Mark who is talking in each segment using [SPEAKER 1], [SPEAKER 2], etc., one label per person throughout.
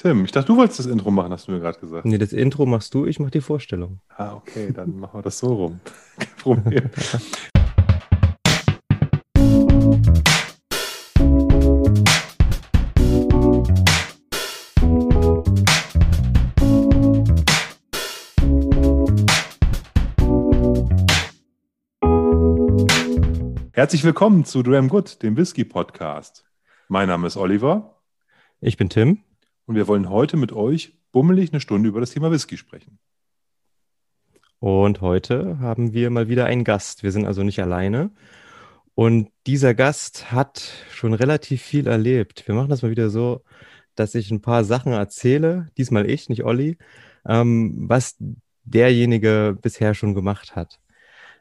[SPEAKER 1] Tim, ich dachte, du wolltest das Intro machen, hast du mir gerade gesagt.
[SPEAKER 2] Nee, das Intro machst du, ich mach die Vorstellung.
[SPEAKER 1] Ah, okay, dann machen wir das so rum. Kein Problem. Herzlich willkommen zu Dram Good, dem Whisky Podcast. Mein Name ist Oliver.
[SPEAKER 2] Ich bin Tim.
[SPEAKER 1] Und wir wollen heute mit euch bummelig eine Stunde über das Thema Whisky sprechen.
[SPEAKER 2] Und heute haben wir mal wieder einen Gast. Wir sind also nicht alleine. Und dieser Gast hat schon relativ viel erlebt. Wir machen das mal wieder so, dass ich ein paar Sachen erzähle, diesmal ich, nicht Olli, ähm, was derjenige bisher schon gemacht hat.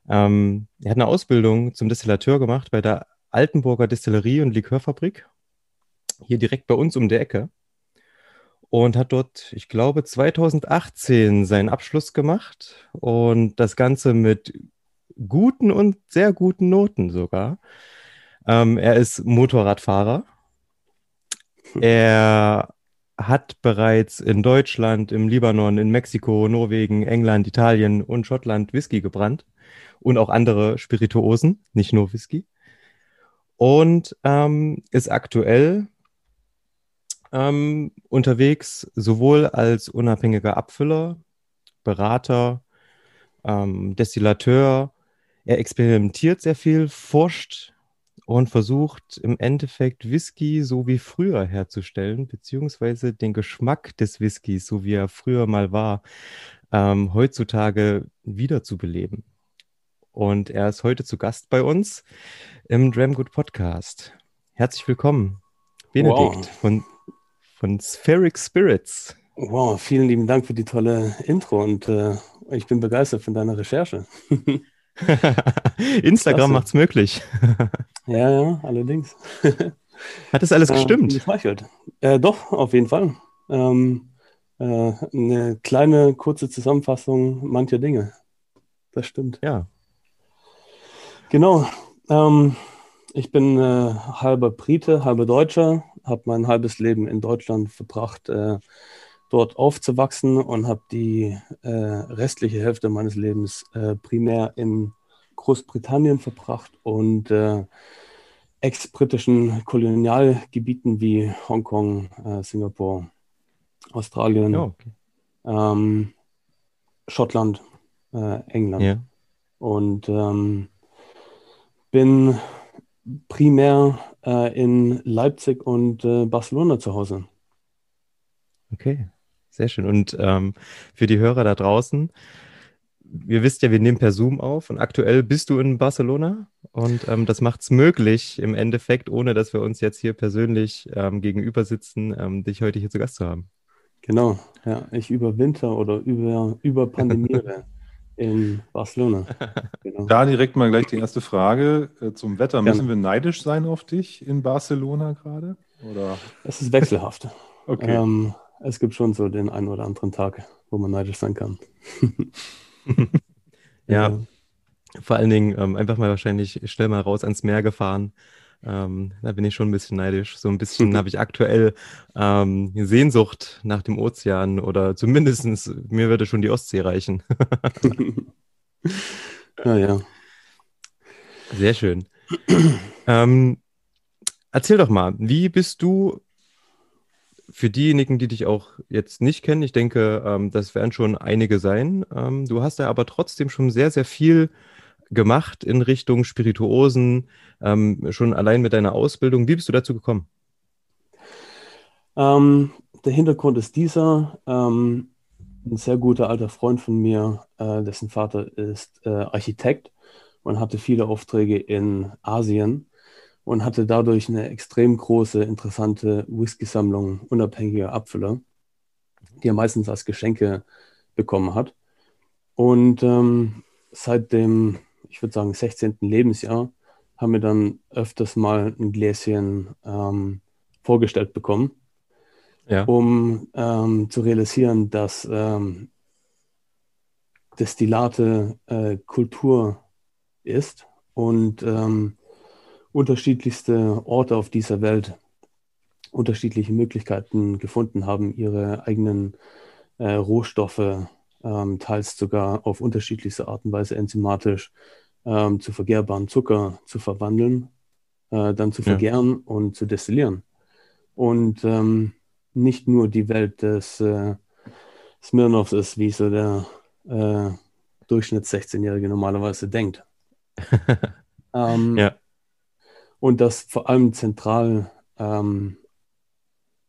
[SPEAKER 2] Ähm, er hat eine Ausbildung zum Distillateur gemacht bei der Altenburger Distillerie und Likörfabrik, hier direkt bei uns um der Ecke und hat dort, ich glaube, 2018 seinen Abschluss gemacht und das Ganze mit guten und sehr guten Noten sogar. Ähm, er ist Motorradfahrer. Hm. Er hat bereits in Deutschland, im Libanon, in Mexiko, Norwegen, England, Italien und Schottland Whisky gebrannt und auch andere Spirituosen, nicht nur Whisky. Und ähm, ist aktuell ähm, unterwegs, sowohl als unabhängiger Abfüller, Berater, ähm, Destillateur. Er experimentiert sehr viel, forscht und versucht im Endeffekt Whisky so wie früher herzustellen, beziehungsweise den Geschmack des Whiskys, so wie er früher mal war, ähm, heutzutage wiederzubeleben. Und er ist heute zu Gast bei uns im Dramgood Podcast. Herzlich willkommen, Benedikt wow. von von Spheric Spirits.
[SPEAKER 3] Wow, vielen lieben Dank für die tolle Intro und äh, ich bin begeistert von deiner Recherche.
[SPEAKER 2] Instagram macht es möglich.
[SPEAKER 3] ja, ja, allerdings.
[SPEAKER 2] Hat das alles gestimmt?
[SPEAKER 3] Äh, doch, auf jeden Fall. Ähm, äh, eine kleine, kurze Zusammenfassung mancher Dinge. Das stimmt.
[SPEAKER 2] Ja.
[SPEAKER 3] Genau. Ähm, ich bin äh, halber Brite, halber Deutscher, habe mein halbes Leben in Deutschland verbracht, äh, dort aufzuwachsen und habe die äh, restliche Hälfte meines Lebens äh, primär in Großbritannien verbracht und äh, ex-britischen Kolonialgebieten wie Hongkong, äh, Singapur, Australien, oh, okay. ähm, Schottland, äh, England. Yeah. Und ähm, bin primär äh, in Leipzig und äh, Barcelona zu Hause.
[SPEAKER 2] Okay, sehr schön. Und ähm, für die Hörer da draußen, ihr wisst ja, wir nehmen per Zoom auf und aktuell bist du in Barcelona und ähm, das macht es möglich im Endeffekt, ohne dass wir uns jetzt hier persönlich ähm, gegenüber sitzen, ähm, dich heute hier zu Gast zu haben.
[SPEAKER 3] Genau, ja, ich überwinter oder über, überpandemiere. in Barcelona.
[SPEAKER 1] Genau. Da direkt mal gleich die erste Frage äh, zum Wetter. Müssen ja. wir neidisch sein auf dich in Barcelona gerade? Oder?
[SPEAKER 3] Es ist wechselhaft. okay. Ähm, es gibt schon so den einen oder anderen Tag, wo man neidisch sein kann.
[SPEAKER 2] ja, ja, vor allen Dingen ähm, einfach mal wahrscheinlich schnell mal raus ans Meer gefahren ähm, da bin ich schon ein bisschen neidisch. So ein bisschen habe ich aktuell ähm, Sehnsucht nach dem Ozean oder zumindest mir würde schon die Ostsee reichen.
[SPEAKER 3] ja, ja.
[SPEAKER 2] Sehr schön. ähm, erzähl doch mal, wie bist du für diejenigen, die dich auch jetzt nicht kennen, ich denke, ähm, das werden schon einige sein. Ähm, du hast ja aber trotzdem schon sehr, sehr viel gemacht in Richtung Spirituosen, ähm, schon allein mit deiner Ausbildung. Wie bist du dazu gekommen?
[SPEAKER 3] Ähm, der Hintergrund ist dieser. Ähm, ein sehr guter alter Freund von mir, äh, dessen Vater ist äh, Architekt und hatte viele Aufträge in Asien und hatte dadurch eine extrem große, interessante Whisky-Sammlung unabhängiger Abfüller, die er meistens als Geschenke bekommen hat. Und ähm, seit dem ich würde sagen, 16. Lebensjahr, haben wir dann öfters mal ein Gläschen ähm, vorgestellt bekommen, ja. um ähm, zu realisieren, dass ähm, Destillate äh, Kultur ist und ähm, unterschiedlichste Orte auf dieser Welt unterschiedliche Möglichkeiten gefunden haben, ihre eigenen äh, Rohstoffe ähm, teils sogar auf unterschiedlichste Art und Weise enzymatisch ähm, zu vergehrbaren Zucker zu verwandeln, äh, dann zu vergären ja. und zu destillieren. Und ähm, nicht nur die Welt des äh, Smirnoffs ist, wie so der äh, Durchschnitts 16-Jährige normalerweise denkt. ähm, ja. Und dass vor allem zentral ähm,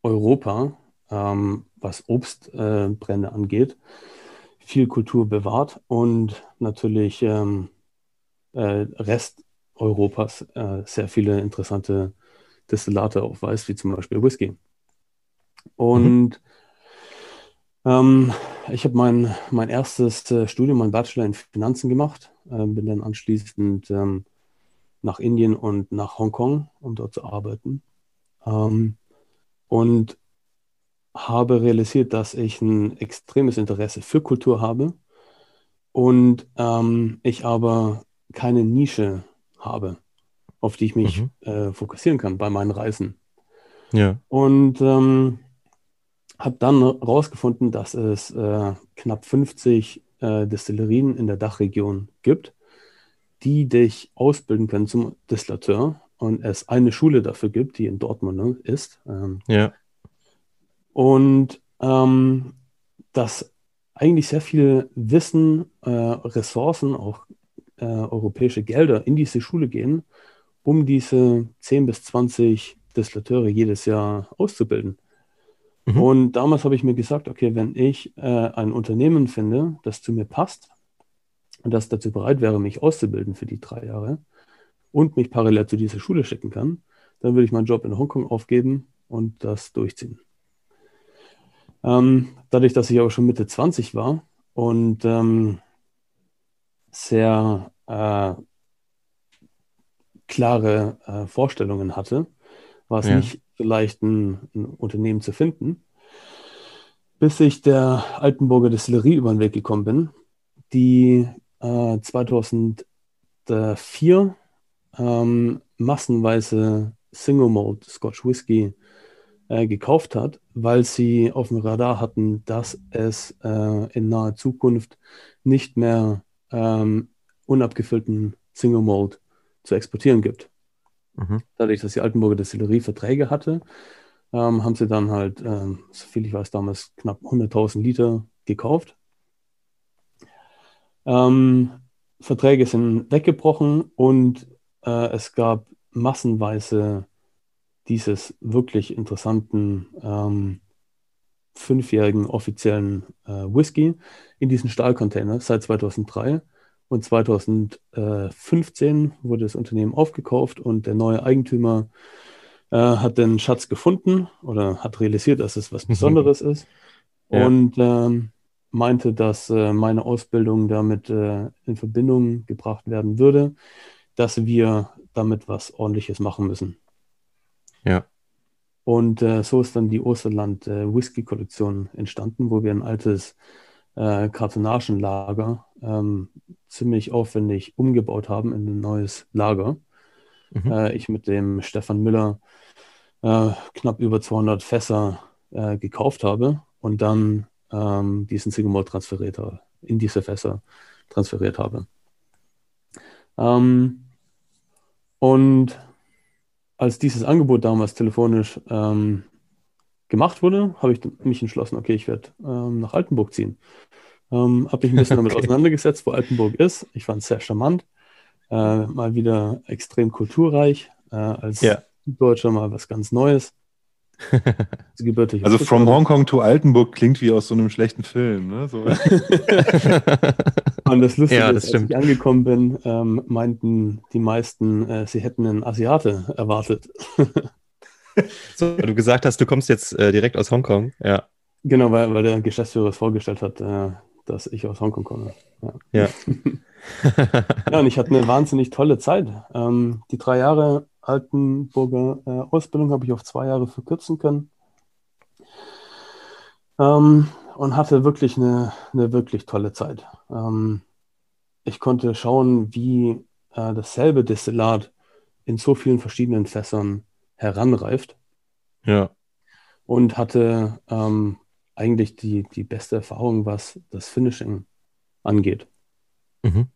[SPEAKER 3] Europa, ähm, was Obstbrände äh, angeht, viel Kultur bewahrt und natürlich ähm, äh, Rest Europas äh, sehr viele interessante Destillate aufweist, wie zum Beispiel Whisky. Und mhm. ähm, ich habe mein, mein erstes äh, Studium, mein Bachelor in Finanzen gemacht, äh, bin dann anschließend ähm, nach Indien und nach Hongkong, um dort zu arbeiten. Ähm, und habe realisiert, dass ich ein extremes Interesse für Kultur habe und ähm, ich aber keine Nische habe, auf die ich mich mhm. äh, fokussieren kann bei meinen Reisen. Ja. Und ähm, habe dann herausgefunden, dass es äh, knapp 50 äh, Destillerien in der Dachregion gibt, die dich ausbilden können zum Distillateur und es eine Schule dafür gibt, die in Dortmund ne, ist. Ähm, ja. Und ähm, dass eigentlich sehr viel Wissen, äh, Ressourcen, auch äh, europäische Gelder in diese Schule gehen, um diese 10 bis 20 Distillateure jedes Jahr auszubilden. Mhm. Und damals habe ich mir gesagt, okay, wenn ich äh, ein Unternehmen finde, das zu mir passt und das dazu bereit wäre, mich auszubilden für die drei Jahre und mich parallel zu dieser Schule schicken kann, dann würde ich meinen Job in Hongkong aufgeben und das durchziehen. Ähm, dadurch, dass ich aber schon Mitte 20 war und ähm, sehr äh, klare äh, Vorstellungen hatte, war es ja. nicht so leicht, ein, ein, Unternehmen zu finden, bis ich der Altenburger Distillerie über den Weg gekommen bin, die äh, 2004 ähm, massenweise Single Malt Scotch Whisky äh, gekauft hat, weil sie auf dem Radar hatten, dass es äh, in naher Zukunft nicht mehr ähm, unabgefüllten Single Malt zu exportieren gibt. Mhm. Dadurch, dass die Altenburger Destillerie Verträge hatte, ähm, haben sie dann halt, ähm, soviel ich weiß, damals knapp 100.000 Liter gekauft. Ähm, Verträge sind weggebrochen und äh, es gab massenweise dieses wirklich interessanten ähm, fünfjährigen offiziellen äh, Whisky in diesen Stahlcontainer seit 2003. Und 2015 wurde das Unternehmen aufgekauft und der neue Eigentümer äh, hat den Schatz gefunden oder hat realisiert, dass es was mhm. Besonderes ist ja. und ähm, meinte, dass äh, meine Ausbildung damit äh, in Verbindung gebracht werden würde, dass wir damit was Ordentliches machen müssen. Ja. Und äh, so ist dann die Osterland äh, Whisky Kollektion entstanden, wo wir ein altes äh, Kartonagenlager ähm, ziemlich aufwendig umgebaut haben in ein neues Lager. Mhm. Äh, ich mit dem Stefan Müller äh, knapp über 200 Fässer äh, gekauft habe und dann ähm, diesen Single Malt transferiert habe, in diese Fässer transferiert habe. Ähm, und als dieses Angebot damals telefonisch ähm, gemacht wurde, habe ich mich entschlossen, okay, ich werde ähm, nach Altenburg ziehen. Ähm, habe mich ein bisschen damit okay. auseinandergesetzt, wo Altenburg ist. Ich fand es sehr charmant. Äh, mal wieder extrem kulturreich. Äh, als ja. Deutscher mal was ganz Neues.
[SPEAKER 1] also from Hongkong to Altenburg klingt wie aus so einem schlechten Film. Ne? So.
[SPEAKER 3] und das Lustige ja, das ist, als ich angekommen bin, ähm, meinten die meisten, äh, sie hätten einen Asiate erwartet.
[SPEAKER 2] so, du gesagt hast, du kommst jetzt äh, direkt aus Hongkong. Ja.
[SPEAKER 3] Genau, weil, weil der Geschäftsführer es vorgestellt hat, äh, dass ich aus Hongkong komme. Ja. Ja. ja, und ich hatte eine wahnsinnig tolle Zeit. Ähm, die drei Jahre Altenburger äh, Ausbildung habe ich auf zwei Jahre verkürzen können. Ähm, und hatte wirklich eine, eine wirklich tolle Zeit. Ähm, ich konnte schauen, wie äh, dasselbe Destillat in so vielen verschiedenen Fässern heranreift. Ja. und hatte ähm, eigentlich die, die beste Erfahrung, was das Finishing angeht. Mhm.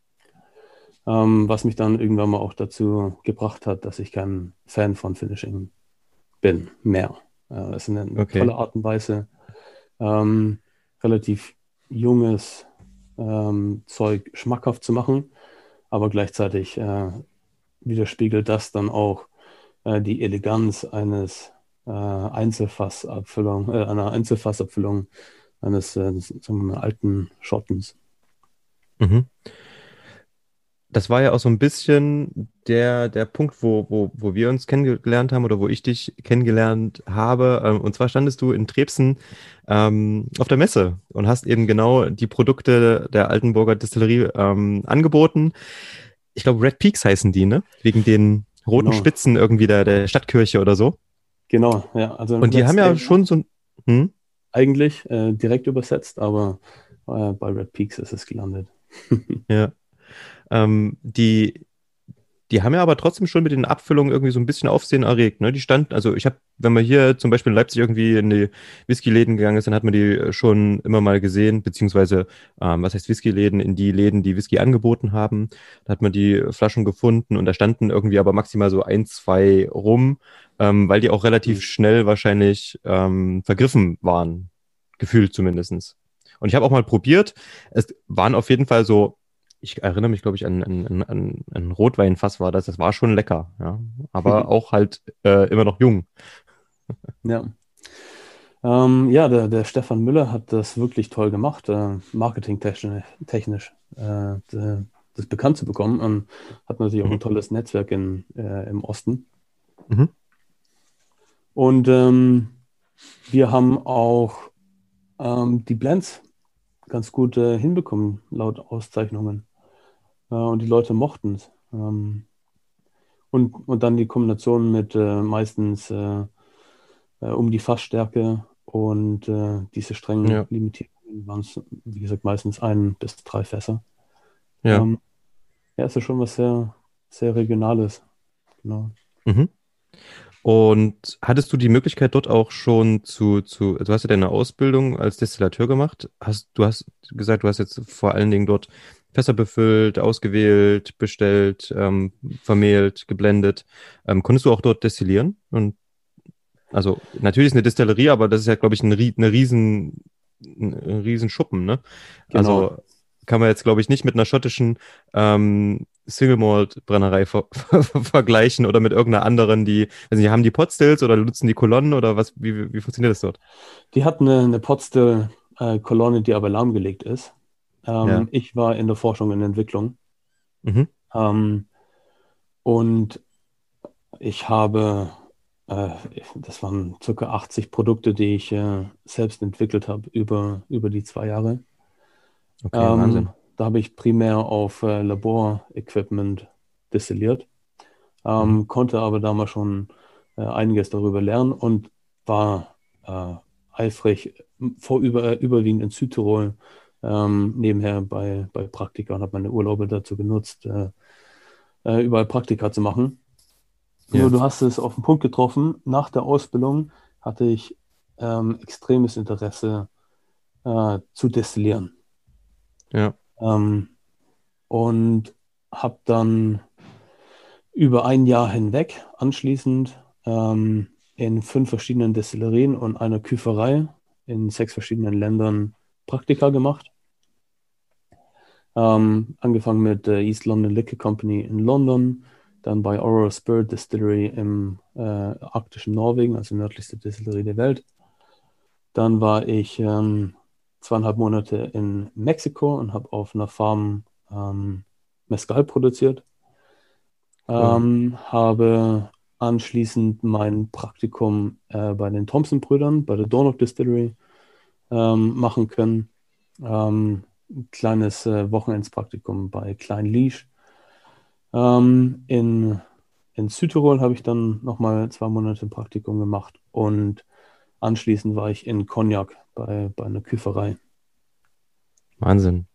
[SPEAKER 3] Ähm, was mich dann irgendwann mal auch dazu gebracht hat, dass ich kein Fan von Finishing bin, mehr. Äh, es ist eine okay. tolle Art und Weise, ähm, relativ junges ähm, Zeug schmackhaft zu machen, aber gleichzeitig äh, widerspiegelt das dann auch äh, die Eleganz eines äh, Einzelfassabfüllung, äh, einer Einzelfassabfüllung eines äh, mal, alten Schottens.
[SPEAKER 2] Mhm. Das war ja auch so ein bisschen der, der Punkt, wo, wo, wo wir uns kennengelernt haben oder wo ich dich kennengelernt habe. Ähm, und zwar standest du in Trebsen ähm, auf der Messe und hast eben genau die Produkte der Altenburger Distillerie ähm, angeboten. Ich glaube, Red Peaks heißen die, ne? Wegen den roten genau. Spitzen irgendwie der, der Stadtkirche oder so.
[SPEAKER 3] Genau, ja. Also
[SPEAKER 2] und die haben ja schon so ein. Hm?
[SPEAKER 3] Eigentlich äh, direkt übersetzt, aber äh, bei Red Peaks ist es gelandet.
[SPEAKER 2] ja. Ähm, die, die haben ja aber trotzdem schon mit den Abfüllungen irgendwie so ein bisschen Aufsehen erregt. Ne? Die standen, also ich habe, wenn man hier zum Beispiel in Leipzig irgendwie in die Whisky-Läden gegangen ist, dann hat man die schon immer mal gesehen, beziehungsweise, ähm, was heißt Whisky-Läden, in die Läden, die Whisky angeboten haben. Da hat man die Flaschen gefunden und da standen irgendwie aber maximal so ein, zwei rum, ähm, weil die auch relativ mhm. schnell wahrscheinlich ähm, vergriffen waren, gefühlt zumindestens. Und ich habe auch mal probiert, es waren auf jeden Fall so ich erinnere mich, glaube ich, an, an, an, an Rotweinfass war das. Das war schon lecker, ja. Aber auch halt äh, immer noch jung.
[SPEAKER 3] Ja. Ähm, ja, der, der Stefan Müller hat das wirklich toll gemacht, äh, marketingtechnisch äh, das bekannt zu bekommen und hat natürlich auch ein mhm. tolles Netzwerk in, äh, im Osten. Mhm. Und ähm, wir haben auch ähm, die Blends ganz gut äh, hinbekommen, laut Auszeichnungen. Äh, und die Leute mochten es. Ähm, und, und dann die Kombination mit äh, meistens äh, äh um die Fassstärke und äh, diese strengen ja. Limitierungen waren es, wie gesagt, meistens ein bis drei Fässer. Ja. Ähm, ja, ist ja schon was sehr, sehr Regionales. Genau.
[SPEAKER 2] Mhm. Und hattest du die Möglichkeit dort auch schon zu, zu, du hast ja deine Ausbildung als Destillateur gemacht. Hast, du hast gesagt, du hast jetzt vor allen Dingen dort Fässer befüllt, ausgewählt, bestellt, ähm, vermehlt, geblendet. Ähm, konntest du auch dort destillieren? Und also natürlich ist eine Destillerie, aber das ist ja, glaube ich, ein, eine riesen, ein riesen Schuppen, ne? Genau. Also kann man jetzt, glaube ich, nicht mit einer schottischen ähm, Single Malt Brennerei ver vergleichen oder mit irgendeiner anderen, die, also die haben die Potstills oder nutzen die Kolonnen oder was, wie, wie funktioniert das dort?
[SPEAKER 3] Die hat eine, eine Potstill äh, Kolonne, die aber lahmgelegt ist. Ähm, ja. Ich war in der Forschung und Entwicklung. Mhm. Ähm, und ich habe, äh, das waren circa 80 Produkte, die ich äh, selbst entwickelt habe über, über die zwei Jahre. Okay, ähm, Wahnsinn. Da habe ich primär auf äh, Laborequipment destilliert, ähm, mhm. konnte aber damals schon äh, einiges darüber lernen und war äh, eifrig vor über, überwiegend in Südtirol ähm, nebenher bei, bei Praktika und habe meine Urlaube dazu genutzt, äh, äh, überall Praktika zu machen. Ja. Nur du hast es auf den Punkt getroffen. Nach der Ausbildung hatte ich ähm, extremes Interesse äh, zu destillieren.
[SPEAKER 2] Ja.
[SPEAKER 3] Ähm, und habe dann über ein Jahr hinweg anschließend ähm, in fünf verschiedenen Destillerien und einer Küferei in sechs verschiedenen Ländern Praktika gemacht. Ähm, angefangen mit der East London Liquor Company in London, dann bei Aurora Spirit Distillery im äh, arktischen Norwegen, also nördlichste Distillerie der Welt. Dann war ich ähm, zweieinhalb Monate in Mexiko und habe auf einer Farm ähm, Mescal produziert. Ähm, habe anschließend mein Praktikum äh, bei den Thompson-Brüdern, bei der Dornock Distillery ähm, machen können. Ähm, ein kleines äh, Wochenendspraktikum bei Klein Liesch. Ähm, in, in Südtirol habe ich dann nochmal zwei Monate Praktikum gemacht und anschließend war ich in Cognac bei, bei einer Küferei.
[SPEAKER 2] Wahnsinn.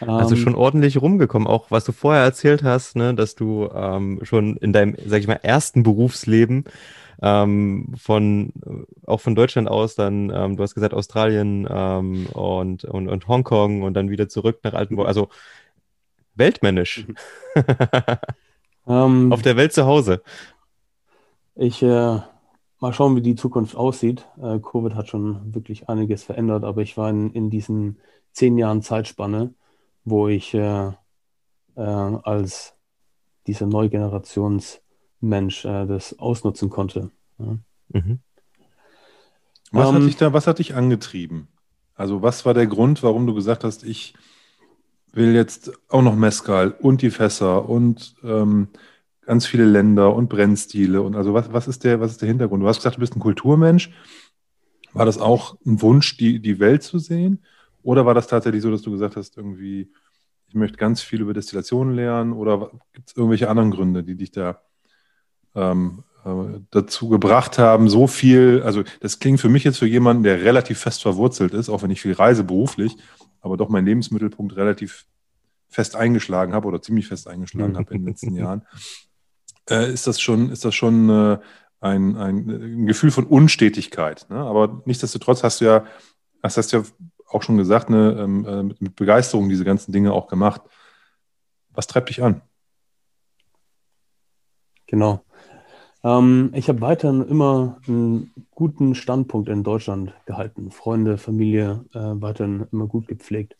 [SPEAKER 2] Also schon ordentlich rumgekommen, auch was du vorher erzählt hast, ne, dass du ähm, schon in deinem, sag ich mal, ersten Berufsleben ähm, von auch von Deutschland aus dann, ähm, du hast gesagt Australien ähm, und, und, und Hongkong und dann wieder zurück nach Altenburg. Also weltmännisch. Ähm, Auf der Welt zu Hause.
[SPEAKER 3] Ich äh, mal schauen, wie die Zukunft aussieht. Äh, Covid hat schon wirklich einiges verändert, aber ich war in, in diesen zehn Jahren Zeitspanne, wo ich äh, äh als dieser Neugenerationsmensch äh, das ausnutzen konnte. Ja. Mhm.
[SPEAKER 1] Was, um, hat ähm, dich da, was hat dich angetrieben? Also was war der Grund, warum du gesagt hast, ich will jetzt auch noch Mescal und die Fässer und ähm, ganz viele Länder und Brennstile und also was, was, ist der, was ist der Hintergrund? Du hast gesagt, du bist ein Kulturmensch. War das auch ein Wunsch, die, die Welt zu sehen? Oder war das tatsächlich so, dass du gesagt hast, irgendwie, ich möchte ganz viel über Destillationen lernen? Oder gibt es irgendwelche anderen Gründe, die dich da ähm, äh, dazu gebracht haben, so viel, also das klingt für mich jetzt für jemanden, der relativ fest verwurzelt ist, auch wenn ich viel reise beruflich, aber doch meinen Lebensmittelpunkt relativ fest eingeschlagen habe oder ziemlich fest eingeschlagen habe in den letzten Jahren, äh, ist das schon, ist das schon äh, ein, ein, ein, Gefühl von Unstetigkeit. Ne? Aber nichtsdestotrotz hast du ja, hast du ja auch schon gesagt, ne, ähm, äh, mit, mit Begeisterung diese ganzen Dinge auch gemacht. Was treibt dich an?
[SPEAKER 3] Genau. Ähm, ich habe weiterhin immer einen guten Standpunkt in Deutschland gehalten. Freunde, Familie äh, weiterhin immer gut gepflegt.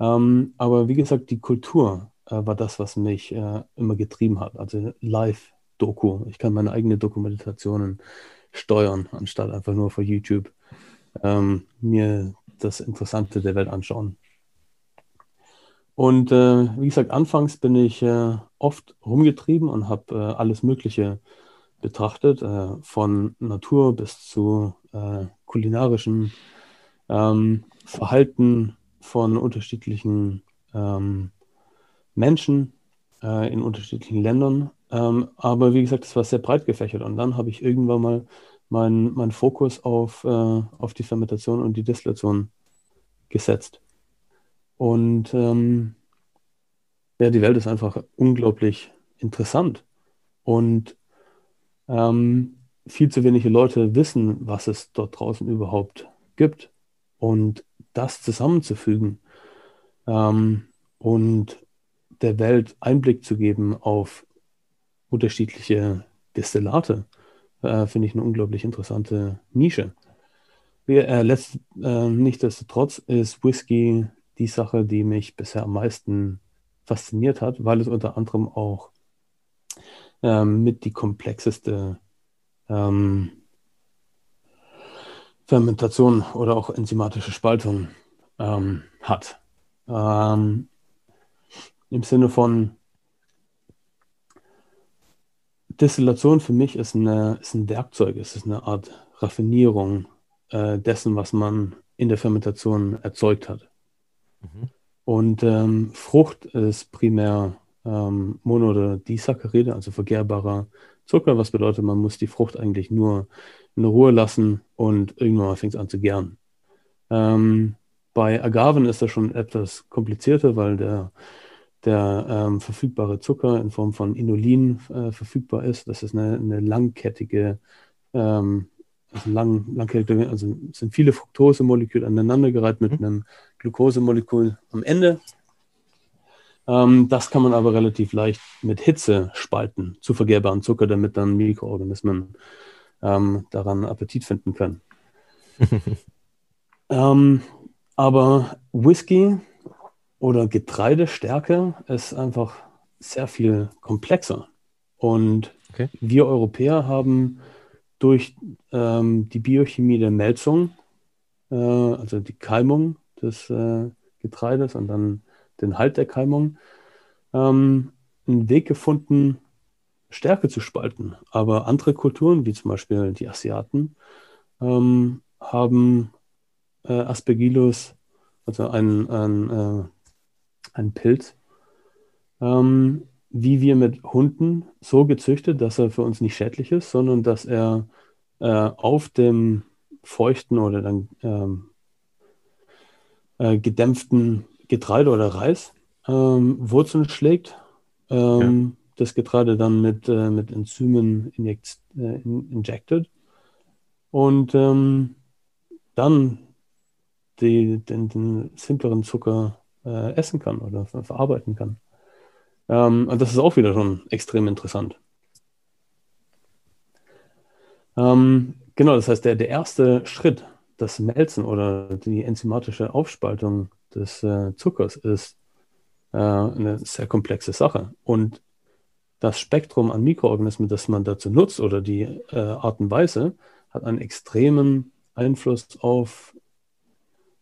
[SPEAKER 3] Ähm, aber wie gesagt, die Kultur äh, war das, was mich äh, immer getrieben hat. Also Live-Doku. Ich kann meine eigenen Dokumentationen steuern, anstatt einfach nur vor YouTube ähm, mir das Interessante der Welt anschauen. Und äh, wie gesagt, anfangs bin ich äh, oft rumgetrieben und habe äh, alles Mögliche betrachtet, äh, von Natur bis zu äh, kulinarischem ähm, Verhalten von unterschiedlichen ähm, Menschen äh, in unterschiedlichen Ländern. Ähm, aber wie gesagt, es war sehr breit gefächert. Und dann habe ich irgendwann mal meinen mein Fokus auf, äh, auf die Fermentation und die Destillation gesetzt. Und ähm, ja, die Welt ist einfach unglaublich interessant. Und ähm, viel zu wenige Leute wissen, was es dort draußen überhaupt gibt. Und das zusammenzufügen ähm, und der Welt Einblick zu geben auf unterschiedliche Destillate, äh, finde ich eine unglaublich interessante Nische. äh, letzt, äh, nichtsdestotrotz ist Whisky die Sache, die mich bisher am meisten fasziniert hat, weil es unter anderem auch ähm, mit die komplexeste ähm, Fermentation oder auch enzymatische Spaltung ähm, hat. Ähm, Im Sinne von Destillation für mich ist, eine, ist ein Werkzeug, es ist eine Art Raffinierung äh, dessen, was man in der Fermentation erzeugt hat. Mhm. Und ähm, Frucht ist primär ähm, Mono- oder Disaccharide, also vergehrbarer Zucker, was bedeutet, man muss die Frucht eigentlich nur in Ruhe lassen und irgendwann fängt es an zu gären. Ähm, bei Agaven ist das schon etwas komplizierter, weil der, der ähm, verfügbare Zucker in Form von Inulin äh, verfügbar ist. Das ist eine, eine langkettige, ähm, also, lang, langkettige, also sind viele Fructose-Moleküle aneinandergereiht mit mhm. einem Glukosemolekül am Ende. Ähm, das kann man aber relativ leicht mit Hitze spalten zu vergehrbaren Zucker, damit dann Mikroorganismen ähm, daran Appetit finden können. ähm, aber Whisky oder Getreidestärke ist einfach sehr viel komplexer. Und okay. wir Europäer haben durch ähm, die Biochemie der Melzung, äh, also die Keimung des äh, Getreides und dann den Halt der Keimung, ähm, einen Weg gefunden, Stärke zu spalten. Aber andere Kulturen, wie zum Beispiel die Asiaten, ähm, haben äh, Aspergillus, also ein, ein, äh, ein Pilz, ähm, wie wir mit Hunden so gezüchtet, dass er für uns nicht schädlich ist, sondern dass er äh, auf dem feuchten oder dann ähm, äh, gedämpften Getreide oder Reis ähm, Wurzeln schlägt, ähm, ja. das Getreide dann mit, äh, mit Enzymen inject, äh, injected und ähm, dann die, den, den simpleren Zucker äh, essen kann oder ver verarbeiten kann. Ähm, und das ist auch wieder schon extrem interessant. Ähm, genau, das heißt, der, der erste Schritt, das Melzen oder die enzymatische Aufspaltung des äh, Zuckers ist äh, eine sehr komplexe Sache. Und das Spektrum an Mikroorganismen, das man dazu nutzt oder die äh, Art und Weise, hat einen extremen Einfluss auf,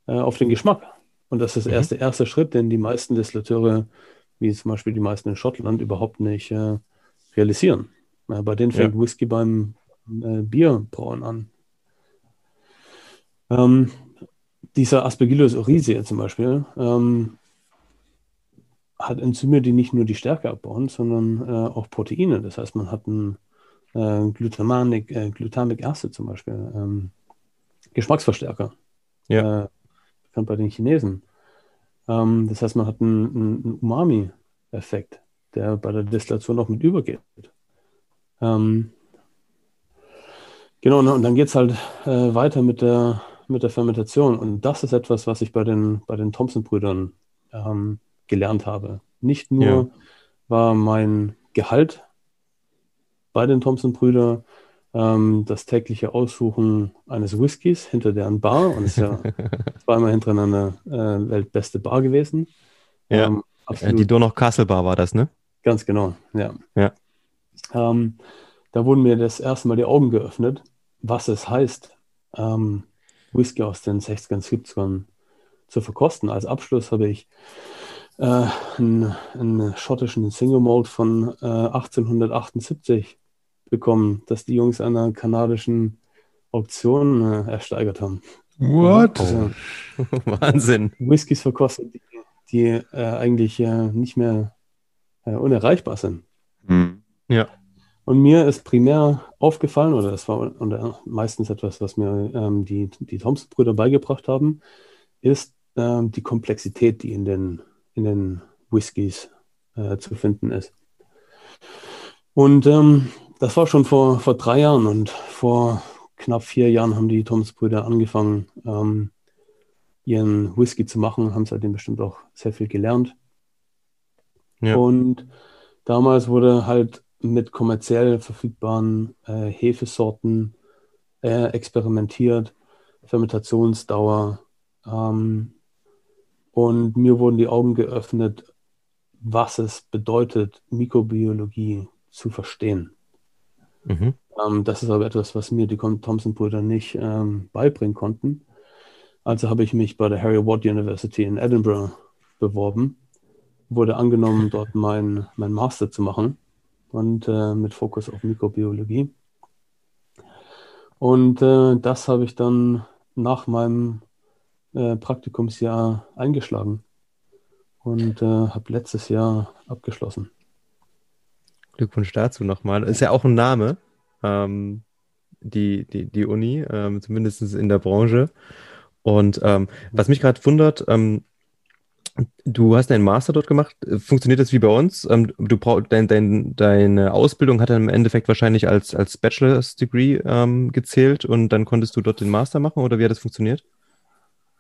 [SPEAKER 3] äh, auf den Geschmack. Und das ist mhm. erst der erste Schritt, den die meisten Destillateure, wie zum Beispiel die meisten in Schottland, überhaupt nicht äh, realisieren. Äh, bei denen fängt ja. Whisky beim äh, Bierbrauen an. Ähm, dieser Aspergillus oryzae zum Beispiel ähm, hat Enzyme, die nicht nur die Stärke abbauen, sondern äh, auch Proteine. Das heißt, man hat ein äh, Glutamic, äh, Glutamic Acid zum Beispiel, ähm, Geschmacksverstärker. Ja. Bekannt bei den Chinesen. Ähm, das heißt, man hat einen, einen Umami-Effekt, der bei der Destillation auch mit übergeht. Ähm, genau, und dann geht es halt äh, weiter mit der, mit der Fermentation. Und das ist etwas, was ich bei den, bei den Thompson-Brüdern ähm, gelernt habe. Nicht nur ja. war mein Gehalt bei den Thompson-Brüdern ähm, das tägliche Aussuchen eines Whiskys hinter deren Bar und ist ja zweimal hintereinander äh, weltbeste Bar gewesen.
[SPEAKER 2] Ja, ähm, die Donau Castle Bar war das, ne?
[SPEAKER 3] Ganz genau, ja. ja. Ähm, da wurden mir das erste Mal die Augen geöffnet, was es heißt, ähm, Whisky aus den 60ern, 70ern zu verkosten. Als Abschluss habe ich äh, einen, einen, schottischen Single Malt von äh, 1878 bekommen, dass die Jungs einer kanadischen Auktion äh, ersteigert haben.
[SPEAKER 2] What? Also, Wahnsinn.
[SPEAKER 3] Whiskys verkostet, die, die äh, eigentlich äh, nicht mehr äh, unerreichbar sind.
[SPEAKER 2] Mhm. Ja.
[SPEAKER 3] Und mir ist primär aufgefallen, oder das war oder meistens etwas, was mir ähm, die, die Thompson-Brüder beigebracht haben, ist ähm, die Komplexität, die in den in den Whiskys äh, zu finden ist. Und ähm, das war schon vor, vor drei Jahren und vor knapp vier Jahren haben die Thomas-Brüder angefangen, ähm, ihren Whisky zu machen, haben seitdem bestimmt auch sehr viel gelernt. Ja. Und damals wurde halt mit kommerziell verfügbaren äh, Hefesorten äh, experimentiert, Fermentationsdauer, ähm, und mir wurden die Augen geöffnet, was es bedeutet, Mikrobiologie zu verstehen. Mhm. Ähm, das ist aber etwas, was mir die Thompson-Brüder nicht ähm, beibringen konnten. Also habe ich mich bei der Harry Watt University in Edinburgh beworben, wurde angenommen, dort mein, mein Master zu machen und äh, mit Fokus auf Mikrobiologie. Und äh, das habe ich dann nach meinem äh, Praktikumsjahr eingeschlagen und äh, habe letztes Jahr abgeschlossen.
[SPEAKER 2] Glückwunsch dazu nochmal. Ist ja auch ein Name, ähm, die, die, die Uni, ähm, zumindest in der Branche. Und ähm, was mich gerade wundert, ähm, du hast deinen Master dort gemacht. Funktioniert das wie bei uns? Ähm, du brauch, dein, dein, deine Ausbildung hat dann im Endeffekt wahrscheinlich als, als Bachelor's Degree ähm, gezählt und dann konntest du dort den Master machen oder wie hat das funktioniert?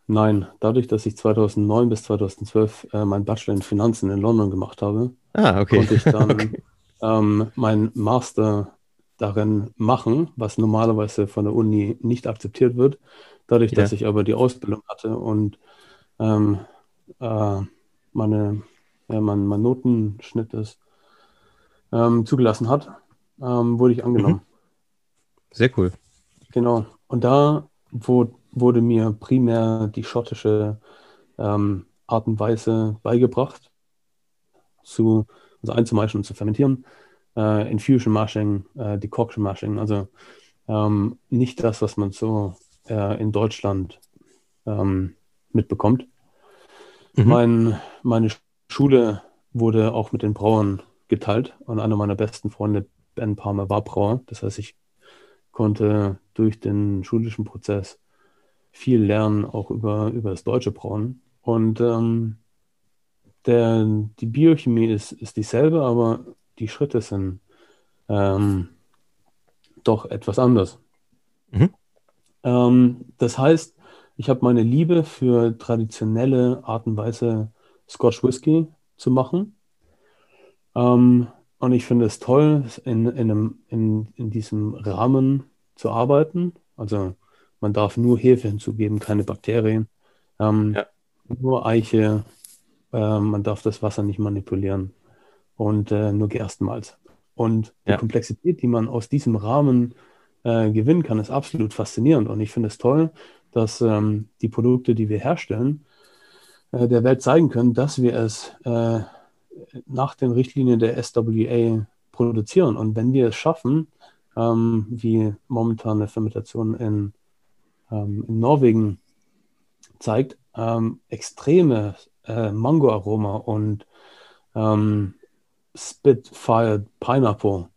[SPEAKER 3] Nein, dadurch, dass ich 2009 bis 2012 äh, meinen Bachelor in Finanzen in London gemacht habe,
[SPEAKER 2] ah, okay.
[SPEAKER 3] konnte ich dann okay. Ähm, meinen Master darin machen, was normalerweise von der Uni nicht akzeptiert wird. Dadurch, ja. dass ich aber die Ausbildung hatte und ähm, äh, meine, ja, mein, mein Notenschnitt ist, ähm, zugelassen hat, ähm, wurde ich angenommen. Mhm.
[SPEAKER 2] Sehr cool.
[SPEAKER 3] Genau. Und da, wo wurde mir primär die schottische ähm, Art und Weise beigebracht, zu, also einzumeischen und zu fermentieren. Äh, Infusion Mashing, äh, Decoction Mashing, also ähm, nicht das, was man so äh, in Deutschland ähm, mitbekommt. Mhm. Mein, meine Schule wurde auch mit den Brauern geteilt und einer meiner besten Freunde, Ben Palmer, war Brauer. Das heißt, ich konnte durch den schulischen Prozess viel lernen, auch über, über das deutsche Brauen. Und ähm, der, die Biochemie ist, ist dieselbe, aber die Schritte sind ähm, doch etwas anders. Mhm. Ähm, das heißt, ich habe meine Liebe für traditionelle Art und Weise Scotch Whisky zu machen. Ähm, und ich finde es toll, in, in, einem, in, in diesem Rahmen zu arbeiten. Also man darf nur Hefe hinzugeben, keine Bakterien. Ähm, ja. Nur Eiche. Äh, man darf das Wasser nicht manipulieren. Und äh, nur Gerstenmalz. Und die ja. Komplexität, die man aus diesem Rahmen äh, gewinnen kann, ist absolut faszinierend. Und ich finde es toll, dass ähm, die Produkte, die wir herstellen, äh, der Welt zeigen können, dass wir es äh, nach den Richtlinien der SWA produzieren. Und wenn wir es schaffen, ähm, wie momentan eine Fermentation in, ähm, in Norwegen zeigt, ähm, extreme äh, Mango-Aroma und ähm, Spit-Fired Pineapple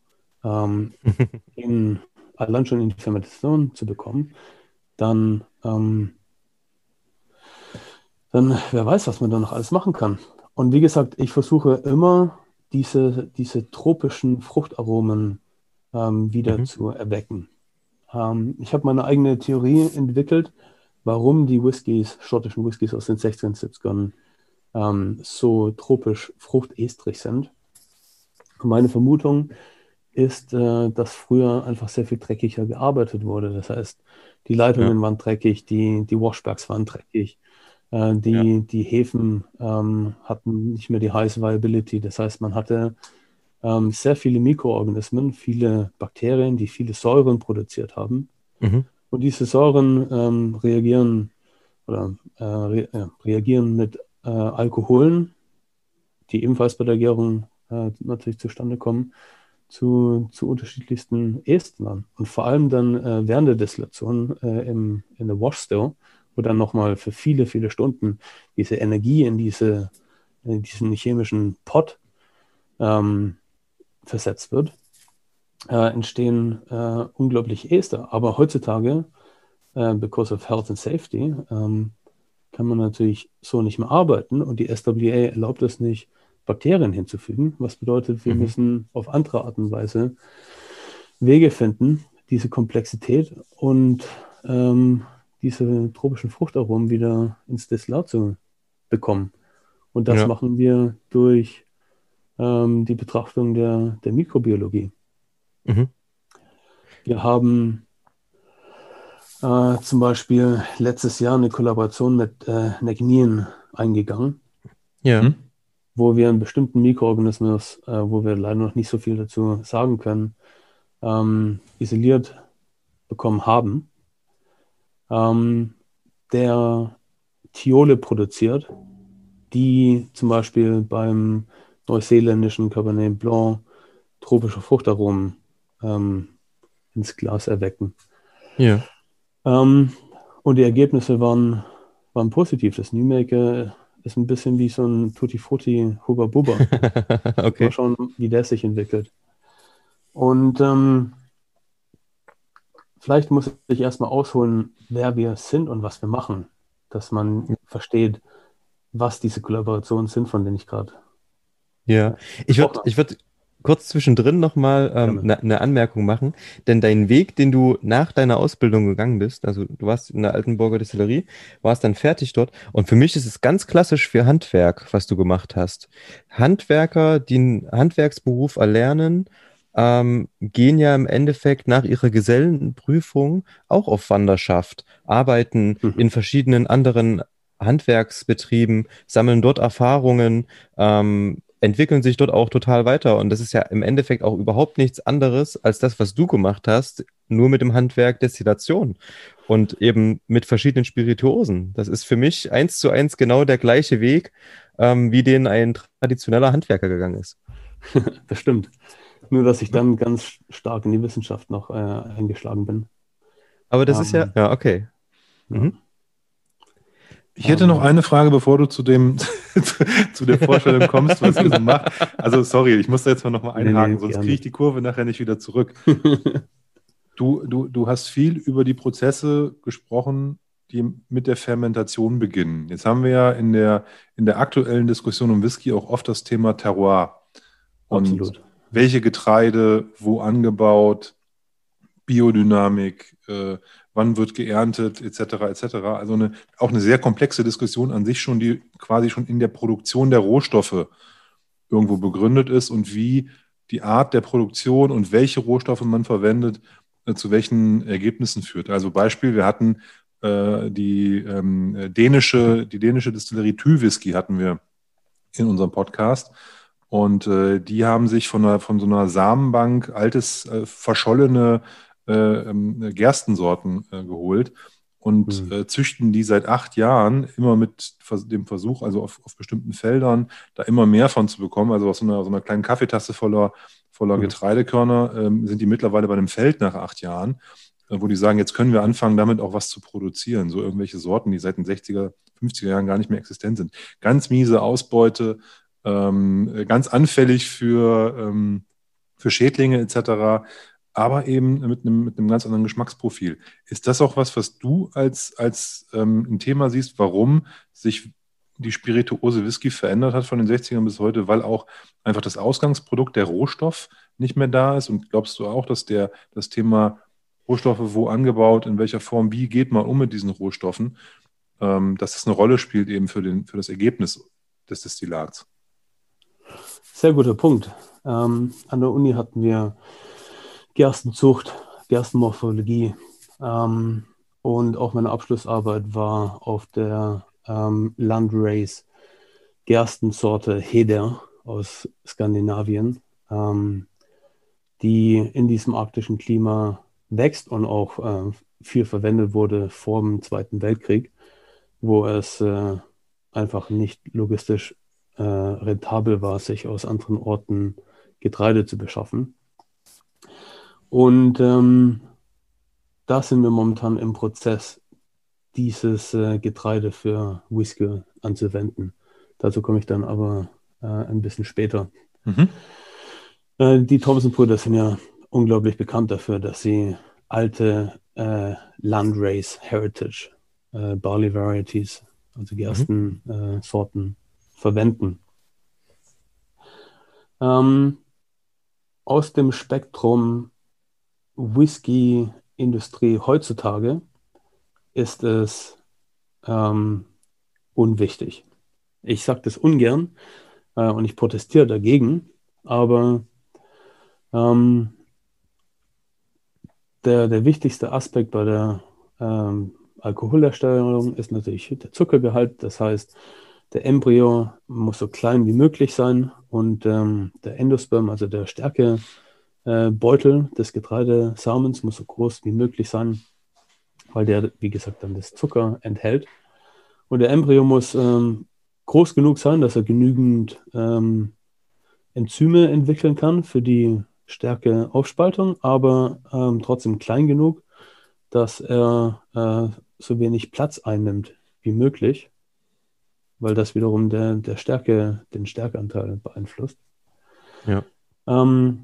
[SPEAKER 3] ähm, in, allein schon in die Fermentation zu bekommen, dann, ähm, dann wer weiß, was man da noch alles machen kann. Und wie gesagt, ich versuche immer diese, diese tropischen Fruchtaromen ähm, wieder mhm. zu erwecken. Ähm, ich habe meine eigene Theorie entwickelt, warum die Whiskys, schottischen Whiskys aus den 60er 70ern ähm, so tropisch fruchtestrig sind. Und meine Vermutung ist, äh, dass früher einfach sehr viel dreckiger gearbeitet wurde. Das heißt, die Leitungen ja. waren dreckig, die, die Washbacks waren dreckig, äh, die, ja. die Häfen ähm, hatten nicht mehr die High Viability. Das heißt, man hatte ähm, sehr viele Mikroorganismen, viele Bakterien, die viele Säuren produziert haben. Mhm. Und diese Säuren ähm, reagieren oder äh, re äh, reagieren mit äh, Alkoholen, die ebenfalls bei der Gärung äh, natürlich zustande kommen, zu, zu unterschiedlichsten Estern. Und vor allem dann äh, während der Destillation äh, im, in der Wash wo dann nochmal für viele, viele Stunden diese Energie in, diese, in diesen chemischen Pot ähm, versetzt wird, äh, entstehen äh, unglaublich Ester. Aber heutzutage, because of health and safety, ähm, kann man natürlich so nicht mehr arbeiten und die SWA erlaubt es nicht, Bakterien hinzufügen, was bedeutet, wir mhm. müssen auf andere Art und Weise Wege finden, diese Komplexität und ähm, diese tropischen Fruchtaromen wieder ins Destillat zu bekommen. Und das ja. machen wir durch ähm, die Betrachtung der, der Mikrobiologie. Mhm. Wir haben äh, zum Beispiel letztes Jahr eine Kollaboration mit äh, Negnien eingegangen. Ja. Mhm. Wo wir einen bestimmten Mikroorganismus, äh, wo wir leider noch nicht so viel dazu sagen können, ähm, isoliert bekommen haben, ähm, der Thiole produziert, die zum Beispiel beim neuseeländischen Cabernet Blanc tropische Fruchtaromen ähm, ins Glas erwecken. Ja. Ähm, und die Ergebnisse waren, waren positiv. Das Newmaker ist ein bisschen wie so ein Tutti Frutti Hubba Bubba. okay. Mal schauen, wie der sich entwickelt. Und ähm, vielleicht muss ich erstmal ausholen, wer wir sind und was wir machen, dass man versteht, was diese Kollaborationen sind, von denen ich gerade
[SPEAKER 2] ja, ich würde ich würd kurz zwischendrin nochmal eine ähm, ne, ne Anmerkung machen, denn dein Weg, den du nach deiner Ausbildung gegangen bist, also du warst in der Altenburger Distillerie, warst dann fertig dort und für mich ist es ganz klassisch für Handwerk, was du gemacht hast. Handwerker, die einen Handwerksberuf erlernen, ähm, gehen ja im Endeffekt nach ihrer Gesellenprüfung auch auf Wanderschaft, arbeiten mhm. in verschiedenen anderen Handwerksbetrieben, sammeln dort Erfahrungen, ähm, entwickeln sich dort auch total weiter. Und das ist ja im Endeffekt auch überhaupt nichts anderes als das, was du gemacht hast, nur mit dem Handwerk Destillation und eben mit verschiedenen Spirituosen. Das ist für mich eins zu eins genau der gleiche Weg, ähm, wie den ein traditioneller Handwerker gegangen ist.
[SPEAKER 3] das stimmt. Nur, dass ich dann ganz stark in die Wissenschaft noch äh, eingeschlagen bin.
[SPEAKER 2] Aber das um, ist ja, ähm, ja, okay. Mhm.
[SPEAKER 1] Ich hätte noch eine Frage, bevor du zu dem zu der Vorstellung kommst, was ihr so macht. Also sorry, ich muss da jetzt mal noch mal einhaken, nee, nee, sonst kriege ich die Kurve nachher nicht wieder zurück. Du, du, du hast viel über die Prozesse gesprochen, die mit der Fermentation beginnen. Jetzt haben wir ja in der, in der aktuellen Diskussion um Whisky auch oft das Thema Terroir. Und Absolut. welche Getreide, wo angebaut, Biodynamik, äh, wann wird geerntet, etc. etc. Also eine, auch eine sehr komplexe Diskussion an sich schon, die quasi schon in der Produktion der Rohstoffe irgendwo begründet ist und wie die Art der Produktion und welche Rohstoffe man verwendet, äh, zu welchen Ergebnissen führt. Also Beispiel, wir hatten äh, die ähm, dänische, die dänische Distillerie Thü Whisky hatten wir in unserem Podcast. Und äh, die haben sich von, einer, von so einer Samenbank altes, äh, verschollene äh, ähm, Gerstensorten äh, geholt und mhm. äh, züchten die seit acht Jahren immer mit dem Versuch, also auf, auf, bestimmten Feldern, da immer mehr von zu bekommen. Also aus so einer, so einer kleinen Kaffeetasse voller, voller mhm. Getreidekörner ähm, sind die mittlerweile bei einem Feld nach acht Jahren, äh, wo die sagen, jetzt können wir anfangen, damit auch was zu produzieren. So irgendwelche Sorten, die seit den 60er, 50er Jahren gar nicht mehr existent sind. Ganz miese Ausbeute, ähm, ganz anfällig für, ähm, für Schädlinge etc aber eben mit einem, mit einem ganz anderen Geschmacksprofil. Ist das auch was, was du als, als ähm, ein Thema siehst, warum sich die Spirituose Whisky verändert hat von den 60ern bis heute, weil auch einfach das Ausgangsprodukt, der Rohstoff, nicht mehr da ist? Und glaubst du auch, dass der, das Thema Rohstoffe, wo angebaut, in welcher Form, wie geht man um mit diesen Rohstoffen, ähm, dass das eine Rolle spielt eben für, den, für das Ergebnis des Destillats?
[SPEAKER 3] Sehr guter Punkt. Ähm, an der Uni hatten wir Gerstenzucht, Gerstenmorphologie. Ähm, und auch meine Abschlussarbeit war auf der ähm, Landrace Gerstensorte Heder aus Skandinavien, ähm, die in diesem arktischen Klima wächst und auch äh, viel verwendet wurde vor dem Zweiten Weltkrieg, wo es äh, einfach nicht logistisch äh, rentabel war, sich aus anderen Orten Getreide zu beschaffen. Und ähm, da sind wir momentan im Prozess, dieses äh, Getreide für Whisky anzuwenden. Dazu komme ich dann aber äh, ein bisschen später. Mhm. Äh, die Thompson-Brüder sind ja unglaublich bekannt dafür, dass sie alte äh, Landrace Heritage äh, Barley Varieties, also Gerstensorten, mhm. Äh, verwenden. Ähm, aus dem Spektrum Whisky-Industrie heutzutage ist es ähm, unwichtig. Ich sage das ungern äh, und ich protestiere dagegen, aber ähm, der, der wichtigste Aspekt bei der ähm, Alkoholherstellung ist natürlich der Zuckergehalt. Das heißt, der Embryo muss so klein wie möglich sein und ähm, der Endosperm, also der Stärke, äh, Beutel des Getreidesamens muss so groß wie möglich sein, weil der, wie gesagt, dann das Zucker enthält. Und der Embryo muss ähm, groß genug sein, dass er genügend ähm, Enzyme entwickeln kann für die Stärke Aufspaltung, aber ähm, trotzdem klein genug, dass er äh, so wenig Platz einnimmt wie möglich, weil das wiederum der, der Stärke, den Stärkeanteil beeinflusst. Ja. Ähm,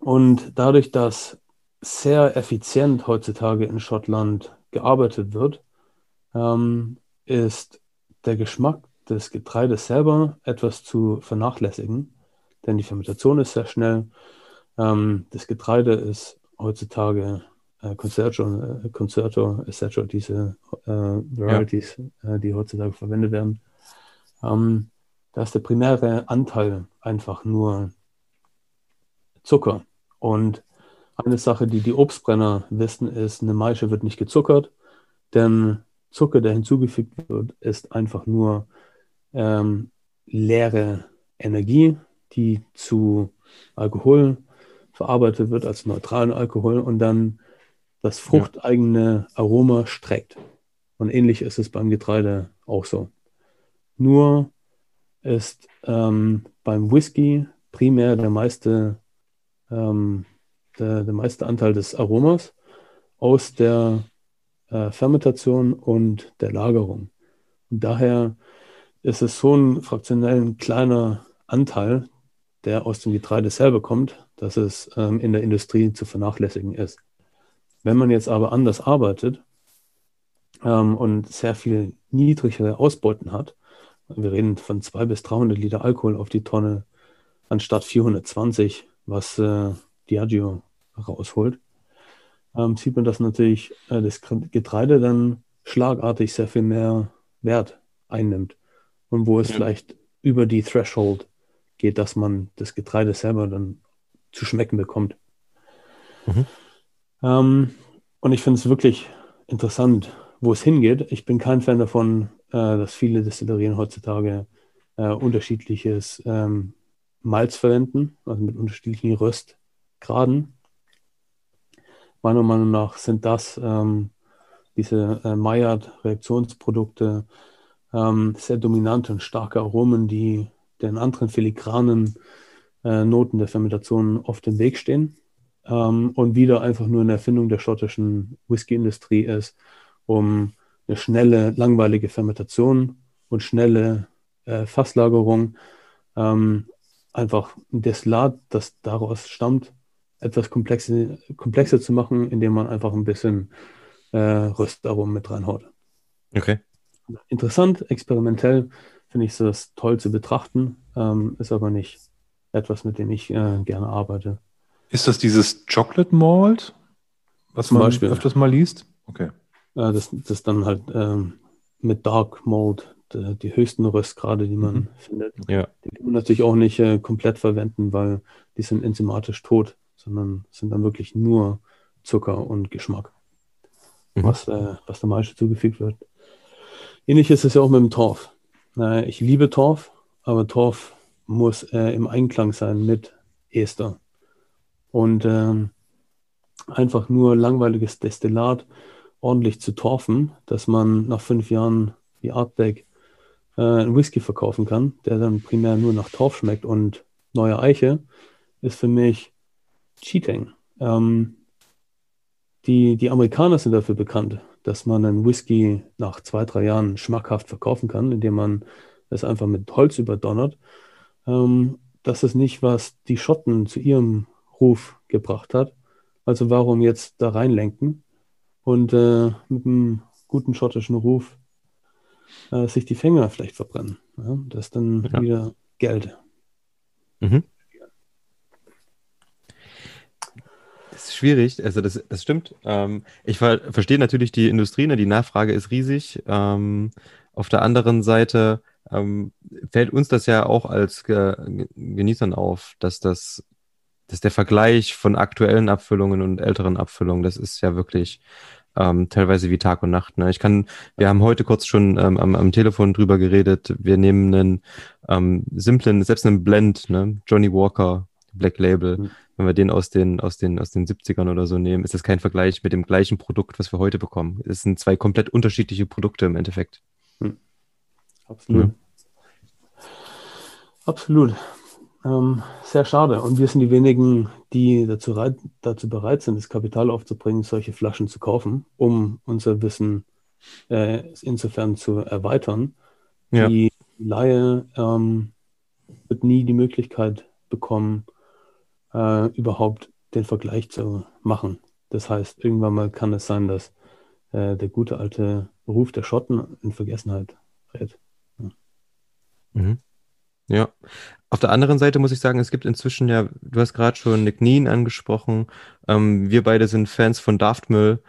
[SPEAKER 3] und dadurch, dass sehr effizient heutzutage in Schottland gearbeitet wird, ähm, ist der Geschmack des Getreides selber etwas zu vernachlässigen, denn die Fermentation ist sehr schnell. Ähm, das Getreide ist heutzutage äh, Concerto, äh, Concerto etc., diese äh, Varieties, ja. äh, die heutzutage verwendet werden. Ähm, da ist der primäre Anteil einfach nur Zucker. Und eine Sache, die die Obstbrenner wissen, ist, eine Maische wird nicht gezuckert, denn Zucker, der hinzugefügt wird, ist einfach nur ähm, leere Energie, die zu Alkohol verarbeitet wird, als neutralen Alkohol und dann das fruchteigene Aroma streckt. Und ähnlich ist es beim Getreide auch so. Nur ist ähm, beim Whisky primär der meiste ähm, der, der meiste Anteil des Aromas aus der äh, Fermentation und der Lagerung. Und daher ist es so ein fraktionell kleiner Anteil, der aus dem Getreide selber kommt, dass es ähm, in der Industrie zu vernachlässigen ist. Wenn man jetzt aber anders arbeitet, ähm, und sehr viel niedrigere Ausbeuten hat. Wir reden von 200 bis 300 Liter Alkohol auf die Tonne anstatt 420, was äh, Diageo rausholt. Ähm, sieht man, dass natürlich äh, das Getreide dann schlagartig sehr viel mehr Wert einnimmt und wo es ja. vielleicht über die Threshold geht, dass man das Getreide selber dann zu schmecken bekommt. Mhm. Ähm, und ich finde es wirklich interessant, wo es hingeht. Ich bin kein Fan davon, äh, dass viele Destillerien heutzutage äh, unterschiedliches ähm, Malz verwenden, also mit unterschiedlichen Röstgraden. Meiner Meinung nach sind das ähm, diese äh, Maillard-Reaktionsprodukte ähm, sehr dominante und starke Aromen, die den anderen filigranen äh, Noten der Fermentation oft im Weg stehen ähm, und wieder einfach nur eine Erfindung der schottischen Whisky-Industrie ist, um eine schnelle, langweilige Fermentation und schnelle äh, Fasslagerung ähm, einfach ein Destillat, das daraus stammt, etwas komplexer, komplexer zu machen, indem man einfach ein bisschen äh, Röstaromen mit reinhaut.
[SPEAKER 2] Okay.
[SPEAKER 3] Interessant, experimentell finde ich das toll zu betrachten, ähm, ist aber nicht etwas, mit dem ich äh, gerne arbeite.
[SPEAKER 1] Ist das dieses Chocolate Malt, was Zum man Beispiel. öfters mal liest?
[SPEAKER 3] Okay. Äh, das, das dann halt ähm, mit Dark Malt, die, die höchsten Röstgrade, die man mhm. findet.
[SPEAKER 2] Ja.
[SPEAKER 3] Die kann man natürlich auch nicht äh, komplett verwenden, weil die sind enzymatisch tot, sondern sind dann wirklich nur Zucker und Geschmack, mhm. was, äh, was der Maische zugefügt wird. Ähnlich ist es ja auch mit dem Torf. Äh, ich liebe Torf, aber Torf muss äh, im Einklang sein mit Ester. Und ähm, einfach nur langweiliges Destillat ordentlich zu torfen, dass man nach fünf Jahren wie Artback äh, einen Whisky verkaufen kann, der dann primär nur nach Torf schmeckt und neue Eiche, ist für mich Cheating. Ähm, die, die Amerikaner sind dafür bekannt, dass man einen Whisky nach zwei, drei Jahren schmackhaft verkaufen kann, indem man es einfach mit Holz überdonnert. Ähm, das ist nicht, was die Schotten zu ihrem Ruf gebracht hat. Also warum jetzt da reinlenken und äh, mit einem guten schottischen Ruf äh, sich die Finger vielleicht verbrennen. Ja? Das ist dann ja. wieder Geld. Mhm.
[SPEAKER 2] Das ist schwierig, also das, das stimmt. Ähm, ich ver verstehe natürlich die Industrie, ne? die Nachfrage ist riesig. Ähm, auf der anderen Seite ähm, fällt uns das ja auch als Ge Genießern auf, dass das dass der Vergleich von aktuellen Abfüllungen und älteren Abfüllungen, das ist ja wirklich ähm, teilweise wie Tag und Nacht. Ne? Ich kann, wir haben heute kurz schon ähm, am, am Telefon drüber geredet. Wir nehmen einen ähm, simplen, selbst einen Blend, ne? Johnny Walker, Black Label. Mhm. Wenn wir den aus den, aus den, aus den 70ern oder so nehmen, ist das kein Vergleich mit dem gleichen Produkt, was wir heute bekommen. Es sind zwei komplett unterschiedliche Produkte im Endeffekt. Mhm.
[SPEAKER 3] Absolut. Mhm. Absolut. Ähm, sehr schade. Und wir sind die wenigen, die dazu, dazu, bereit sind, das Kapital aufzubringen, solche Flaschen zu kaufen, um unser Wissen äh, insofern zu erweitern. Ja. Die Laie ähm, wird nie die Möglichkeit bekommen, äh, überhaupt den Vergleich zu machen. Das heißt, irgendwann mal kann es sein, dass äh, der gute alte Ruf der Schotten in Vergessenheit rät. Ja.
[SPEAKER 2] Mhm. Ja. Auf der anderen Seite muss ich sagen, es gibt inzwischen ja, du hast gerade schon Nick Neen angesprochen. Ähm, wir beide sind Fans von Daftmüll.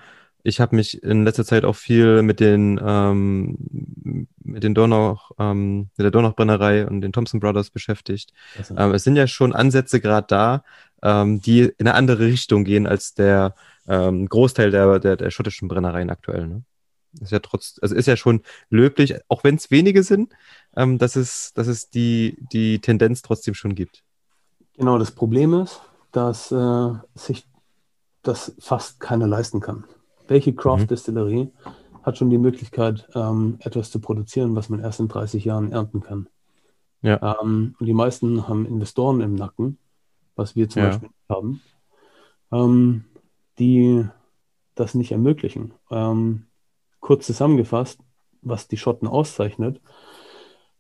[SPEAKER 2] Ich habe mich in letzter Zeit auch viel mit den ähm, mit den Dornach, ähm, mit der Dornach-Brennerei und den Thompson Brothers beschäftigt. Ähm, es sind ja schon Ansätze gerade da, ähm, die in eine andere Richtung gehen als der ähm, Großteil der, der, der schottischen Brennereien aktuell. Ne? Ist ja trotz, also ist ja schon löblich, auch wenn es wenige sind, ähm, dass es, dass es die, die Tendenz trotzdem schon gibt.
[SPEAKER 3] Genau, das Problem ist, dass äh, sich das fast keiner leisten kann. Welche Craft-Distillerie mhm. hat schon die Möglichkeit, ähm, etwas zu produzieren, was man erst in 30 Jahren ernten kann? Ja. Ähm, und die meisten haben Investoren im Nacken, was wir zum ja. Beispiel haben, ähm, die das nicht ermöglichen. Ähm, kurz zusammengefasst, was die Schotten auszeichnet,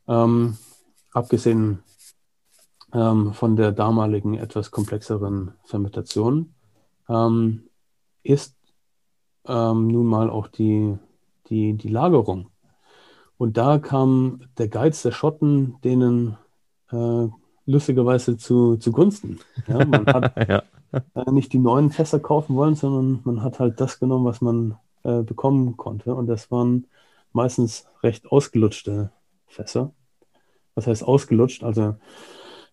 [SPEAKER 3] ähm, abgesehen ähm, von der damaligen etwas komplexeren Fermentation, ähm, ist ähm, nun mal auch die, die, die Lagerung. Und da kam der Geiz der Schotten denen äh, lustigerweise zu, zugunsten. Ja, man hat ja. äh, nicht die neuen Fässer kaufen wollen, sondern man hat halt das genommen, was man äh, bekommen konnte. Und das waren meistens recht ausgelutschte Fässer. Was heißt ausgelutscht? Also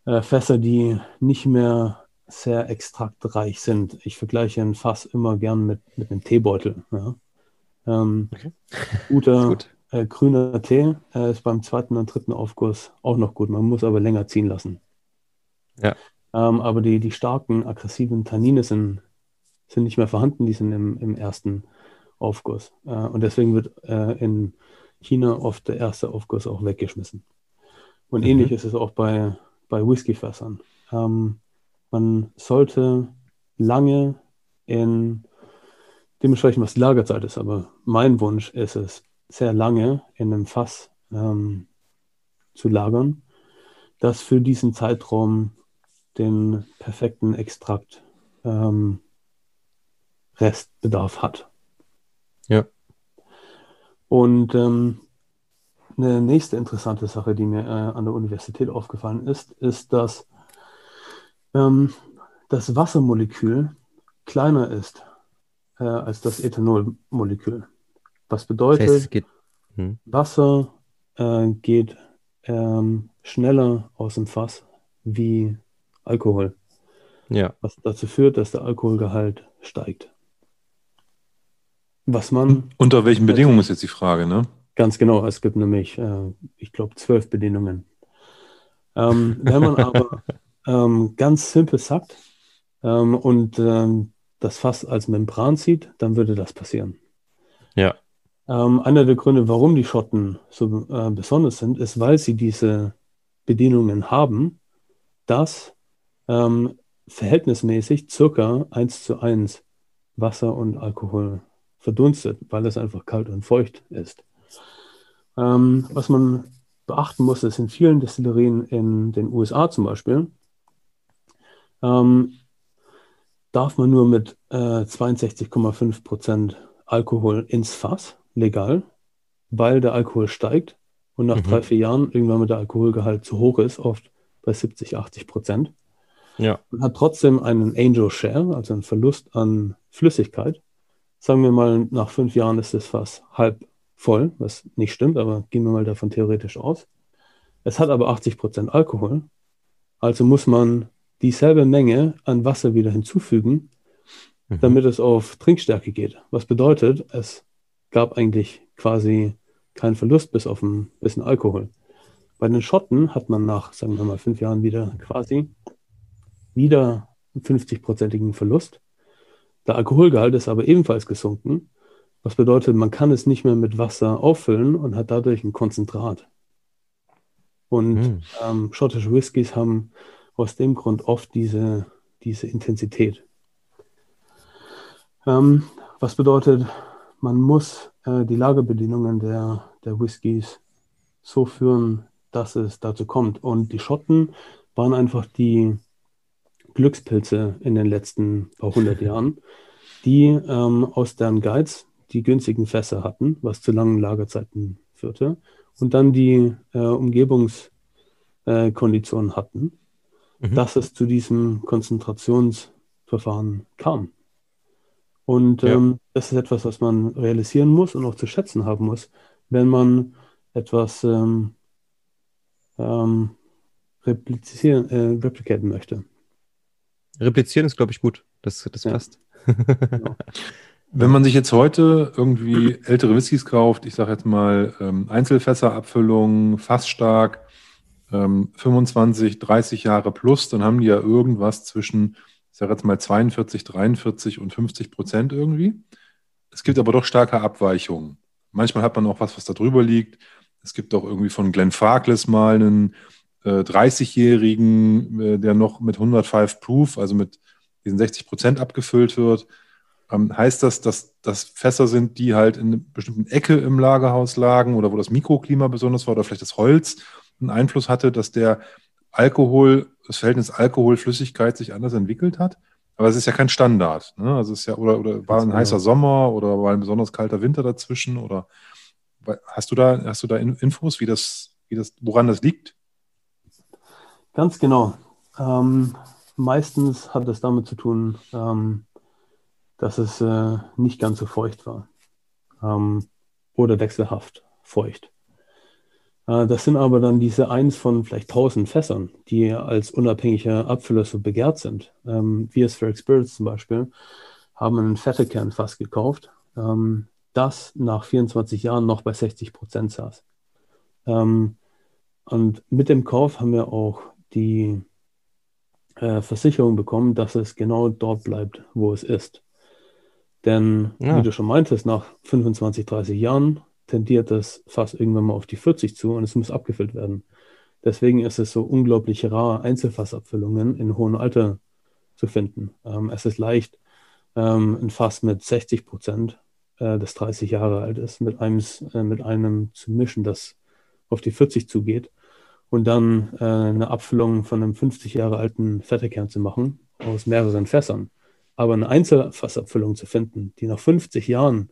[SPEAKER 3] äh, Fässer, die nicht mehr sehr extraktreich sind. Ich vergleiche ein Fass immer gern mit, mit einem Teebeutel. Ja. Ähm, okay. Guter Gut. äh, grüner Tee äh, ist beim zweiten und dritten Aufguss auch noch gut. Man muss aber länger ziehen lassen. Ja. Ähm, aber die, die starken, aggressiven Tannine sind, sind nicht mehr vorhanden, die sind im, im ersten Aufguss. Äh, und deswegen wird äh, in China oft der erste Aufguss auch weggeschmissen. Und mhm. ähnlich ist es auch bei, bei Whiskyfässern. Ähm, man sollte lange in dementsprechend, was die Lagerzeit ist, aber mein Wunsch ist es, sehr lange in einem Fass ähm, zu lagern, das für diesen Zeitraum den perfekten Extrakt ähm, Restbedarf hat.
[SPEAKER 2] Ja.
[SPEAKER 3] Und ähm, eine nächste interessante Sache, die mir äh, an der Universität aufgefallen ist, ist, dass ähm, das Wassermolekül kleiner ist äh, als das Ethanolmolekül. Was bedeutet, das heißt, geht, hm. Wasser äh, geht ähm, schneller aus dem Fass wie Alkohol.
[SPEAKER 2] Ja.
[SPEAKER 3] Was dazu führt, dass der Alkoholgehalt steigt. Was man.
[SPEAKER 1] Unter welchen Bedingungen ist jetzt die Frage, ne?
[SPEAKER 3] Ganz genau. Es gibt nämlich, äh, ich glaube, zwölf Bedingungen. Ähm, wenn man aber ähm, ganz simpel sagt ähm, und ähm, das Fass als Membran sieht, dann würde das passieren.
[SPEAKER 2] Ja.
[SPEAKER 3] Ähm, einer der Gründe, warum die Schotten so äh, besonders sind, ist, weil sie diese Bedienungen haben, dass ähm, verhältnismäßig circa 1 zu 1 Wasser und Alkohol verdunstet, weil es einfach kalt und feucht ist. Ähm, was man beachten muss, ist in vielen Destillerien in den USA zum Beispiel, ähm, darf man nur mit äh, 62,5 Prozent Alkohol ins Fass, legal, weil der Alkohol steigt und nach mhm. drei, vier Jahren irgendwann mit der Alkoholgehalt zu hoch ist, oft bei 70, 80 Prozent.
[SPEAKER 2] Ja.
[SPEAKER 3] Man hat trotzdem einen Angel Share, also einen Verlust an Flüssigkeit. Sagen wir mal, nach fünf Jahren ist das Fass halb voll, was nicht stimmt, aber gehen wir mal davon theoretisch aus. Es hat aber 80 Prozent Alkohol. Also muss man dieselbe Menge an Wasser wieder hinzufügen, mhm. damit es auf Trinkstärke geht. Was bedeutet, es gab eigentlich quasi keinen Verlust bis auf ein bisschen Alkohol. Bei den Schotten hat man nach, sagen wir mal, fünf Jahren wieder quasi wieder 50-prozentigen Verlust. Der Alkoholgehalt ist aber ebenfalls gesunken, was bedeutet, man kann es nicht mehr mit Wasser auffüllen und hat dadurch ein Konzentrat. Und mhm. ähm, schottische Whiskys haben aus dem Grund oft diese, diese Intensität. Ähm, was bedeutet, man muss äh, die Lagerbedingungen der, der Whiskys so führen, dass es dazu kommt. Und die Schotten waren einfach die Glückspilze in den letzten paar hundert Jahren, die ähm, aus deren Geiz die günstigen Fässer hatten, was zu langen Lagerzeiten führte, und dann die äh, Umgebungskonditionen äh, hatten, mhm. dass es zu diesem Konzentrationsverfahren kam. Und ja. ähm, das ist etwas, was man realisieren muss und auch zu schätzen haben muss, wenn man etwas ähm, ähm, replizieren, äh, replizieren möchte.
[SPEAKER 2] Replizieren ist, glaube ich, gut. Das, das ja. passt.
[SPEAKER 1] genau. Wenn man sich jetzt heute irgendwie ältere Whiskys kauft, ich sage jetzt mal ähm, Einzelfässerabfüllung, fassstark, ähm, 25, 30 Jahre plus, dann haben die ja irgendwas zwischen, ich sage jetzt mal 42, 43 und 50 Prozent irgendwie. Es gibt aber doch starke Abweichungen. Manchmal hat man auch was, was da drüber liegt. Es gibt auch irgendwie von Glenn Farkless mal einen äh, 30-Jährigen, äh, der noch mit 105 Proof, also mit diesen 60 Prozent abgefüllt wird. Ähm, heißt das, dass das Fässer sind, die halt in einer bestimmten Ecke im Lagerhaus lagen oder wo das Mikroklima besonders war oder vielleicht das Holz einen Einfluss hatte, dass der Alkohol, das Verhältnis Alkohol-Flüssigkeit sich anders entwickelt hat? Aber es ist ja kein Standard. Ne? Also es ist ja, oder, oder war ein heißer Sommer oder war ein besonders kalter Winter dazwischen? Oder hast du da, hast du da Infos, wie das, wie das, woran das liegt?
[SPEAKER 3] Ganz genau. Ähm, meistens hat es damit zu tun, ähm, dass es äh, nicht ganz so feucht war. Ähm, oder wechselhaft feucht. Äh, das sind aber dann diese eins von vielleicht tausend Fässern, die als unabhängiger Abfüller so begehrt sind. Ähm, wir Spheric Spirits zum Beispiel haben ein Fettekernfass gekauft, ähm, das nach 24 Jahren noch bei 60 Prozent saß. Ähm, und mit dem Kauf haben wir auch die äh, Versicherung bekommen, dass es genau dort bleibt, wo es ist. Denn, ja. wie du schon meintest, nach 25, 30 Jahren tendiert das fast irgendwann mal auf die 40 zu und es muss abgefüllt werden. Deswegen ist es so unglaublich rar, Einzelfassabfüllungen in hohem Alter zu finden. Ähm, es ist leicht, ähm, ein Fass mit 60 Prozent, äh, das 30 Jahre alt ist, mit einem, äh, mit einem zu mischen, das auf die 40 zugeht und dann äh, eine Abfüllung von einem 50 Jahre alten Fettekern zu machen aus mehreren Fässern. Aber eine Einzelfassabfüllung zu finden, die nach 50 Jahren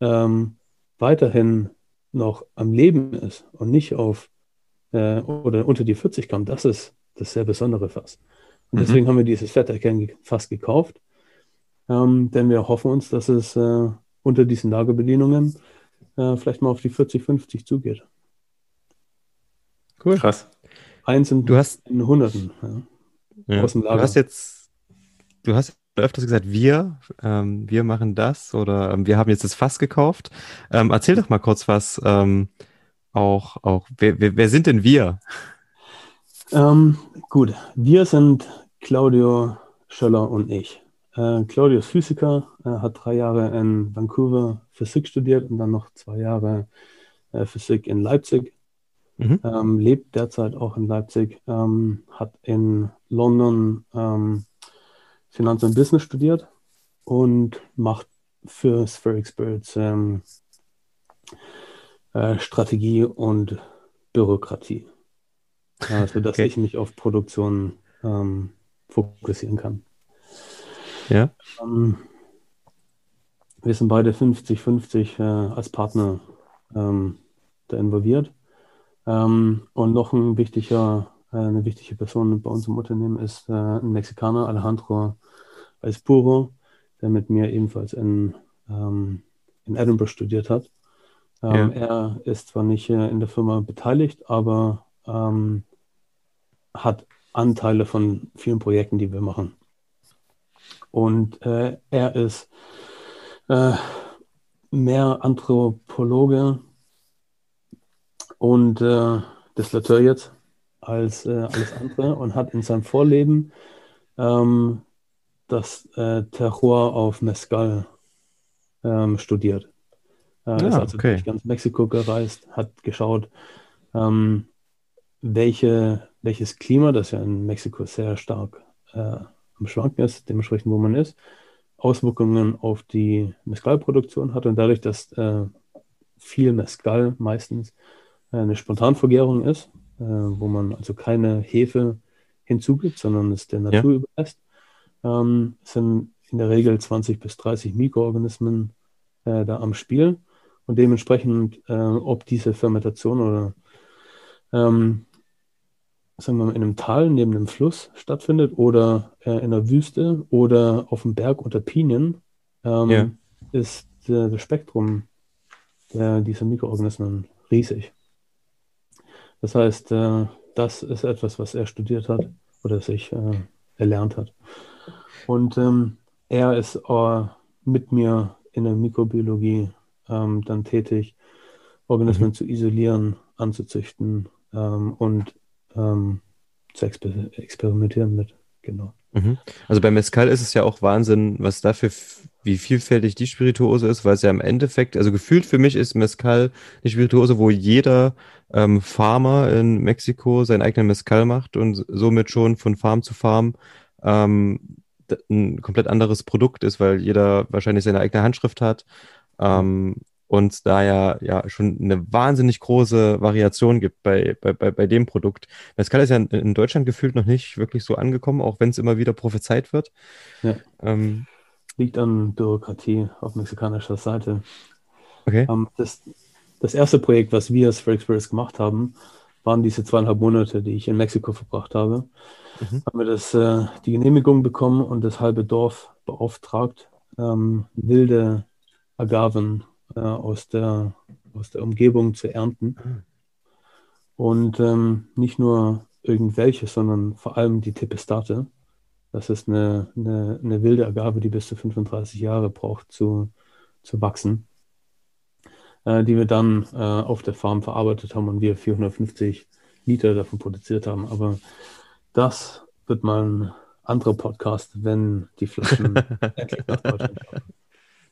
[SPEAKER 3] ähm, weiterhin noch am Leben ist und nicht auf äh, oder unter die 40 kommt, das ist das sehr besondere Fass. Und mhm. deswegen haben wir dieses Fetterkernfass gekauft, ähm, denn wir hoffen uns, dass es äh, unter diesen Lagerbedienungen äh, vielleicht mal auf die 40, 50 zugeht.
[SPEAKER 2] Cool. Krass.
[SPEAKER 3] Eins in,
[SPEAKER 2] du hast,
[SPEAKER 3] in Hunderten. Ja.
[SPEAKER 2] Ja. Aus dem Lager. Du hast jetzt, du hast öfters gesagt, wir, ähm, wir machen das oder ähm, wir haben jetzt das Fass gekauft. Ähm, erzähl doch mal kurz was, ähm, auch, auch, wer, wer, wer sind denn wir?
[SPEAKER 3] Ähm, gut, wir sind Claudio Schöller und ich. Äh, Claudio ist Physiker, äh, hat drei Jahre in Vancouver Physik studiert und dann noch zwei Jahre äh, Physik in Leipzig. Mhm. Ähm, lebt derzeit auch in Leipzig, ähm, hat in London ähm, Finanz und Business studiert und macht für Spheric Spirits ähm, äh, Strategie und Bürokratie. Also, dass okay. ich mich auf Produktion ähm, fokussieren kann.
[SPEAKER 2] Ja.
[SPEAKER 3] Ähm, wir sind beide 50-50 äh, als Partner da involviert. Ähm, und noch ein wichtiger, äh, eine wichtige Person bei uns im Unternehmen ist äh, ein Mexikaner, Alejandro als Puro, der mit mir ebenfalls in, ähm, in Edinburgh studiert hat. Ähm, ja. Er ist zwar nicht äh, in der Firma beteiligt, aber ähm, hat Anteile von vielen Projekten, die wir machen. Und äh, er ist äh, mehr Anthropologe und äh, Deslateur jetzt als äh, alles andere und hat in seinem Vorleben ähm, das äh, Terroir auf Mescal ähm, studiert. Er äh, ah, ist also okay. durch ganz Mexiko gereist, hat geschaut, ähm, welche, welches Klima, das ja in Mexiko sehr stark äh, am Schwanken ist, dementsprechend wo man ist, Auswirkungen auf die Mescal-Produktion hat und dadurch, dass äh, viel Mescal meistens äh, eine Spontanvergärung ist, äh, wo man also keine Hefe hinzugibt, sondern es der Natur ja. überlässt, ähm, sind in der Regel 20 bis 30 Mikroorganismen äh, da am Spiel und dementsprechend, äh, ob diese Fermentation oder ähm, sagen wir mal, in einem Tal neben einem Fluss stattfindet oder äh, in der Wüste oder auf dem Berg unter Pinien, ähm, ja. ist äh, das Spektrum dieser Mikroorganismen riesig. Das heißt, äh, das ist etwas, was er studiert hat oder sich äh, erlernt hat. Und ähm, er ist äh, mit mir in der Mikrobiologie ähm, dann tätig, Organismen mhm. zu isolieren, anzuzüchten ähm, und ähm, zu exper experimentieren mit. Genau.
[SPEAKER 2] Mhm. Also bei Mescal ist es ja auch Wahnsinn, was dafür, wie vielfältig die Spirituose ist, weil es ja im Endeffekt, also gefühlt für mich ist Mescal eine Spirituose, wo jeder ähm, Farmer in Mexiko seinen eigenen Mescal macht und somit schon von Farm zu Farm ähm, ein komplett anderes Produkt ist, weil jeder wahrscheinlich seine eigene Handschrift hat. Ähm, und da ja, ja schon eine wahnsinnig große Variation gibt bei, bei, bei, bei dem Produkt. Mezcal ist ja in, in Deutschland gefühlt noch nicht wirklich so angekommen, auch wenn es immer wieder prophezeit wird.
[SPEAKER 3] Ja. Ähm, Liegt an Bürokratie auf mexikanischer Seite.
[SPEAKER 2] Okay.
[SPEAKER 3] Ähm, das, das erste Projekt, was wir als Free Experience gemacht haben, waren diese zweieinhalb Monate, die ich in Mexiko verbracht habe. Mhm. Haben wir das, äh, die Genehmigung bekommen und das halbe Dorf beauftragt, ähm, wilde Agaven äh, aus, der, aus der Umgebung zu ernten. Und ähm, nicht nur irgendwelche, sondern vor allem die Tepestate. Das ist eine, eine, eine wilde Agave, die bis zu 35 Jahre braucht zu, zu wachsen, äh, die wir dann äh, auf der Farm verarbeitet haben und wir 450 Liter davon produziert haben. Aber das wird mal ein anderer Podcast, wenn die Flaschen endlich nach Deutschland kommen.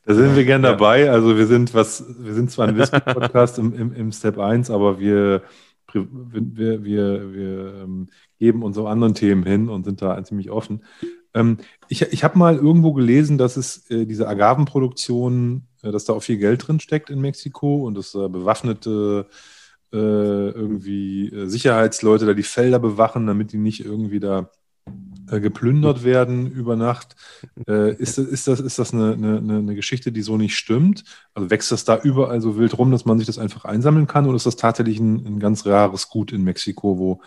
[SPEAKER 1] Da sind wir gern dabei. Also wir sind was, wir sind zwar ein Whisky-Podcast im, im, im, Step 1, aber wir, wir, wir, wir ähm, geben unsere anderen Themen hin und sind da ziemlich offen. Ähm, ich ich habe mal irgendwo gelesen, dass es äh, diese Agavenproduktion, äh, dass da auch viel Geld drin steckt in Mexiko und dass bewaffnete äh, irgendwie Sicherheitsleute da die Felder bewachen, damit die nicht irgendwie da äh, geplündert werden über Nacht. Äh, ist, ist, das, ist das eine, eine, eine, Geschichte, die so nicht stimmt? Also wächst das da überall so wild rum, dass man sich das einfach einsammeln kann? Oder ist das tatsächlich ein, ein ganz rares Gut in Mexiko, wo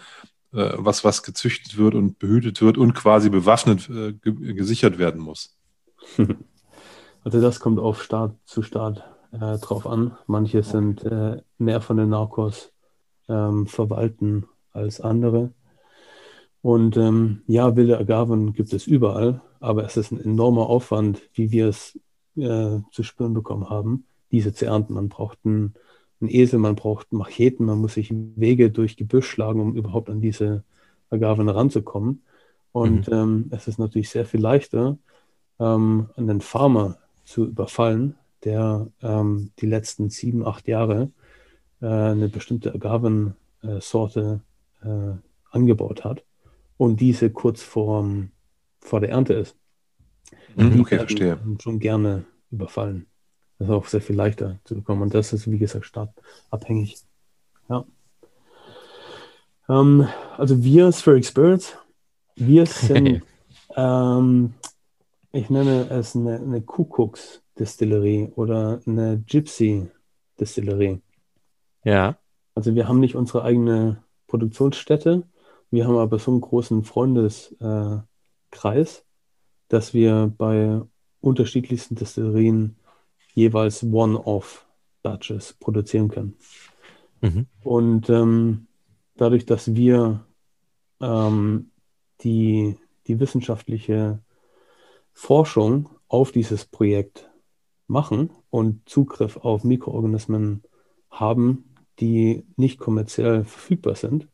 [SPEAKER 1] äh, was, was gezüchtet wird und behütet wird und quasi bewaffnet äh, ge gesichert werden muss?
[SPEAKER 3] Also das kommt auf Staat zu Staat äh, drauf an. Manche sind mehr von den Narcos ähm, verwalten als andere. Und ähm, ja, wilde Agaven gibt es überall, aber es ist ein enormer Aufwand, wie wir es äh, zu spüren bekommen haben, diese zu ernten. Man braucht einen, einen, Esel, man braucht Macheten, man muss sich Wege durch Gebüsch schlagen, um überhaupt an diese Agaven ranzukommen. Und mhm. ähm, es ist natürlich sehr viel leichter, ähm, einen Farmer zu überfallen, der ähm, die letzten sieben, acht Jahre äh, eine bestimmte Agavensorte äh, angebaut hat und diese kurz vor, vor der Ernte ist.
[SPEAKER 1] Mhm, okay, verstehe.
[SPEAKER 3] Schon gerne überfallen. Das ist auch sehr viel leichter zu bekommen. Und das ist, wie gesagt, startabhängig. Ja. Ähm, also wir, Spheric Spirits, wir sind, ähm, ich nenne es eine, eine Kuckucks-Distillerie oder eine Gypsy-Distillerie.
[SPEAKER 2] Ja.
[SPEAKER 3] Also wir haben nicht unsere eigene Produktionsstätte, wir haben aber so einen großen Freundeskreis, äh, dass wir bei unterschiedlichsten Destillerien jeweils One-Off-Batches produzieren können. Mhm. Und ähm, dadurch, dass wir ähm, die, die wissenschaftliche Forschung auf dieses Projekt machen und Zugriff auf Mikroorganismen haben, die nicht kommerziell verfügbar sind,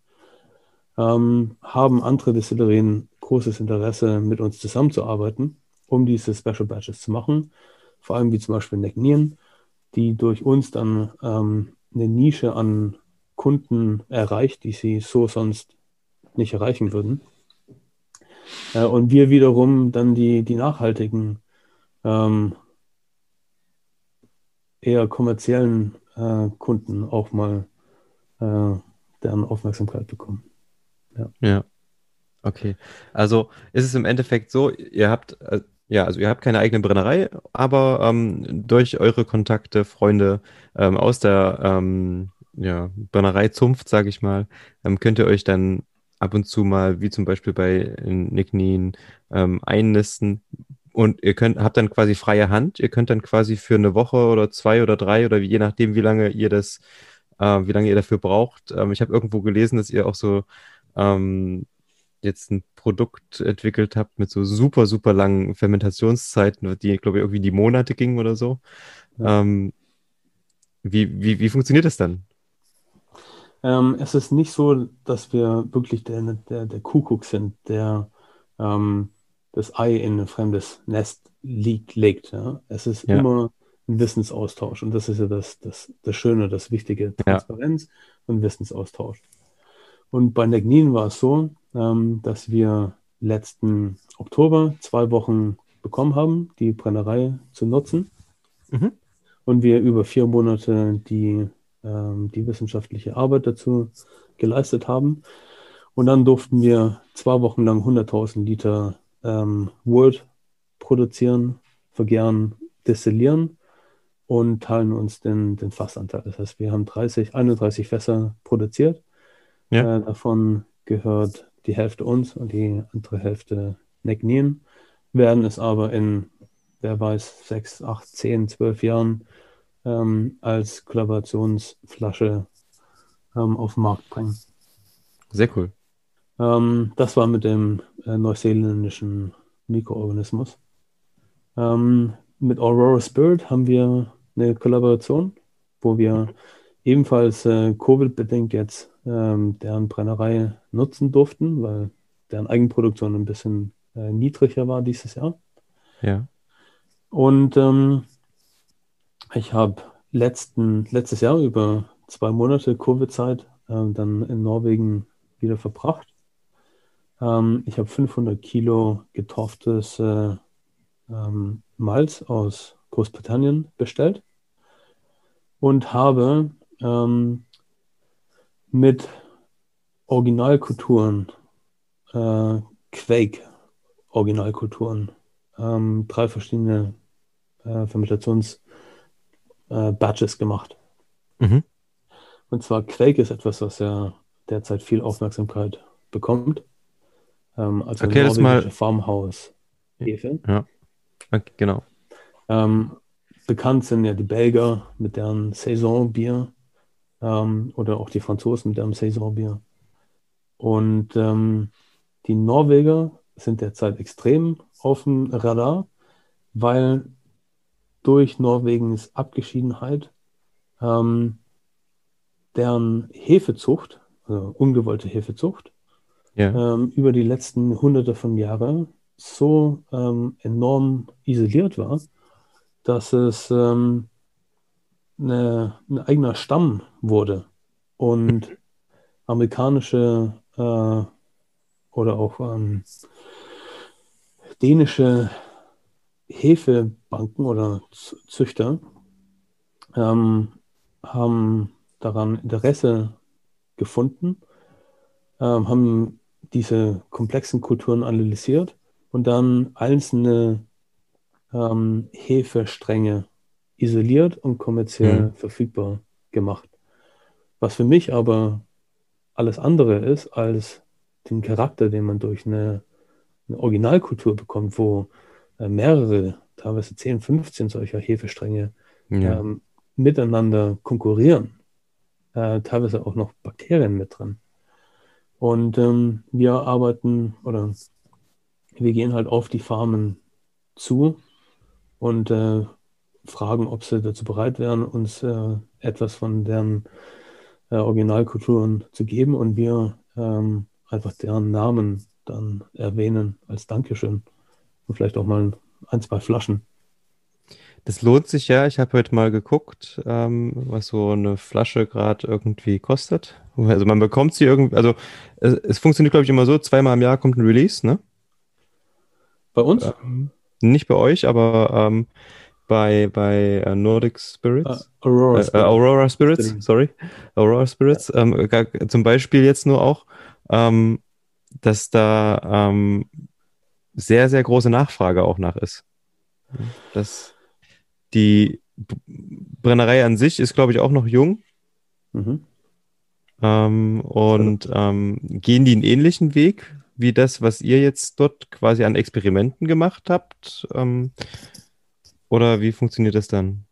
[SPEAKER 3] ähm, haben andere Destillerien großes Interesse, mit uns zusammenzuarbeiten, um diese Special Batches zu machen. Vor allem wie zum Beispiel Necknieren, die durch uns dann ähm, eine Nische an Kunden erreicht, die sie so sonst nicht erreichen würden. Äh, und wir wiederum dann die, die nachhaltigen, ähm, eher kommerziellen äh, Kunden auch mal äh, deren Aufmerksamkeit bekommen.
[SPEAKER 2] Ja. ja. Okay. Also ist es im Endeffekt so, ihr habt, äh, ja, also ihr habt keine eigene Brennerei, aber ähm, durch eure Kontakte, Freunde ähm, aus der ähm, ja, Brennerei Zunft, sage ich mal, ähm, könnt ihr euch dann ab und zu mal, wie zum Beispiel bei Nicknien, ähm, einnisten und ihr könnt, habt dann quasi freie Hand. Ihr könnt dann quasi für eine Woche oder zwei oder drei oder je nachdem, wie lange ihr das, äh, wie lange ihr dafür braucht. Ähm, ich habe irgendwo gelesen, dass ihr auch so ähm, jetzt ein Produkt entwickelt habt mit so super, super langen Fermentationszeiten, die, glaube ich, irgendwie die Monate gingen oder so. Ja. Ähm, wie, wie, wie funktioniert das dann?
[SPEAKER 3] Ähm, es ist nicht so, dass wir wirklich der, der, der Kuckuck sind, der ähm, das Ei in ein fremdes Nest liegt, legt. Ja? Es ist ja. immer ein Wissensaustausch und das ist ja das, das, das Schöne, das Wichtige, Transparenz und Wissensaustausch. Und bei Negnin war es so, ähm, dass wir letzten Oktober zwei Wochen bekommen haben, die Brennerei zu nutzen. Mhm. und wir über vier Monate die, ähm, die wissenschaftliche Arbeit dazu geleistet haben. Und dann durften wir zwei Wochen lang 100.000 Liter ähm, Wort produzieren, vergären, destillieren und teilen uns den, den Fassanteil. Das heißt, wir haben 30, 31 Fässer produziert. Ja. Äh, davon gehört die Hälfte uns und die andere Hälfte Necknien. Werden es aber in, wer weiß, sechs, acht, zehn, zwölf Jahren ähm, als Kollaborationsflasche ähm, auf den Markt bringen.
[SPEAKER 2] Sehr cool.
[SPEAKER 3] Ähm, das war mit dem äh, neuseeländischen Mikroorganismus. Ähm, mit Aurora Spirit haben wir eine Kollaboration, wo wir ebenfalls äh, Covid-bedingt jetzt ähm, deren Brennerei nutzen durften, weil deren Eigenproduktion ein bisschen äh, niedriger war dieses Jahr.
[SPEAKER 2] Ja.
[SPEAKER 3] Und ähm, ich habe letzten letztes Jahr über zwei Monate Covid-Zeit äh, dann in Norwegen wieder verbracht. Ähm, ich habe 500 Kilo getorftes äh, ähm, Malz aus Großbritannien bestellt und habe ähm, mit Originalkulturen, äh, Quake Originalkulturen, ähm, drei verschiedene äh, Fermentations-Batches äh, gemacht. Mhm. Und zwar Quake ist etwas, was ja derzeit viel Aufmerksamkeit bekommt. Ähm, also
[SPEAKER 2] okay, norwegische
[SPEAKER 3] Farmhaus-Hefe.
[SPEAKER 2] Ja, okay, genau.
[SPEAKER 3] Ähm, bekannt sind ja die Belgier mit deren Saisonbier ähm, oder auch die Franzosen mit deren Saisonbier. Und ähm, die Norweger sind derzeit extrem auf dem Radar, weil durch Norwegens Abgeschiedenheit ähm, deren Hefezucht, also ungewollte Hefezucht, ja. ähm, über die letzten hunderte von Jahren so ähm, enorm isoliert war, dass es ähm, eine, ein eigener Stamm wurde und amerikanische äh, oder auch ähm, dänische Hefebanken oder Züchter ähm, haben daran Interesse gefunden, ähm, haben diese komplexen Kulturen analysiert und dann einzelne ähm, Hefestränge isoliert und kommerziell mhm. verfügbar gemacht. Was für mich aber alles andere ist als den Charakter, den man durch eine, eine Originalkultur bekommt, wo äh, mehrere, teilweise 10, 15 solcher Hefestränge ja. ähm, miteinander konkurrieren. Äh, teilweise auch noch Bakterien mit drin. Und ähm, wir arbeiten oder wir gehen halt auf die Farmen zu und äh, fragen, ob sie dazu bereit wären, uns äh, etwas von deren äh, Originalkulturen zu geben und wir ähm, einfach deren Namen dann erwähnen als Dankeschön und vielleicht auch mal ein, zwei Flaschen.
[SPEAKER 2] Das lohnt sich ja. Ich habe heute mal geguckt, ähm, was so eine Flasche gerade irgendwie kostet. Also man bekommt sie irgendwie, also es, es funktioniert, glaube ich, immer so, zweimal im Jahr kommt ein Release, ne?
[SPEAKER 3] Bei uns?
[SPEAKER 2] Ähm, nicht bei euch, aber ähm, bei, bei uh, Nordic Spirits.
[SPEAKER 3] Uh, Aurora,
[SPEAKER 2] äh, Spirits. Aurora Spirits, sorry. Aurora Spirits. Ähm, zum Beispiel jetzt nur auch, ähm, dass da ähm, sehr, sehr große Nachfrage auch nach ist. Das die Brennerei an sich ist, glaube ich, auch noch jung. Mhm. Ähm, und ähm, gehen die einen ähnlichen Weg wie das, was ihr jetzt dort quasi an Experimenten gemacht habt? Ähm, oder wie funktioniert das dann?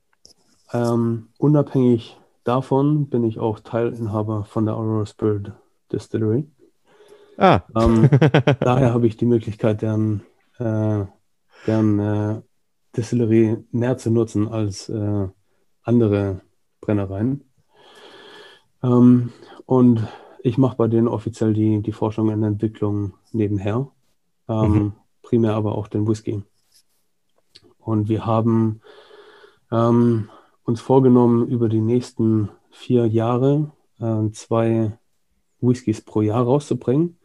[SPEAKER 3] Ähm, unabhängig davon bin ich auch Teilinhaber von der Aurora Spirit Distillery.
[SPEAKER 2] Ah.
[SPEAKER 3] Ähm, daher habe ich die Möglichkeit, deren, äh, deren äh, Destillerie mehr zu nutzen als äh, andere Brennereien. Ähm, und ich mache bei denen offiziell die, die Forschung und Entwicklung nebenher, ähm, mhm. primär aber auch den Whisky. Und wir haben ähm, uns vorgenommen, über die nächsten vier Jahre äh, zwei Whiskys pro Jahr rauszubringen,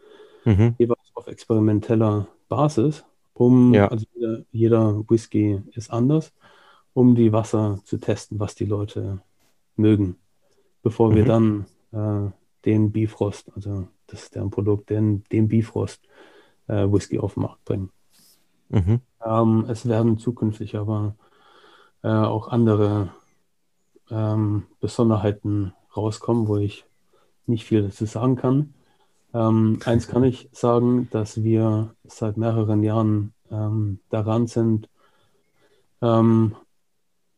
[SPEAKER 3] mhm. jeweils auf experimenteller Basis um, ja. also jeder, jeder, Whisky ist anders, um die Wasser zu testen, was die Leute mögen, bevor mhm. wir dann äh, den Bifrost, also das ist deren Produkt, den, den Bifrost äh, Whisky auf den Markt bringen. Mhm. Ähm, es werden zukünftig aber äh, auch andere ähm, Besonderheiten rauskommen, wo ich nicht viel dazu sagen kann. Ähm, eins kann ich sagen, dass wir seit mehreren Jahren ähm, daran sind, ähm,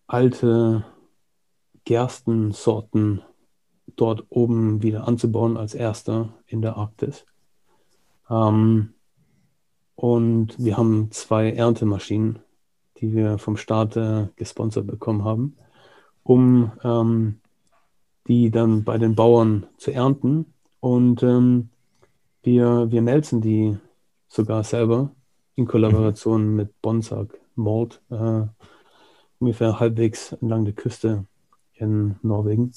[SPEAKER 3] alte Gerstensorten dort oben wieder anzubauen als erster in der Arktis. Ähm, und wir haben zwei Erntemaschinen, die wir vom Staat äh, gesponsert bekommen haben, um ähm, die dann bei den Bauern zu ernten. Und ähm, wir, wir melzen die sogar selber in Kollaboration mhm. mit Bonsack Malt, äh, ungefähr halbwegs entlang der Küste in Norwegen.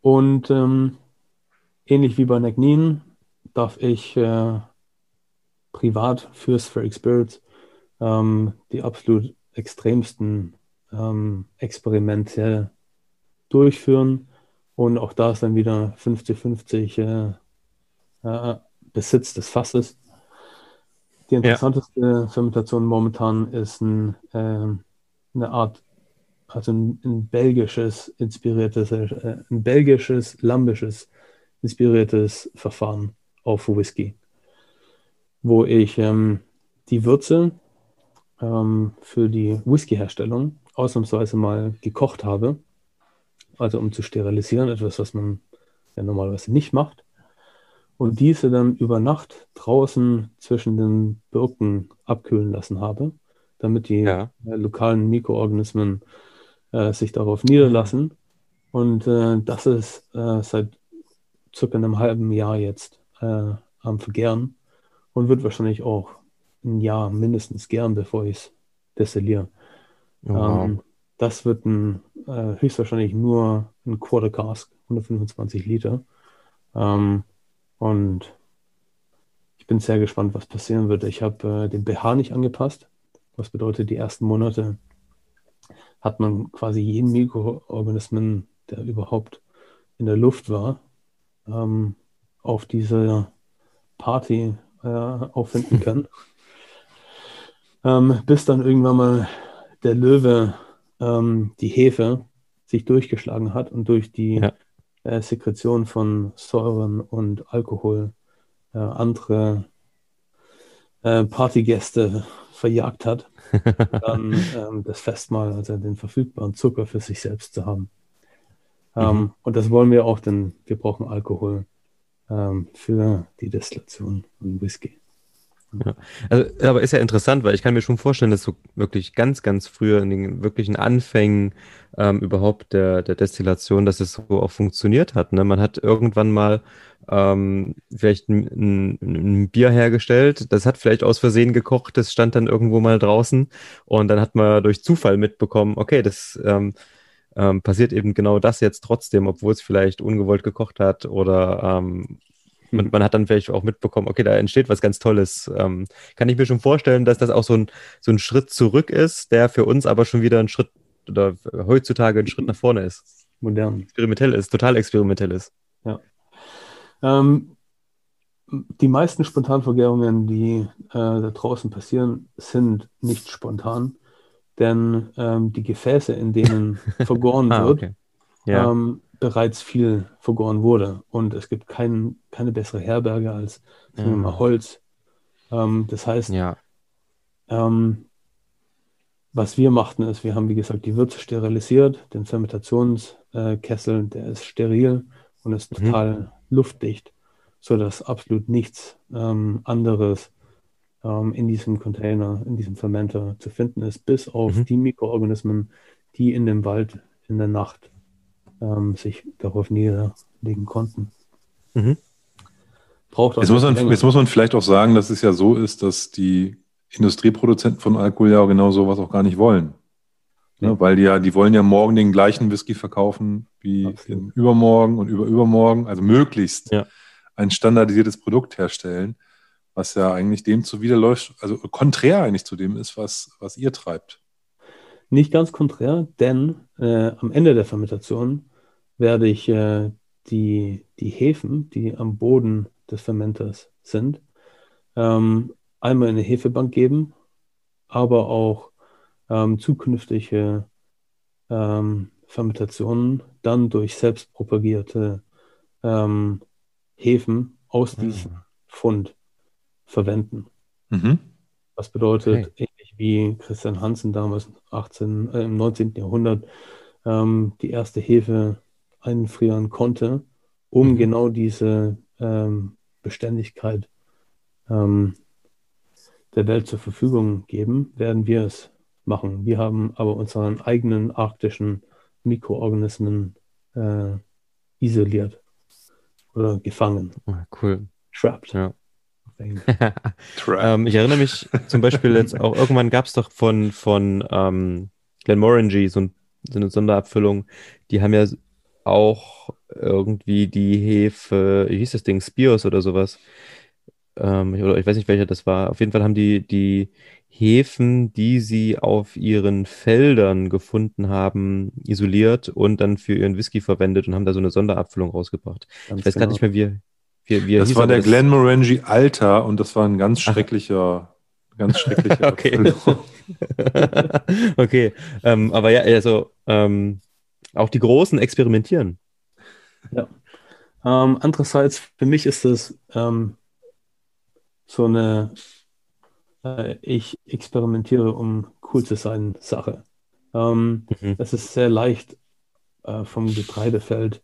[SPEAKER 3] Und ähm, ähnlich wie bei Nagnin darf ich äh, privat für Spheric Spirits ähm, die absolut extremsten ähm, Experimente durchführen. Und auch da ist dann wieder 50-50 äh, äh, Besitz des Fasses. Die interessanteste ja. Fermentation momentan ist ein, äh, eine Art also ein, ein belgisches inspiriertes, äh, ein belgisches, lambisches inspiriertes Verfahren auf Whisky, wo ich ähm, die Würze ähm, für die Whisky-Herstellung ausnahmsweise mal gekocht habe, also um zu sterilisieren, etwas, was man ja normalerweise nicht macht, und diese dann über Nacht draußen zwischen den Birken abkühlen lassen habe, damit die ja. äh, lokalen Mikroorganismen äh, sich darauf niederlassen. Und äh, das ist äh, seit circa einem halben Jahr jetzt äh, am Vergären und wird wahrscheinlich auch ein Jahr mindestens gern, bevor ich es destilliere. Oh, wow. ähm, das wird ein, äh, höchstwahrscheinlich nur ein Quarter Cask, 125 Liter. Ähm, und ich bin sehr gespannt, was passieren wird. Ich habe äh, den pH nicht angepasst, was bedeutet, die ersten Monate hat man quasi jeden Mikroorganismen, der überhaupt in der Luft war, ähm, auf dieser Party äh, auffinden können. ähm, bis dann irgendwann mal der Löwe ähm, die Hefe sich durchgeschlagen hat und durch die ja. äh, Sekretion von Säuren und Alkohol äh, andere äh, Partygäste verjagt hat, dann ähm, das Festmahl, also den verfügbaren Zucker für sich selbst zu haben. Ähm, mhm. Und das wollen wir auch, denn wir brauchen Alkohol ähm, für die Destillation von Whisky.
[SPEAKER 2] Ja. Also, aber ist ja interessant, weil ich kann mir schon vorstellen, dass so wirklich ganz, ganz früher in den wirklichen Anfängen ähm, überhaupt der, der Destillation, dass es so auch funktioniert hat. Ne? Man hat irgendwann mal ähm, vielleicht ein, ein, ein, Bier hergestellt, das hat vielleicht aus Versehen gekocht, das stand dann irgendwo mal draußen und dann hat man durch Zufall mitbekommen, okay, das ähm, ähm, passiert eben genau das jetzt trotzdem, obwohl es vielleicht ungewollt gekocht hat oder ähm, man, man, hat dann vielleicht auch mitbekommen, okay, da entsteht was ganz Tolles. Ähm, kann ich mir schon vorstellen, dass das auch so ein, so ein Schritt zurück ist, der für uns aber schon wieder ein Schritt oder heutzutage ein Schritt nach vorne ist.
[SPEAKER 3] Modern.
[SPEAKER 2] Experimentell ist, total experimentell ist.
[SPEAKER 3] Ja. Ähm, die meisten Spontanvergärungen, die äh, da draußen passieren, sind nicht spontan, denn ähm, die Gefäße, in denen vergoren ah, wird, okay. ja. ähm, bereits viel vergoren wurde. Und es gibt kein, keine bessere Herberge als wir mal, Holz. Ähm, das heißt, ja. ähm, was wir machten, ist, wir haben, wie gesagt, die Würze sterilisiert, den Fermentationskessel, der ist steril und ist mhm. total luftdicht, sodass absolut nichts ähm, anderes ähm, in diesem Container, in diesem Fermenter zu finden ist, bis auf mhm. die Mikroorganismen, die in dem Wald in der Nacht ähm, sich darauf niederlegen konnten. Mhm.
[SPEAKER 1] Braucht jetzt, muss man, jetzt muss man vielleicht auch sagen, dass es ja so ist, dass die Industrieproduzenten von Alkohol ja genau sowas auch gar nicht wollen. Ja. Ne, weil die ja, die wollen ja morgen den gleichen Whisky verkaufen wie übermorgen und über übermorgen, also möglichst ja. ein standardisiertes Produkt herstellen, was ja eigentlich dem zuwiderläuft, also konträr eigentlich zu dem ist, was, was ihr treibt.
[SPEAKER 3] Nicht ganz konträr, denn äh, am Ende der Fermentation werde ich äh, die, die Hefen, die am Boden des Fermenters sind, ähm, einmal in eine Hefebank geben, aber auch ähm, zukünftige ähm, Fermentationen dann durch selbstpropagierte ähm, Hefen aus diesem mhm. Fund verwenden. Mhm. Was bedeutet, okay. ähnlich wie Christian Hansen damals 18, äh, im 19. Jahrhundert ähm, die erste Hefe einfrieren konnte, um mhm. genau diese ähm, Beständigkeit ähm, der Welt zur Verfügung geben, werden wir es machen. Wir haben aber unseren eigenen arktischen Mikroorganismen äh, isoliert oder gefangen.
[SPEAKER 2] Ah, cool.
[SPEAKER 3] Trapped.
[SPEAKER 2] Ja. ähm, ich erinnere mich zum Beispiel jetzt auch, irgendwann gab es doch von, von ähm, Glenmorangie so, ein, so, eine Sonderabfüllung. Die haben ja auch irgendwie die Hefe, wie hieß das Ding, Spears oder sowas. Ähm, oder ich weiß nicht, welcher das war. Auf jeden Fall haben die die Hefen, die sie auf ihren Feldern gefunden haben, isoliert und dann für ihren Whisky verwendet und haben da so eine Sonderabfüllung rausgebracht. Ganz ich weiß genau. gar nicht mehr, wie, wie, wie
[SPEAKER 1] Das war der Glenmorangie Alter und das war ein ganz schrecklicher, Ach. ganz schrecklicher
[SPEAKER 2] Okay. okay. Ähm, aber ja, also ähm, auch die Großen experimentieren.
[SPEAKER 3] Ja. Ähm, andererseits, für mich ist das ähm, so eine äh, ich experimentiere, um cool zu sein, Sache. Ähm, mhm. Es ist sehr leicht, äh, vom Getreidefeld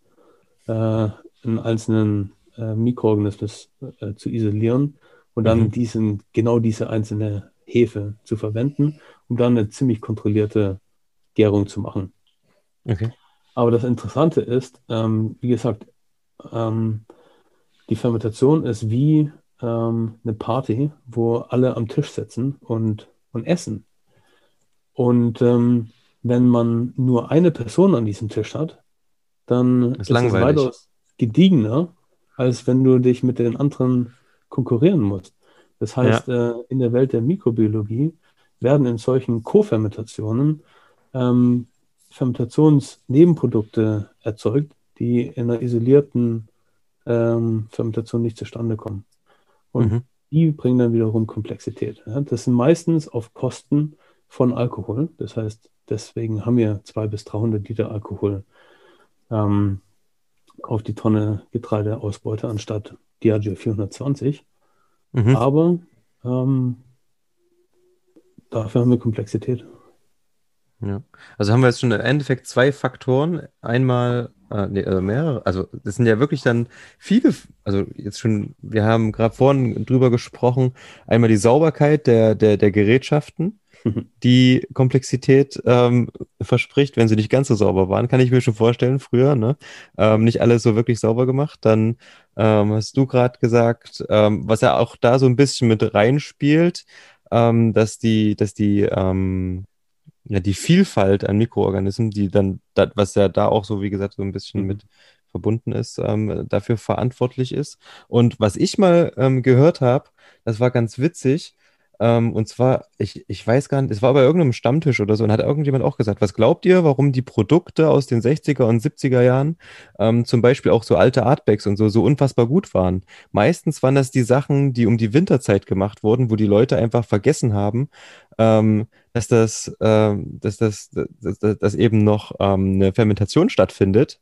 [SPEAKER 3] äh, einen einzelnen äh, Mikroorganismus äh, zu isolieren und dann mhm. diesen, genau diese einzelne Hefe zu verwenden, um dann eine ziemlich kontrollierte Gärung zu machen. Okay. Aber das Interessante ist, ähm, wie gesagt, ähm, die Fermentation ist wie ähm, eine Party, wo alle am Tisch sitzen und, und essen. Und ähm, wenn man nur eine Person an diesem Tisch hat, dann
[SPEAKER 2] ist, ist es weitaus
[SPEAKER 3] gediegener, als wenn du dich mit den anderen konkurrieren musst. Das heißt, ja. äh, in der Welt der Mikrobiologie werden in solchen Co-Fermentationen ähm, Fermentationsnebenprodukte erzeugt, die in einer isolierten ähm, Fermentation nicht zustande kommen. Und mhm. die bringen dann wiederum Komplexität. Ja? Das sind meistens auf Kosten von Alkohol. Das heißt, deswegen haben wir 200 bis 300 Liter Alkohol ähm, auf die Tonne Getreideausbeute anstatt Diageo 420. Mhm. Aber ähm, dafür haben wir Komplexität.
[SPEAKER 2] Ja. Also haben wir jetzt schon im Endeffekt zwei Faktoren. Einmal, äh, nee, also mehrere, also das sind ja wirklich dann viele, also jetzt schon, wir haben gerade vorhin drüber gesprochen, einmal die Sauberkeit der, der, der Gerätschaften, die Komplexität ähm, verspricht, wenn sie nicht ganz so sauber waren, kann ich mir schon vorstellen, früher, ne? Ähm, nicht alles so wirklich sauber gemacht. Dann ähm, hast du gerade gesagt, ähm, was ja auch da so ein bisschen mit reinspielt, ähm, dass die, dass die ähm, ja, die Vielfalt an Mikroorganismen, die dann, was ja da auch so, wie gesagt, so ein bisschen mhm. mit verbunden ist, ähm, dafür verantwortlich ist. Und was ich mal ähm, gehört habe, das war ganz witzig, ähm, und zwar, ich, ich weiß gar nicht, es war bei irgendeinem Stammtisch oder so, und hat irgendjemand auch gesagt, was glaubt ihr, warum die Produkte aus den 60er und 70er Jahren, ähm, zum Beispiel auch so alte Artbacks und so, so unfassbar gut waren? Meistens waren das die Sachen, die um die Winterzeit gemacht wurden, wo die Leute einfach vergessen haben, ähm, dass das, ähm, dass das, dass, dass, dass eben noch ähm, eine Fermentation stattfindet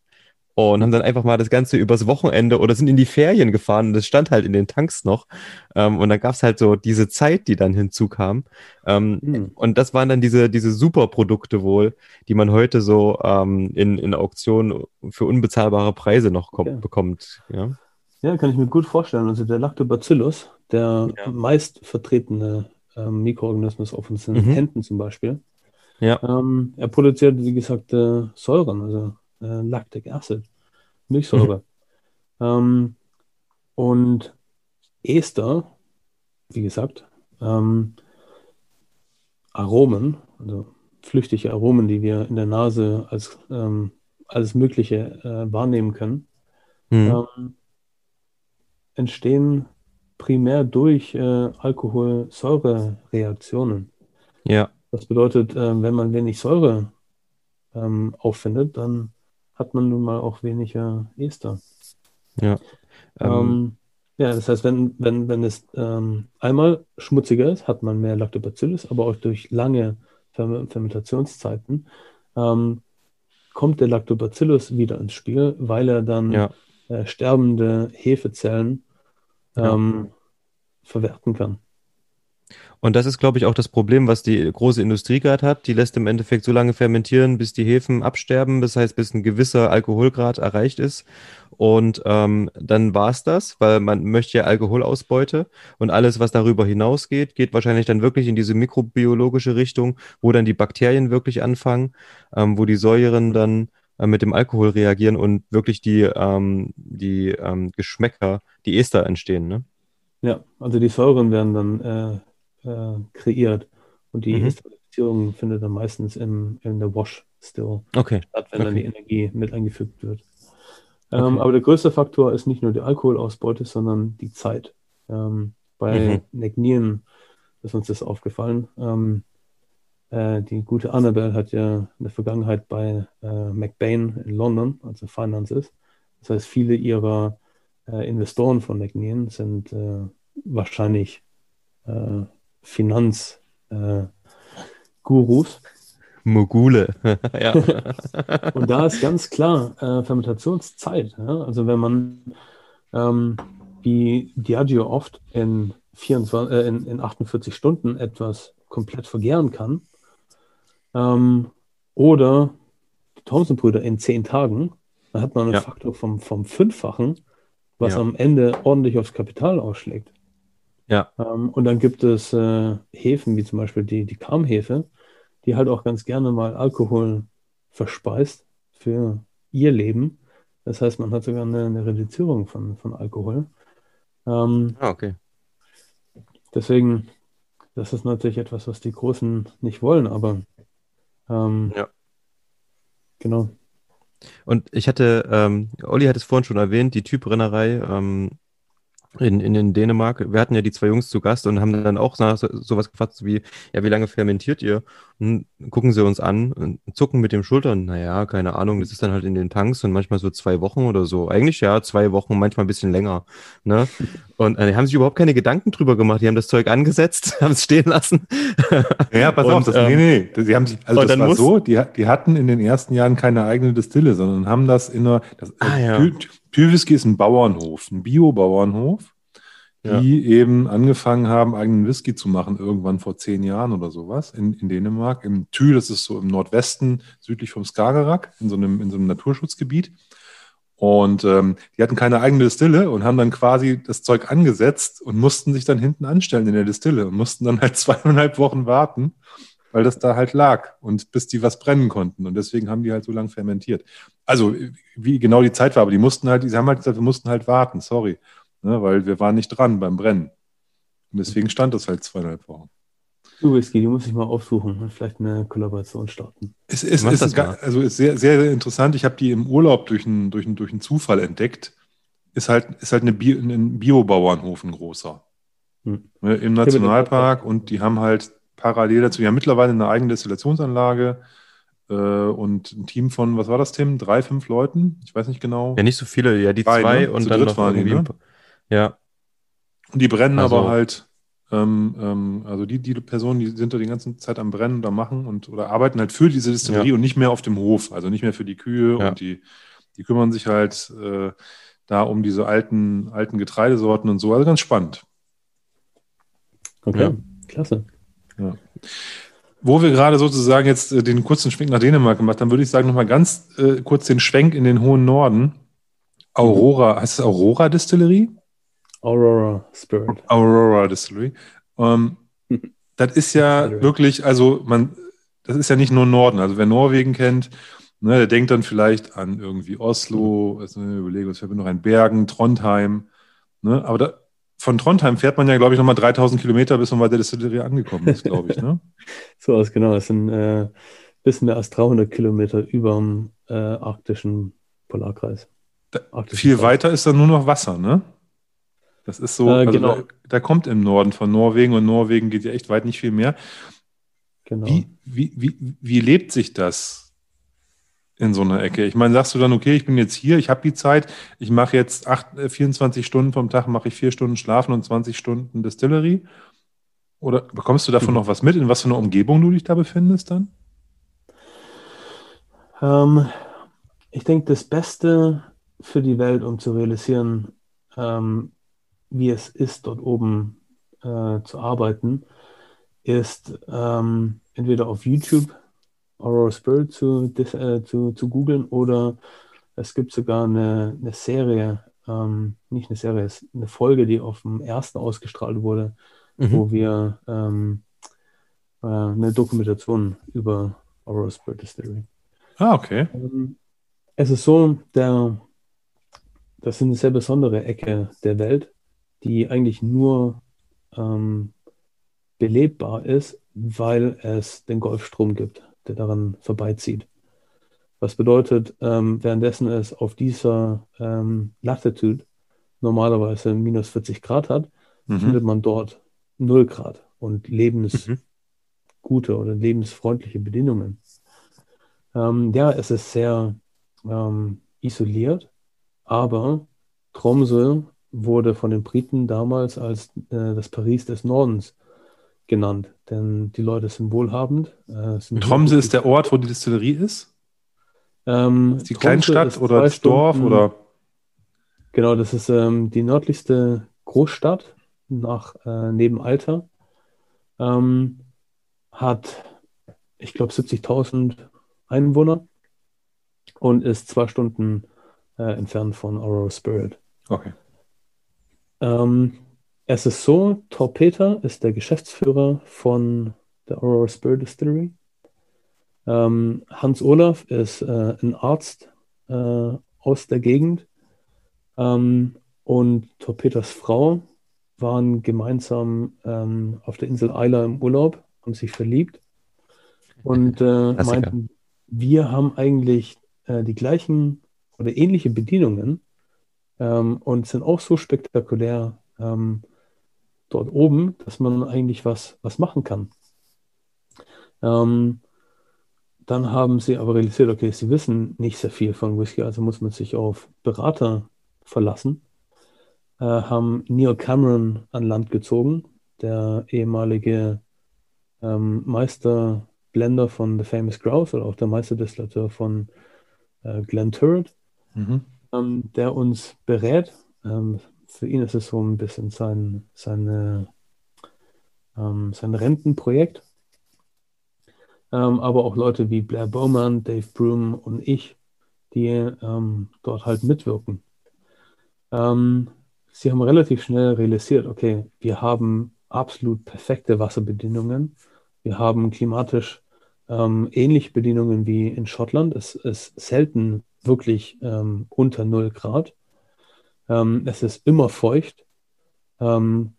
[SPEAKER 2] und haben dann einfach mal das Ganze übers Wochenende oder sind in die Ferien gefahren und das stand halt in den Tanks noch. Ähm, und dann gab es halt so diese Zeit, die dann hinzukam. Mhm. Und das waren dann diese, diese Superprodukte wohl, die man heute so ähm, in, in Auktionen für unbezahlbare Preise noch ja. bekommt. Ja?
[SPEAKER 3] ja, kann ich mir gut vorstellen. Also der Lactobacillus, der ja. meist vertretene ähm, Mikroorganismus auf unseren mhm. Händen zum Beispiel. Ja. Ähm, er produziert, wie gesagt, äh, Säuren, also äh, Lactic Acid, Milchsäure. Mhm. Ähm, und Ester, wie gesagt, ähm, Aromen, also flüchtige Aromen, die wir in der Nase als ähm, alles Mögliche äh, wahrnehmen können, mhm. ähm, entstehen primär durch äh, Alkoholsäurereaktionen.
[SPEAKER 2] Ja.
[SPEAKER 3] Das bedeutet, äh, wenn man wenig Säure ähm, auffindet, dann hat man nun mal auch weniger Ester.
[SPEAKER 2] Ja.
[SPEAKER 3] Ähm, ähm, ja, das heißt, wenn, wenn, wenn es ähm, einmal schmutziger ist, hat man mehr Lactobacillus, aber auch durch lange Fermentationszeiten ähm, kommt der Lactobacillus wieder ins Spiel, weil er dann ja. äh, sterbende Hefezellen ähm, verwerten kann.
[SPEAKER 2] Und das ist, glaube ich, auch das Problem, was die große Industrie gerade hat. Die lässt im Endeffekt so lange fermentieren, bis die Hefen absterben, das heißt, bis ein gewisser Alkoholgrad erreicht ist. Und ähm, dann war's das, weil man möchte ja Alkoholausbeute und alles, was darüber hinausgeht, geht wahrscheinlich dann wirklich in diese mikrobiologische Richtung, wo dann die Bakterien wirklich anfangen, ähm, wo die Säuren dann äh, mit dem Alkohol reagieren und wirklich die, ähm, die ähm, Geschmäcker, die Ester entstehen. Ne?
[SPEAKER 3] Ja, also die Säuren werden dann äh, äh, kreiert. Und die mhm. Estabilisierung findet dann meistens im, in der Wash Still
[SPEAKER 2] okay.
[SPEAKER 3] statt, wenn
[SPEAKER 2] okay.
[SPEAKER 3] dann die Energie mit eingefügt wird. Ähm, okay. Aber der größte Faktor ist nicht nur die Alkoholausbeute, sondern die Zeit. Ähm, bei mhm. Negnien ist uns das aufgefallen. Ähm, äh, die gute Annabelle hat ja eine Vergangenheit bei äh, McBain in London, also Finances. Das heißt, viele ihrer äh, Investoren von McNean sind äh, wahrscheinlich äh, Finanzgurus. Äh,
[SPEAKER 2] Mogule.
[SPEAKER 3] ja. Und da ist ganz klar äh, Fermentationszeit. Ja? Also wenn man ähm, wie Diageo oft in, 24, äh, in, in 48 Stunden etwas komplett vergären kann, ähm, oder die Thompson-Brüder in 10 Tagen, dann hat man einen ja. Faktor vom, vom Fünffachen, was ja. am Ende ordentlich aufs Kapital ausschlägt.
[SPEAKER 2] Ja.
[SPEAKER 3] Ähm, und dann gibt es äh, Hefen, wie zum Beispiel die, die Karmhefe, die halt auch ganz gerne mal Alkohol verspeist für ihr Leben. Das heißt, man hat sogar eine, eine Reduzierung von, von Alkohol.
[SPEAKER 2] Ähm, ah, okay.
[SPEAKER 3] Deswegen, das ist natürlich etwas, was die Großen nicht wollen, aber ähm,
[SPEAKER 2] ja.
[SPEAKER 3] Genau.
[SPEAKER 2] Und ich hatte, ähm, Olli hat es vorhin schon erwähnt, die Typrennerei, ähm, in, in, in Dänemark. Wir hatten ja die zwei Jungs zu Gast und haben dann auch so, sowas gefragt wie, ja, wie lange fermentiert ihr? Und gucken sie uns an und zucken mit den Schultern. Naja, keine Ahnung, das ist dann halt in den Tanks und manchmal so zwei Wochen oder so. Eigentlich ja, zwei Wochen, manchmal ein bisschen länger. Ne? Und äh, die haben sich überhaupt keine Gedanken drüber gemacht. Die haben das Zeug angesetzt, haben es stehen lassen.
[SPEAKER 1] Ja, pass und, auf, das, ähm, nee, nee, sie haben sich, also das war muss, so, die, die hatten in den ersten Jahren keine eigene Distille, sondern haben das in einer, das,
[SPEAKER 2] ah, ja.
[SPEAKER 1] Pülwhisky ist ein Bauernhof, ein Bio-Bauernhof, die ja. eben angefangen haben, eigenen Whisky zu machen, irgendwann vor zehn Jahren oder sowas, in, in Dänemark. Im Thül, das ist so im Nordwesten, südlich vom Skagerrak, in so einem, in so einem Naturschutzgebiet. Und ähm, die hatten keine eigene Distille und haben dann quasi das Zeug angesetzt und mussten sich dann hinten anstellen in der Distille und mussten dann halt zweieinhalb Wochen warten, weil das da halt lag und bis die was brennen konnten. Und deswegen haben die halt so lange fermentiert. Also, wie genau die Zeit war, aber die mussten halt, die haben halt gesagt, wir mussten halt warten, sorry. Ne, weil wir waren nicht dran beim Brennen. Und deswegen stand das halt zweieinhalb Wochen.
[SPEAKER 3] Du Whisky, die muss ich mal aufsuchen und vielleicht eine Kollaboration starten.
[SPEAKER 1] Es ist, ist, ist also ist sehr, sehr, sehr interessant. Ich habe die im Urlaub durch einen, durch einen, durch einen Zufall entdeckt. Ist halt, ist halt eine Bio, ein Biobauernhof, ein großer. Hm. Ne, Im Nationalpark und die haben halt parallel dazu, haben mittlerweile eine eigene Destillationsanlage äh, und ein Team von, was war das, Tim? Drei, fünf Leuten? Ich weiß nicht genau.
[SPEAKER 2] Ja, nicht so viele, ja, die Drei, zwei
[SPEAKER 1] ne?
[SPEAKER 2] und Zu dann noch irgendwie. Die, ne? Ja.
[SPEAKER 1] Und die brennen also, aber halt, ähm, ähm, also die, die Personen, die sind da die ganze Zeit am Brennen und am Machen und oder arbeiten halt für diese Distillerie ja. und nicht mehr auf dem Hof, also nicht mehr für die Kühe ja. und die, die kümmern sich halt äh, da um diese alten, alten Getreidesorten und so. Also ganz spannend.
[SPEAKER 3] Okay, ja. klasse.
[SPEAKER 1] Ja. Wo wir gerade sozusagen jetzt äh, den kurzen Schwenk nach Dänemark gemacht haben, würde ich sagen, nochmal ganz äh, kurz den Schwenk in den hohen Norden. Aurora, heißt es Aurora Distillery?
[SPEAKER 3] Aurora Spirit.
[SPEAKER 1] Aurora Distillery. Ähm, das ist ja Distillery. wirklich, also man, das ist ja nicht nur Norden. Also wer Norwegen kennt, ne, der denkt dann vielleicht an irgendwie Oslo, also eine Überlegung, ich habe noch ein Bergen, Trondheim. Ne, aber da, von Trondheim fährt man ja, glaube ich, nochmal 3000 Kilometer, bis man bei der Distillery angekommen ist, glaube ich. Ne?
[SPEAKER 3] so aus, genau. Es sind äh, bisschen mehr als 300 Kilometer über dem äh, arktischen Polarkreis.
[SPEAKER 1] Da, viel Kreis. weiter ist dann nur noch Wasser, ne? Das ist so,
[SPEAKER 3] äh, also genau.
[SPEAKER 1] da, da, kommt im Norden von Norwegen und Norwegen geht ja echt weit nicht viel mehr. Genau. Wie, wie, wie, wie lebt sich das in so einer Ecke? Ich meine, sagst du dann, okay, ich bin jetzt hier, ich habe die Zeit, ich mache jetzt acht, 24 äh, Stunden vom Tag, mache ich vier Stunden Schlafen und 20 Stunden Distillery? Oder bekommst du davon mhm. noch was mit, in was für einer Umgebung du dich da befindest dann?
[SPEAKER 3] Ähm, ich denke, das Beste für die Welt, um zu realisieren, ähm, wie es ist, dort oben äh, zu arbeiten, ist ähm, entweder auf YouTube Aurora Spirit zu, äh, zu, zu googeln oder es gibt sogar eine, eine Serie, ähm, nicht eine Serie, es eine Folge, die auf dem ersten ausgestrahlt wurde, mhm. wo wir ähm, äh, eine Dokumentation über Aurora Spirit Distillery.
[SPEAKER 1] Ah, okay.
[SPEAKER 3] Ähm, es ist so, der, das ist eine sehr besondere Ecke der Welt, die eigentlich nur ähm, belebbar ist, weil es den Golfstrom gibt, der daran vorbeizieht. Was bedeutet, ähm, währenddessen es auf dieser ähm, Latitude normalerweise minus 40 Grad hat, mhm. findet man dort 0 Grad und lebensgute mhm. oder lebensfreundliche Bedingungen. Ähm, ja, es ist sehr ähm, isoliert, aber Tromsø wurde von den Briten damals als äh, das Paris des Nordens genannt, denn die Leute sind wohlhabend.
[SPEAKER 1] Äh, sind Tromsø ist der Ort, wo die Distillerie ist? Ähm, ist die Tromsø Kleinstadt oder das Dorf Stunden, oder?
[SPEAKER 3] Genau, das ist ähm, die nördlichste Großstadt nach äh, neben Alter. Ähm, hat, ich glaube, 70.000 Einwohner und ist zwei Stunden äh, entfernt von Aurora Spirit.
[SPEAKER 1] Okay.
[SPEAKER 3] Ähm, es ist so, Torpeter ist der Geschäftsführer von der Aurora Spirit Distillery. Ähm, Hans Olaf ist äh, ein Arzt äh, aus der Gegend. Ähm, und Torpeters Frau waren gemeinsam ähm, auf der Insel Isla im Urlaub, haben sich verliebt und äh, meinten, wir haben eigentlich äh, die gleichen oder ähnliche Bedienungen ähm, und sind auch so spektakulär ähm, dort oben, dass man eigentlich was, was machen kann. Ähm, dann haben sie aber realisiert, okay, sie wissen nicht sehr viel von Whisky, also muss man sich auf Berater verlassen. Äh, haben Neil Cameron an Land gezogen, der ehemalige ähm, Meisterblender von The Famous Grouse oder auch der Meisterdestillateur von äh, Glenn Turret, mhm. ähm, der uns berät. Ähm, für ihn ist es so ein bisschen sein, seine, ähm, sein Rentenprojekt. Ähm, aber auch Leute wie Blair Bowman, Dave Broom und ich, die ähm, dort halt mitwirken. Ähm, sie haben relativ schnell realisiert, okay, wir haben absolut perfekte Wasserbedingungen. Wir haben klimatisch ähm, ähnliche Bedingungen wie in Schottland. Es ist selten wirklich ähm, unter 0 Grad. Ähm, es ist immer feucht. Ähm,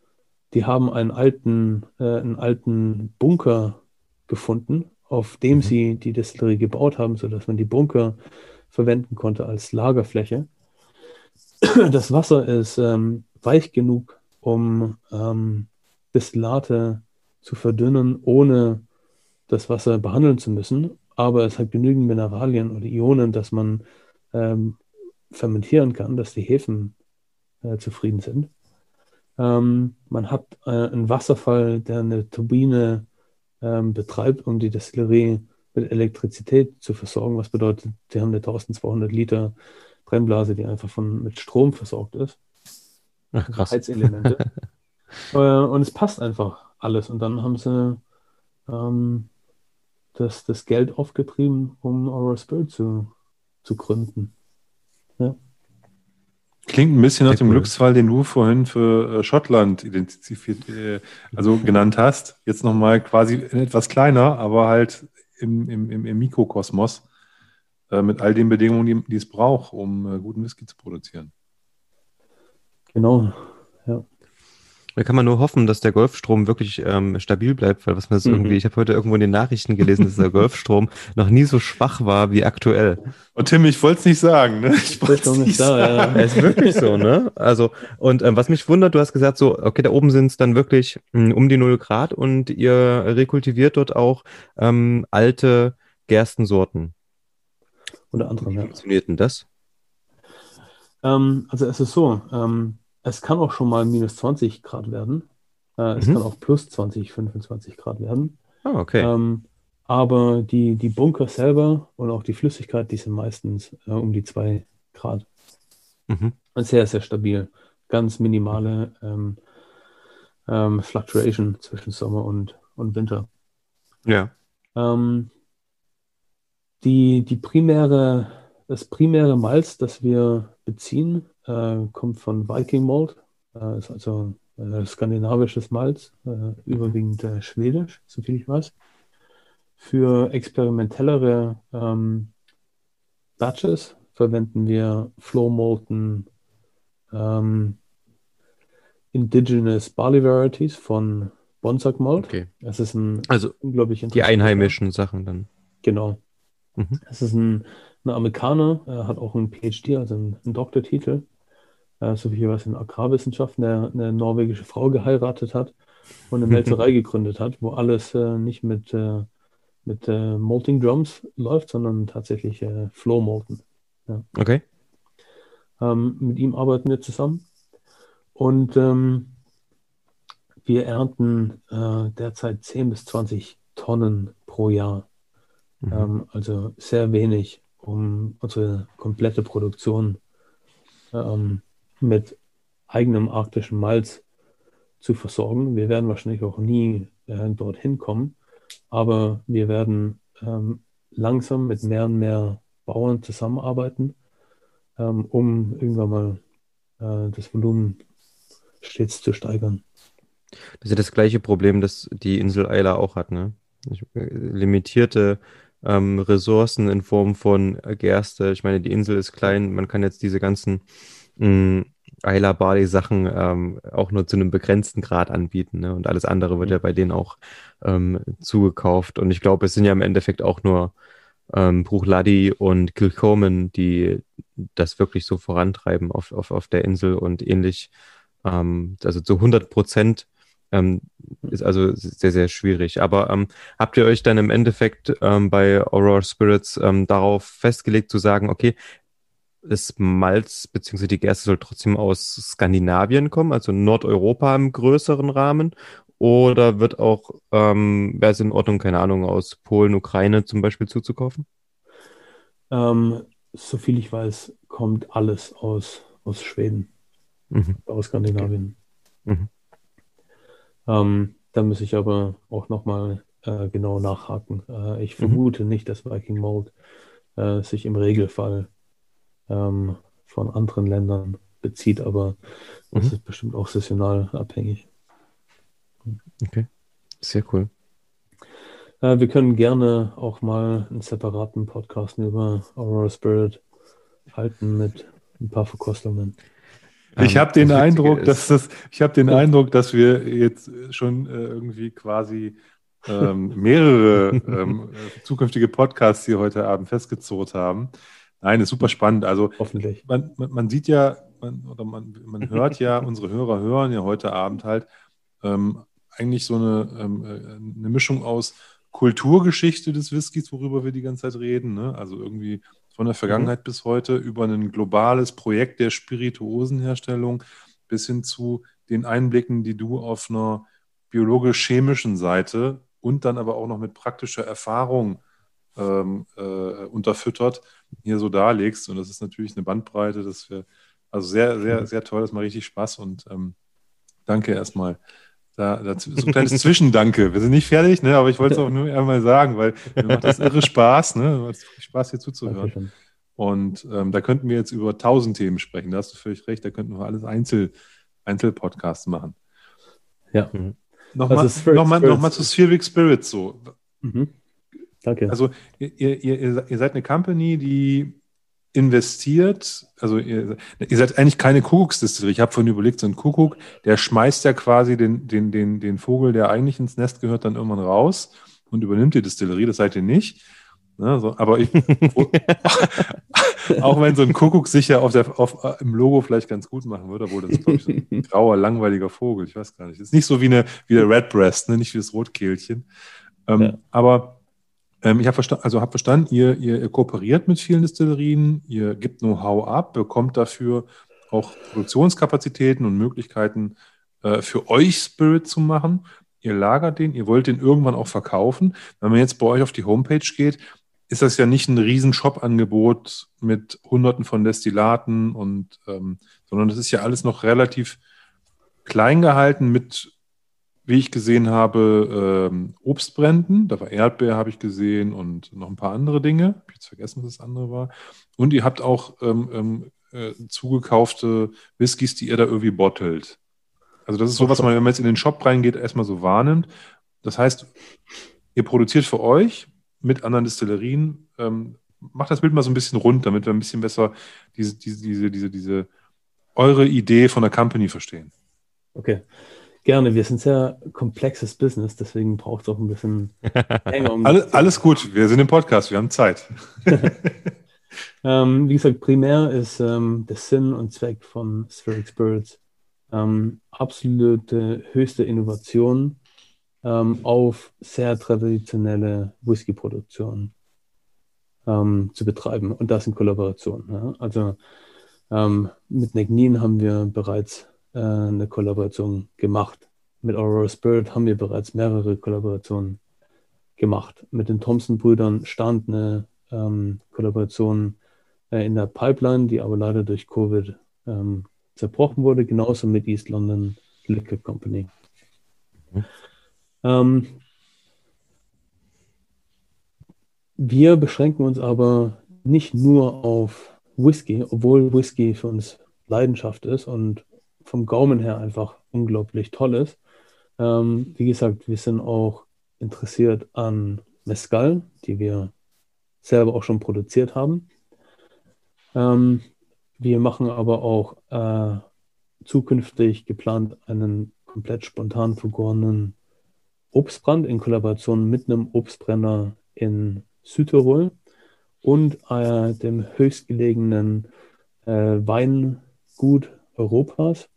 [SPEAKER 3] die haben einen alten, äh, einen alten Bunker gefunden, auf dem mhm. sie die Destillerie gebaut haben, sodass man die Bunker verwenden konnte als Lagerfläche. Das Wasser ist ähm, weich genug, um ähm, Destillate zu verdünnen, ohne das Wasser behandeln zu müssen, aber es hat genügend Mineralien oder Ionen, dass man ähm, fermentieren kann, dass die Hefen äh, zufrieden sind. Ähm, man hat äh, einen Wasserfall, der eine Turbine ähm, betreibt, um die Destillerie mit Elektrizität zu versorgen, was bedeutet, sie haben eine 1200 Liter Brennblase, die einfach von, mit Strom versorgt ist.
[SPEAKER 2] Ach, krass.
[SPEAKER 3] Heizelemente. äh, und es passt einfach alles. Und dann haben sie ähm, das, das Geld aufgetrieben, um Aurora Spirit zu, zu gründen. Ja.
[SPEAKER 1] Klingt ein bisschen nach dem cool. Glücksfall, den du vorhin für äh, Schottland identifiziert, äh, also genannt hast. Jetzt nochmal quasi etwas kleiner, aber halt im, im, im Mikrokosmos äh, mit all den Bedingungen, die, die es braucht, um guten Whisky zu produzieren.
[SPEAKER 3] Genau, ja.
[SPEAKER 2] Da kann man nur hoffen, dass der Golfstrom wirklich ähm, stabil bleibt, weil was man mhm. irgendwie, ich habe heute irgendwo in den Nachrichten gelesen, dass der Golfstrom noch nie so schwach war wie aktuell.
[SPEAKER 1] Und Tim, ich wollte es nicht sagen, ne?
[SPEAKER 2] Ich wollte es nicht sagen. Ja. Es ist wirklich so, ne? Also, und ähm, was mich wundert, du hast gesagt, so, okay, da oben sind es dann wirklich mh, hm, um die 0 Grad und ihr rekultiviert dort auch ähm, alte Gerstensorten.
[SPEAKER 3] Unter anderem,
[SPEAKER 2] Wie funktioniert denn das?
[SPEAKER 3] Ähm, also es ist so, ähm, es kann auch schon mal minus 20 Grad werden. Äh, es mhm. kann auch plus 20, 25 Grad werden.
[SPEAKER 2] Ah, okay.
[SPEAKER 3] Ähm, aber die, die Bunker selber und auch die Flüssigkeit, die sind meistens äh, um die 2 Grad. Mhm. Sehr, sehr stabil. Ganz minimale ähm, ähm, Fluctuation zwischen Sommer und, und Winter.
[SPEAKER 2] Ja.
[SPEAKER 3] Ähm, die, die primäre, das primäre Malz, das wir beziehen, kommt von Viking Malt, äh, ist also äh, skandinavisches Malz, äh, überwiegend äh, schwedisch, soviel ich weiß. Für experimentellere ähm, Batches verwenden wir Flow Molten ähm, Indigenous Barley Varieties von Bonsack Malt.
[SPEAKER 2] Okay.
[SPEAKER 3] Das ist ein
[SPEAKER 2] also unglaublich Die einheimischen Sachen dann.
[SPEAKER 3] Genau. Mhm. Das ist ein, ein Amerikaner, er hat auch einen PhD, also einen, einen Doktortitel äh, so wie was in Agrarwissenschaften, der eine norwegische Frau geheiratet hat und eine Melzerei gegründet hat, wo alles äh, nicht mit, äh, mit äh, Malting Drums läuft, sondern tatsächlich äh, Flow Molten.
[SPEAKER 2] Ja. Okay.
[SPEAKER 3] Ähm, mit ihm arbeiten wir zusammen und ähm, wir ernten äh, derzeit 10 bis 20 Tonnen pro Jahr. Mhm. Ähm, also sehr wenig, um unsere komplette Produktion ähm, mit eigenem arktischen Malz zu versorgen. Wir werden wahrscheinlich auch nie äh, dorthin kommen, aber wir werden ähm, langsam mit mehr und mehr Bauern zusammenarbeiten, ähm, um irgendwann mal äh, das Volumen stets zu steigern.
[SPEAKER 2] Das ist ja das gleiche Problem, das die Insel Eila auch hat, ne? Äh, limitierte ähm, Ressourcen in Form von Gerste. Ich meine, die Insel ist klein, man kann jetzt diese ganzen mh, Ayla Barley Sachen ähm, auch nur zu einem begrenzten Grad anbieten. Ne? Und alles andere wird mhm. ja bei denen auch ähm, zugekauft. Und ich glaube, es sind ja im Endeffekt auch nur ähm, Bruchladi und Kilcoman, die das wirklich so vorantreiben auf, auf, auf der Insel und ähnlich. Ähm, also zu 100 Prozent ähm, ist also sehr, sehr schwierig. Aber ähm, habt ihr euch dann im Endeffekt ähm, bei Aurora Spirits ähm, darauf festgelegt zu sagen, okay, das Malz bzw. die Gerste soll trotzdem aus Skandinavien kommen, also Nordeuropa im größeren Rahmen? Oder wird auch, ähm, wäre es in Ordnung, keine Ahnung, aus Polen, Ukraine zum Beispiel zuzukaufen?
[SPEAKER 3] Ähm, soviel ich weiß, kommt alles aus, aus Schweden, mhm. aus Skandinavien. Okay. Mhm. Ähm, da muss ich aber auch nochmal äh, genau nachhaken. Äh, ich mhm. vermute mhm. nicht, dass Viking Mold äh, sich im Regelfall ähm, von anderen Ländern bezieht, aber das mhm. ist bestimmt auch saisonal abhängig.
[SPEAKER 2] Okay, sehr cool.
[SPEAKER 3] Äh, wir können gerne auch mal einen separaten Podcast über Aurora Spirit halten mit ein paar Verkostungen.
[SPEAKER 1] Ich habe den Eindruck, dass das, ich habe den Eindruck, dass wir jetzt schon äh, irgendwie quasi ähm, mehrere ähm, zukünftige Podcasts hier heute Abend festgezurrt haben. Nein, ist super spannend. Also
[SPEAKER 3] hoffentlich.
[SPEAKER 1] Man, man, man sieht ja, man, oder man, man hört ja, unsere Hörer hören ja heute Abend halt ähm, eigentlich so eine, ähm, äh, eine Mischung aus Kulturgeschichte des Whiskys, worüber wir die ganze Zeit reden. Ne? Also irgendwie von der Vergangenheit mhm. bis heute über ein globales Projekt der Spirituosenherstellung bis hin zu den Einblicken, die du auf einer biologisch-chemischen Seite und dann aber auch noch mit praktischer Erfahrung ähm, äh, unterfüttert, hier so darlegst. Und das ist natürlich eine Bandbreite, das wir, also sehr, sehr, mhm. sehr toll, das macht richtig Spaß und ähm, danke erstmal. Da, dazu, so ein kleines Zwischendanke. Wir sind nicht fertig, ne, aber ich wollte es auch nur einmal sagen, weil mir macht das irre Spaß, ne? Macht Spaß, hier zuzuhören. Und ähm, da könnten wir jetzt über tausend Themen sprechen. Da hast du völlig recht, da könnten wir alles Einzel, Einzelpodcasts machen.
[SPEAKER 3] Ja.
[SPEAKER 1] Mhm. Nochmal, also nochmal, nochmal zu Spheric Spirits so. Mhm.
[SPEAKER 3] Danke.
[SPEAKER 1] Also ihr, ihr, ihr seid eine Company, die investiert, also ihr, ihr seid eigentlich keine Kuckucksdistillerie. Ich habe vorhin überlegt, so ein Kuckuck, der schmeißt ja quasi den, den, den, den Vogel, der eigentlich ins Nest gehört, dann irgendwann raus und übernimmt die Distillerie. Das seid ihr nicht. Ne, so, aber ich, auch wenn so ein Kuckuck sicher auf der, auf, im Logo vielleicht ganz gut machen würde, obwohl das ist, glaube ich, so ein grauer, langweiliger Vogel. Ich weiß gar nicht. Das ist nicht so wie, eine, wie der Redbreast, ne? nicht wie das Rotkehlchen. Ähm, ja. Aber ähm, ich habe verstanden, also hab verstanden, ihr, ihr, ihr, kooperiert mit vielen Distillerien, ihr gebt Know-how ab, bekommt dafür auch Produktionskapazitäten und Möglichkeiten äh, für euch Spirit zu machen. Ihr lagert den, ihr wollt den irgendwann auch verkaufen. Wenn man jetzt bei euch auf die Homepage geht, ist das ja nicht ein riesen Shop-Angebot mit hunderten von Destillaten und ähm, sondern das ist ja alles noch relativ klein gehalten mit wie ich gesehen habe, ähm, Obstbränden. Da war Erdbeer, habe ich gesehen, und noch ein paar andere Dinge. Ich habe jetzt vergessen, was das andere war. Und ihr habt auch ähm, ähm, äh, zugekaufte Whiskys, die ihr da irgendwie bottelt. Also das ist so, was man, wenn man jetzt in den Shop reingeht, erstmal so wahrnimmt. Das heißt, ihr produziert für euch mit anderen Distillerien. Ähm, macht das Bild mal so ein bisschen rund, damit wir ein bisschen besser diese, diese, diese, diese, diese eure Idee von der Company verstehen.
[SPEAKER 3] Okay. Gerne, wir sind sehr komplexes Business, deswegen braucht es auch ein bisschen
[SPEAKER 1] länger. Um alles, alles gut, wir sind im Podcast, wir haben Zeit.
[SPEAKER 3] ähm, wie gesagt, primär ist ähm, der Sinn und Zweck von Spheric Spirits ähm, absolute höchste Innovation ähm, auf sehr traditionelle Whisky-Produktion ähm, zu betreiben und das in Kollaboration. Ja? Also ähm, mit Negnin haben wir bereits eine Kollaboration gemacht. Mit Aurora Spirit haben wir bereits mehrere Kollaborationen gemacht. Mit den Thompson-Brüdern stand eine ähm, Kollaboration äh, in der Pipeline, die aber leider durch Covid ähm, zerbrochen wurde, genauso mit East London Liquor Company. Mhm. Ähm, wir beschränken uns aber nicht nur auf Whisky, obwohl Whisky für uns Leidenschaft ist und vom Gaumen her einfach unglaublich toll ist. Ähm, wie gesagt, wir sind auch interessiert an Mescal, die wir selber auch schon produziert haben. Ähm, wir machen aber auch äh, zukünftig geplant einen komplett spontan vergorenen Obstbrand in Kollaboration mit einem Obstbrenner in Südtirol und äh, dem höchstgelegenen äh, Weingut Europas,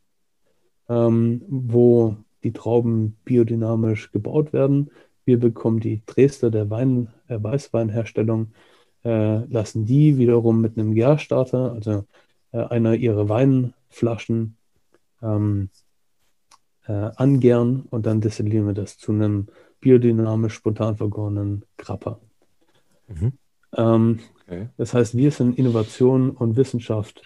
[SPEAKER 3] ähm, wo die Trauben biodynamisch gebaut werden. Wir bekommen die Dresder der Wein, äh, Weißweinherstellung, äh, lassen die wiederum mit einem Gärstarter, also äh, einer ihrer Weinflaschen, ähm, äh, angären und dann destillieren wir das zu einem biodynamisch spontan vergorenen Grappa. Mhm. Ähm, okay. Das heißt, wir sind Innovation und Wissenschaft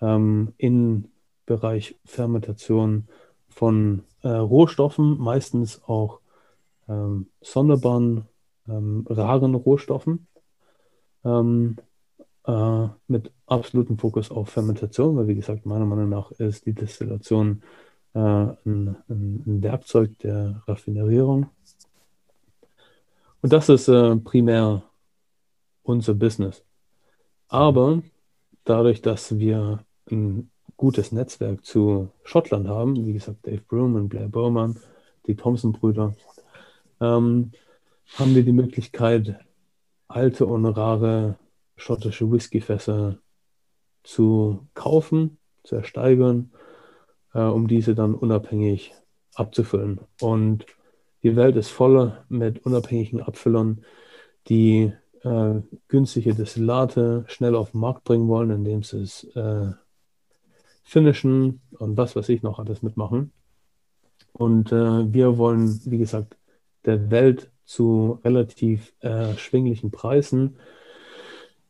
[SPEAKER 3] ähm, in Bereich Fermentation von äh, Rohstoffen, meistens auch ähm, sonderbaren, ähm, raren Rohstoffen, ähm, äh, mit absolutem Fokus auf Fermentation, weil wie gesagt, meiner Meinung nach ist die Destillation äh, ein, ein, Werkzeug der Raffinerierung. Und das ist äh, primär unser Business. Aber dadurch, dass wir ein gutes Netzwerk zu Schottland haben, wie gesagt, Dave Broom und Blair Bowman, die Thompson-Brüder, ähm, haben wir die Möglichkeit, alte und rare schottische Whiskyfässer zu kaufen, zu ersteigern, äh, um diese dann unabhängig abzufüllen. Und die Welt ist voller mit unabhängigen Abfüllern, die äh, günstige Destillate schnell auf den Markt bringen wollen, indem sie es äh, finishen und was weiß ich noch alles mitmachen. Und äh, wir wollen, wie gesagt, der Welt zu relativ erschwinglichen Preisen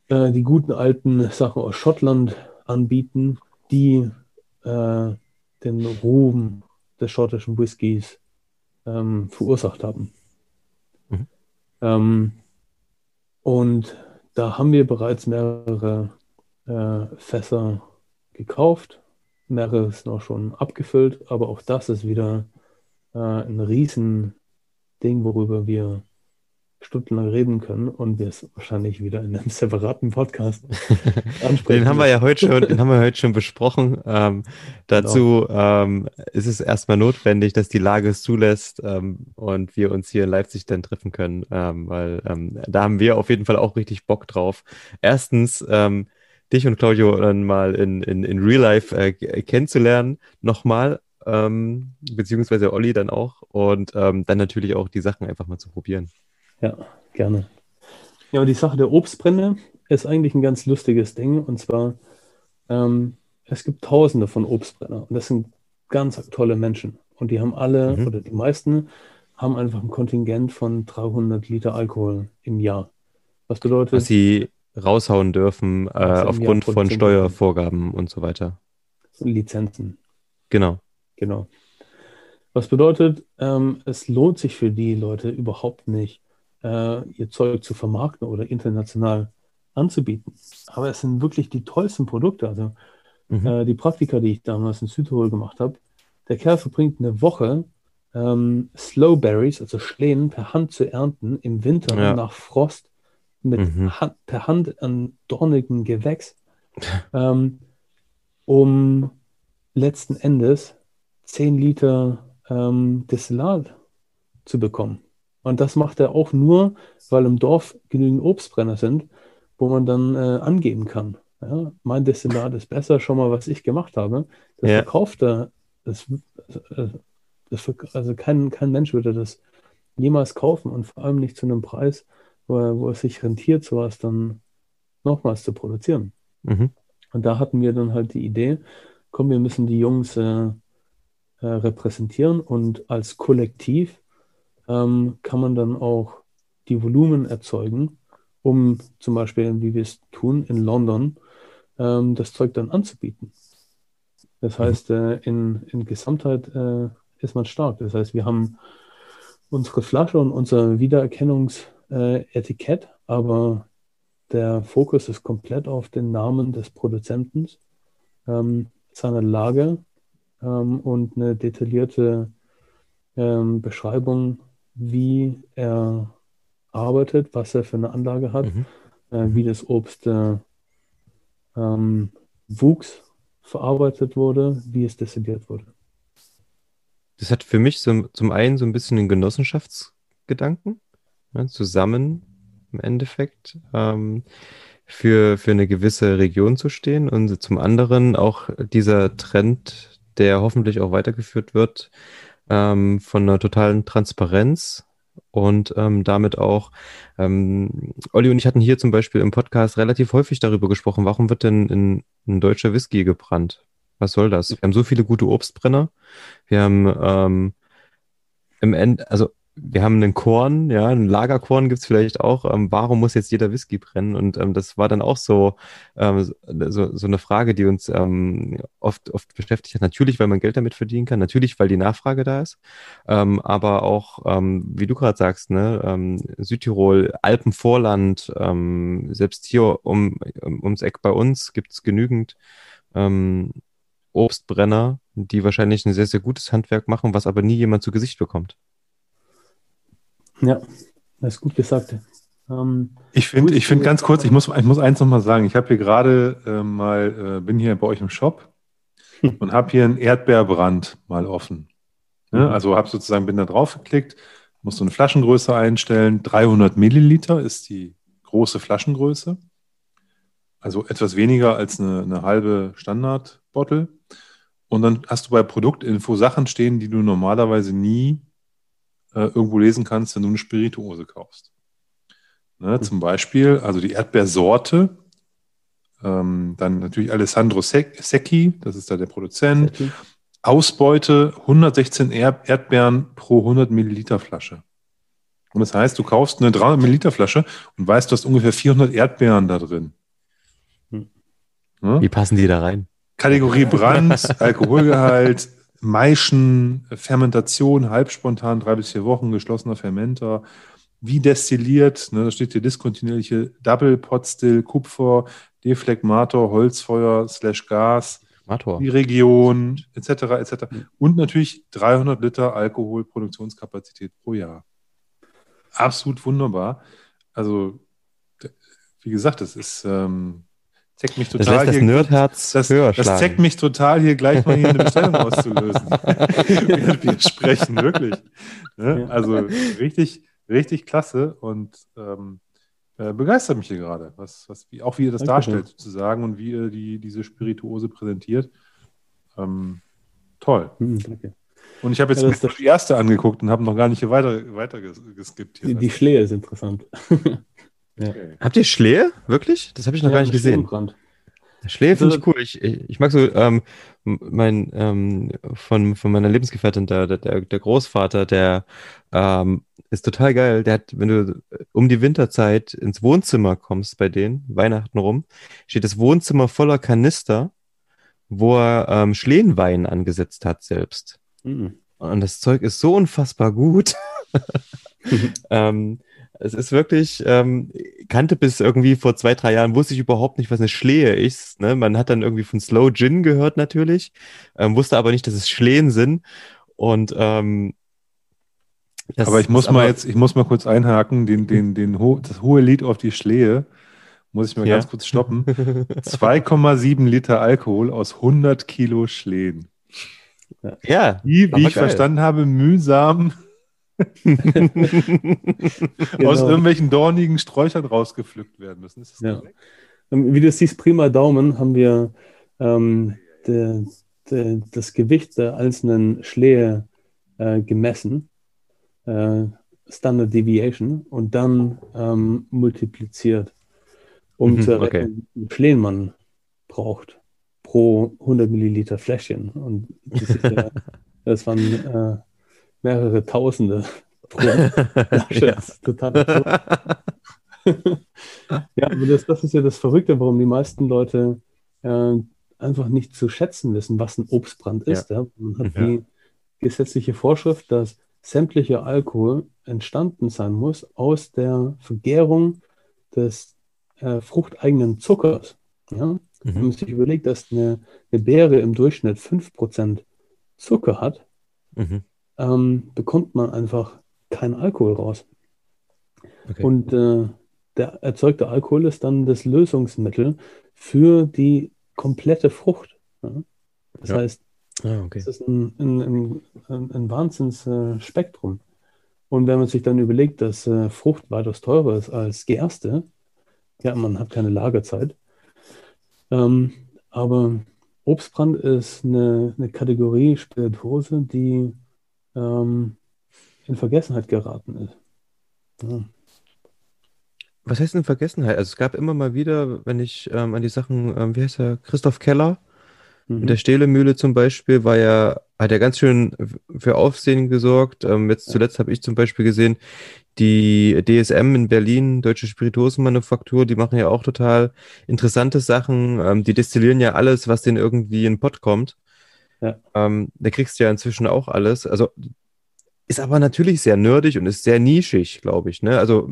[SPEAKER 3] äh, die guten alten Sachen aus Schottland anbieten, die äh, den Ruhm des schottischen Whiskys ähm, verursacht haben. Mhm. Ähm, und da haben wir bereits mehrere äh, Fässer gekauft mehrere sind auch schon abgefüllt, aber auch das ist wieder äh, ein Riesending, worüber wir stundenlang reden können und wir es wahrscheinlich wieder in einem separaten Podcast
[SPEAKER 2] ansprechen. den haben wir ja heute schon, den haben wir heute schon besprochen. Ähm, dazu genau. ähm, ist es erstmal notwendig, dass die Lage es zulässt ähm, und wir uns hier in Leipzig dann treffen können, ähm, weil ähm, da haben wir auf jeden Fall auch richtig Bock drauf. Erstens, ähm, dich und Claudio dann mal in, in, in Real Life äh, kennenzulernen, nochmal, ähm, beziehungsweise Olli dann auch und ähm, dann natürlich auch die Sachen einfach mal zu probieren.
[SPEAKER 3] Ja, gerne. Ja, die Sache der Obstbrände ist eigentlich ein ganz lustiges Ding und zwar, ähm, es gibt tausende von Obstbrenner und das sind ganz tolle Menschen und die haben alle mhm. oder die meisten haben einfach ein Kontingent von 300 Liter Alkohol im Jahr.
[SPEAKER 2] Was bedeutet? Was sie raushauen dürfen äh, aufgrund von Steuervorgaben und so weiter.
[SPEAKER 3] Lizenzen.
[SPEAKER 2] Genau.
[SPEAKER 3] Genau. Was bedeutet, ähm, es lohnt sich für die Leute überhaupt nicht, äh, ihr Zeug zu vermarkten oder international anzubieten. Aber es sind wirklich die tollsten Produkte. Also mhm. äh, die Praktika, die ich damals in Südtirol gemacht habe, der Kerl verbringt eine Woche ähm, Slowberries, also Schlehen, per Hand zu ernten im Winter ja. nach Frost mit mhm. Hand, per Hand an dornigen Gewächs, ähm, um letzten Endes 10 Liter ähm, Destillat zu bekommen. Und das macht er auch nur, weil im Dorf genügend Obstbrenner sind, wo man dann äh, angeben kann. Ja, mein Destillat ist besser, schon mal, was ich gemacht habe. Das ja. verkauft er. Das, äh, das, also kein, kein Mensch würde das jemals kaufen und vor allem nicht zu einem Preis, wo, wo es sich rentiert, sowas dann nochmals zu produzieren. Mhm. Und da hatten wir dann halt die Idee, komm, wir müssen die Jungs äh, äh, repräsentieren und als Kollektiv ähm, kann man dann auch die Volumen erzeugen, um zum Beispiel, wie wir es tun in London, ähm, das Zeug dann anzubieten. Das mhm. heißt, äh, in, in Gesamtheit äh, ist man stark. Das heißt, wir haben unsere Flasche und unser Wiedererkennungsetikett, aber der Fokus ist komplett auf den Namen des Produzenten, ähm, seiner Lage ähm, und eine detaillierte ähm, Beschreibung wie er arbeitet, was er für eine Anlage hat, mhm. äh, wie das Obst äh, ähm, wuchs, verarbeitet wurde, wie es destilliert wurde.
[SPEAKER 2] Das hat für mich so, zum einen so ein bisschen den Genossenschaftsgedanken, ja, zusammen im Endeffekt ähm, für, für eine gewisse Region zu stehen und zum anderen auch dieser Trend, der hoffentlich auch weitergeführt wird, ähm, von einer totalen Transparenz und ähm, damit auch, ähm, Olli und ich hatten hier zum Beispiel im Podcast relativ häufig darüber gesprochen, warum wird denn in, ein deutscher Whisky gebrannt? Was soll das? Wir haben so viele gute Obstbrenner. Wir haben ähm, im Ende, also wir haben einen Korn, ja, ein Lagerkorn gibt's vielleicht auch. Ähm, warum muss jetzt jeder Whisky brennen? Und ähm, das war dann auch so, ähm, so, so eine Frage, die uns ähm, oft, oft beschäftigt hat. Natürlich, weil man Geld damit verdienen kann, natürlich, weil die Nachfrage da ist, ähm, aber auch, ähm, wie du gerade sagst, ne, ähm, Südtirol, Alpenvorland, ähm, selbst hier um, ums Eck bei uns gibt's genügend ähm, Obstbrenner, die wahrscheinlich ein sehr, sehr gutes Handwerk machen, was aber nie jemand zu Gesicht bekommt.
[SPEAKER 3] Ja, das ist gut gesagt.
[SPEAKER 1] Ähm, ich finde, ich finde ganz kurz, ich muss, ich muss eins nochmal sagen. Ich habe hier gerade äh, mal, äh, bin hier bei euch im Shop und habe hier einen Erdbeerbrand mal offen. Ne? Mhm. Also habe sozusagen, bin da drauf geklickt, muss so eine Flaschengröße einstellen. 300 Milliliter ist die große Flaschengröße. Also etwas weniger als eine, eine halbe Standardbottle. Und dann hast du bei Produktinfo Sachen stehen, die du normalerweise nie äh, irgendwo lesen kannst, wenn du eine Spirituose kaufst. Ne, mhm. Zum Beispiel, also die Erdbeersorte, ähm, dann natürlich Alessandro Secchi, das ist da der Produzent. Secchi. Ausbeute 116 Erd Erdbeeren pro 100 Milliliter Flasche. Und das heißt, du kaufst eine 300 Milliliter Flasche und weißt, du hast ungefähr 400 Erdbeeren da drin.
[SPEAKER 2] Hm. Ne? Wie passen die da rein?
[SPEAKER 1] Kategorie Brand, Alkoholgehalt, Maischen, Fermentation, halbspontan, drei bis vier Wochen, geschlossener Fermenter, wie destilliert, ne, da steht hier diskontinuierliche Double Pot Still, Kupfer, Deflegmator, Holzfeuer, Slash Gas, Mator. die Region, etc., etc. Und natürlich 300 Liter Alkoholproduktionskapazität pro Jahr. absolut wunderbar. Also, wie gesagt, das ist, ähm, zeigt mich total.
[SPEAKER 2] Das lässt das
[SPEAKER 1] hier,
[SPEAKER 2] Nerdherz
[SPEAKER 1] das,
[SPEAKER 2] höher
[SPEAKER 1] das
[SPEAKER 2] schlagen.
[SPEAKER 1] zeigt mich total, hier gleich mal hier eine Bestellung auszulösen. Während wir sprechen, wirklich. Ne? Also richtig, richtig klasse und ähm, äh, begeistert mich hier gerade, was, was, wie, auch wie ihr das
[SPEAKER 3] Dankeschön.
[SPEAKER 1] darstellt, sozusagen, und wie ihr die, diese Spirituose präsentiert. Ähm, toll.
[SPEAKER 3] Hm, danke.
[SPEAKER 1] Und ich habe jetzt
[SPEAKER 3] Ja, das
[SPEAKER 1] die erste angeguckt und habe noch gar nicht hier weiter, weiter ges- geskippt. Hier.
[SPEAKER 3] Die, die Schlehe ist interessant.
[SPEAKER 1] Okay.
[SPEAKER 2] Habt ihr Schlehe? Wirklich? Das habe ich noch
[SPEAKER 3] Ja,
[SPEAKER 2] gar nicht gesehen. Schlehe finde
[SPEAKER 3] Also-
[SPEAKER 2] ich cool. Ich, ich, ich mag so, ähm, mein, ähm, von, von meiner Lebensgefährtin, der, der, der Großvater, der ähm, ist total geil. Der hat, wenn du um die Winterzeit ins Wohnzimmer kommst bei denen, Weihnachten rum, steht das Wohnzimmer voller Kanister, wo er ähm, Schlehenwein angesetzt hat selbst.
[SPEAKER 3] Hm.
[SPEAKER 2] Und das Zeug ist so unfassbar gut. ähm, es ist wirklich, ähm, kannte bis irgendwie vor zwei, drei Jahren, wusste ich überhaupt nicht, was eine Schlehe ist. Ne? Man hat dann irgendwie von Slow Gin gehört natürlich, ähm, wusste aber nicht, dass es Schlehen sind. Und ähm, das
[SPEAKER 1] aber ich muss
[SPEAKER 2] ist
[SPEAKER 1] mal
[SPEAKER 2] aber-
[SPEAKER 1] jetzt, ich muss mal kurz einhaken, den, den, den ho das hohe Lied auf die Schlehe, muss ich mal
[SPEAKER 2] Ja.
[SPEAKER 1] ganz kurz stoppen. 2,7 Liter Alkohol aus 100 Kilo Schlehen.
[SPEAKER 2] ja,
[SPEAKER 1] Die, wie
[SPEAKER 2] Aber
[SPEAKER 1] ich
[SPEAKER 2] geil.
[SPEAKER 1] verstanden habe, mühsam
[SPEAKER 3] Genau.
[SPEAKER 1] aus irgendwelchen dornigen Sträuchern rausgepflückt werden müssen. Ist das
[SPEAKER 3] Ja. Ähm, Wie du siehst, prima Daumen haben wir ähm, de, de, das Gewicht der einzelnen Schlehe äh, gemessen, äh, Standard Deviation, und dann ähm, multipliziert, um
[SPEAKER 2] Mhm,
[SPEAKER 3] zu
[SPEAKER 2] okay.
[SPEAKER 3] errechnen, wie viel Schleen man braucht pro 100 Milliliter Fläschchen. Und das, ist ja, das waren äh, mehrere Tausende pro Flasche.
[SPEAKER 2] ja.
[SPEAKER 3] Das ist total absurd. ja, aber das, das ist ja das Verrückte, warum die meisten Leute äh, einfach nicht zu schätzen wissen, was ein Obstbrand ist. Ja. Man hat
[SPEAKER 2] Ja.
[SPEAKER 3] die gesetzliche Vorschrift, dass sämtlicher Alkohol entstanden sein muss aus der Vergärung des äh, fruchteigenen Zuckers. Ja? Wenn man
[SPEAKER 2] Mhm.
[SPEAKER 3] sich überlegt, dass eine, eine Beere im Durchschnitt 5% Zucker hat,
[SPEAKER 2] Mhm.
[SPEAKER 3] Ähm, bekommt man einfach keinen Alkohol raus.
[SPEAKER 2] Okay.
[SPEAKER 3] Und äh, der erzeugte Alkohol ist dann das Lösungsmittel für die komplette Frucht. Ja? Das
[SPEAKER 2] Ja.
[SPEAKER 3] heißt,
[SPEAKER 2] ah, okay.
[SPEAKER 3] es ist ein, ein, ein, ein, Wahnsinnsspektrum. Und wenn man sich dann überlegt, dass äh, Frucht weitaus teurer ist als Gerste, ja, man hat keine Lagerzeit. Ähm, aber Obstbrand ist eine, eine Kategorie Spirituose, die ähm, in Vergessenheit geraten ist. Ja.
[SPEAKER 2] Was heißt denn Vergessenheit? Also es gab immer mal wieder, wenn ich ähm, an die Sachen, ähm, wie heißt er, Christoph Keller,
[SPEAKER 3] Mhm.
[SPEAKER 2] mit der Stehlemühle zum Beispiel, war ja, hat er ganz schön für Aufsehen gesorgt. Ähm, jetzt zuletzt habe ich zum Beispiel gesehen, die DSM in Berlin, Deutsche Spirituosenmanufaktur, die machen ja auch total interessante Sachen. Ähm, die destillieren ja alles, was denen irgendwie in den Pott kommt. Ähm, da kriegst du ja inzwischen auch alles. Also ist aber natürlich sehr nerdig und ist sehr nischig, glaube ich. Ne? Also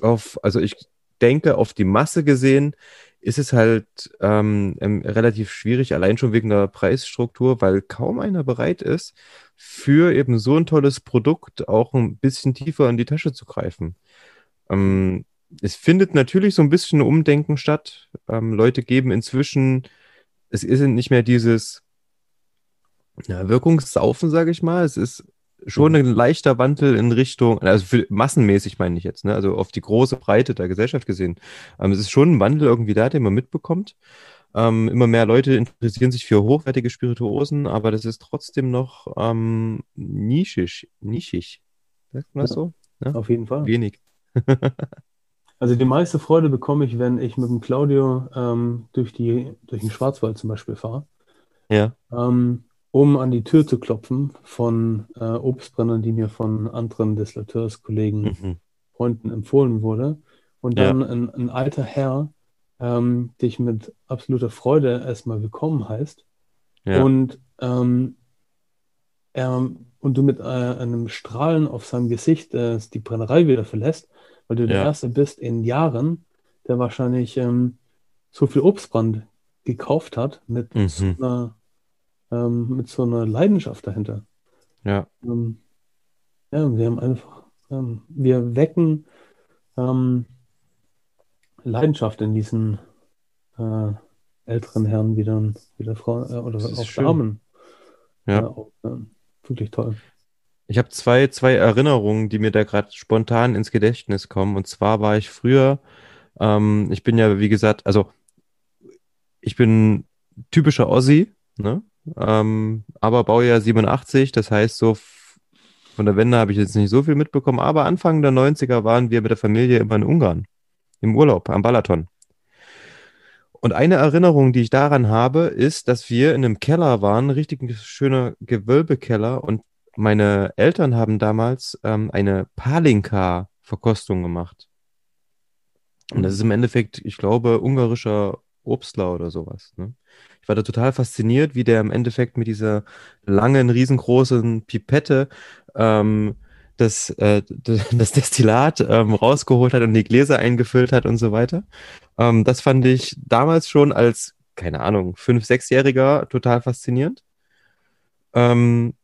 [SPEAKER 2] auf, also ich denke, auf die Masse gesehen ist es halt ähm, ähm, relativ schwierig, allein schon wegen der Preisstruktur, weil kaum einer bereit ist, für eben so ein tolles Produkt auch ein bisschen tiefer in die Tasche zu greifen. Ähm, es findet natürlich so ein bisschen Umdenken statt. Ähm, Leute geben inzwischen, es ist nicht mehr dieses ja, Wirkungssaufen, sage ich mal. Es ist schon ein leichter Wandel in Richtung, also massenmäßig meine ich jetzt, ne? also auf die große Breite der Gesellschaft gesehen. Ähm, es ist schon ein Wandel irgendwie da, den man mitbekommt. Ähm, immer mehr Leute interessieren sich für hochwertige Spirituosen, aber das ist trotzdem noch ähm, nischig, nischig. Sagt man das so?
[SPEAKER 3] Auf jeden Fall.
[SPEAKER 2] Wenig.
[SPEAKER 3] Also die meiste Freude bekomme ich, wenn ich mit dem Claudio ähm, durch die, durch den Schwarzwald zum Beispiel fahre,
[SPEAKER 2] Ja.
[SPEAKER 3] ähm, um an die Tür zu klopfen von äh, Obstbrennern, die mir von anderen Deslateurskollegen,
[SPEAKER 2] Mhm.
[SPEAKER 3] Freunden empfohlen wurde. Und
[SPEAKER 2] Ja.
[SPEAKER 3] dann ein, ein alter Herr ähm, dich mit absoluter Freude erstmal willkommen heißt.
[SPEAKER 2] Ja.
[SPEAKER 3] Und, ähm, er, und du mit äh, einem Strahlen auf seinem Gesicht äh, die Brennerei wieder verlässt, weil du der
[SPEAKER 2] Ja.
[SPEAKER 3] Erste bist in Jahren, der wahrscheinlich ähm, so viel Obstbrand gekauft hat mit,
[SPEAKER 2] Mhm.
[SPEAKER 3] so einer, ähm, mit so einer Leidenschaft dahinter.
[SPEAKER 2] ja.
[SPEAKER 3] Ähm, ja, wir haben einfach ähm, wir wecken ähm, Leidenschaft in diesen äh, älteren Herren wieder, wieder Frauen äh, oder auch schön. Damen.
[SPEAKER 2] Ja.
[SPEAKER 3] ja auch, äh, wirklich toll.
[SPEAKER 2] Ich habe zwei, zwei Erinnerungen, die mir da gerade spontan ins Gedächtnis kommen. Und zwar war ich früher, ähm, ich bin ja, wie gesagt, also ich bin typischer Ossi, ne? Ähm, aber Baujahr 87, das heißt so von der Wende habe ich jetzt nicht so viel mitbekommen, aber Anfang der 90er waren wir mit der Familie immer in Ungarn, im Urlaub, am Balaton. Und eine Erinnerung, die ich daran habe, ist, dass wir in einem Keller waren, richtig schöner Gewölbekeller und meine Eltern haben damals ähm, eine Palinka-Verkostung gemacht. Und das ist im Endeffekt, ich glaube, ungarischer Obstler oder sowas. Ne? Ich war da total fasziniert, wie der im Endeffekt mit dieser langen, riesengroßen Pipette ähm, das, äh, das Destillat ähm, rausgeholt hat und die Gläser eingefüllt hat und so weiter. Ähm, das fand ich damals schon als, keine Ahnung, fünf-, sechsjähriger total faszinierend. Ähm,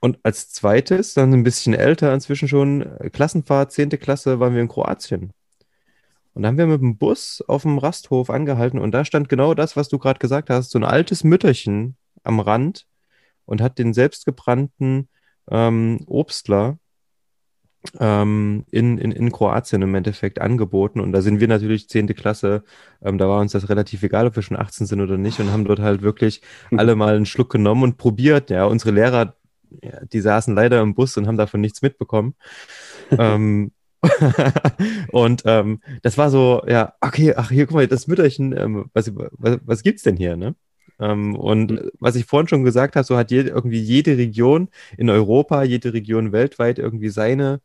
[SPEAKER 2] und als zweites, dann ein bisschen älter, inzwischen schon Klassenfahrt, zehnte Klasse, waren wir in Kroatien. Und da haben wir mit dem Bus auf dem Rasthof angehalten und da stand genau das, was du gerade gesagt hast, so ein altes Mütterchen am Rand und hat den selbstgebrannten ähm, Obstler ähm, in, in, in Kroatien im Endeffekt angeboten. Und da sind wir natürlich zehnte Klasse, ähm, da war uns das relativ egal, ob wir schon 18 sind oder nicht und haben dort halt wirklich alle mal einen Schluck genommen und probiert. Ja, unsere Lehrer, ja, die saßen leider im Bus und haben davon nichts mitbekommen. ähm, und ähm, das war so, ja, okay, ach hier, guck mal, das Mütterchen, ähm, was, was, was gibt's denn hier, ne? Ähm, und mhm. was ich vorhin schon gesagt habe, so hat jede, irgendwie jede Region in Europa, jede Region weltweit irgendwie seine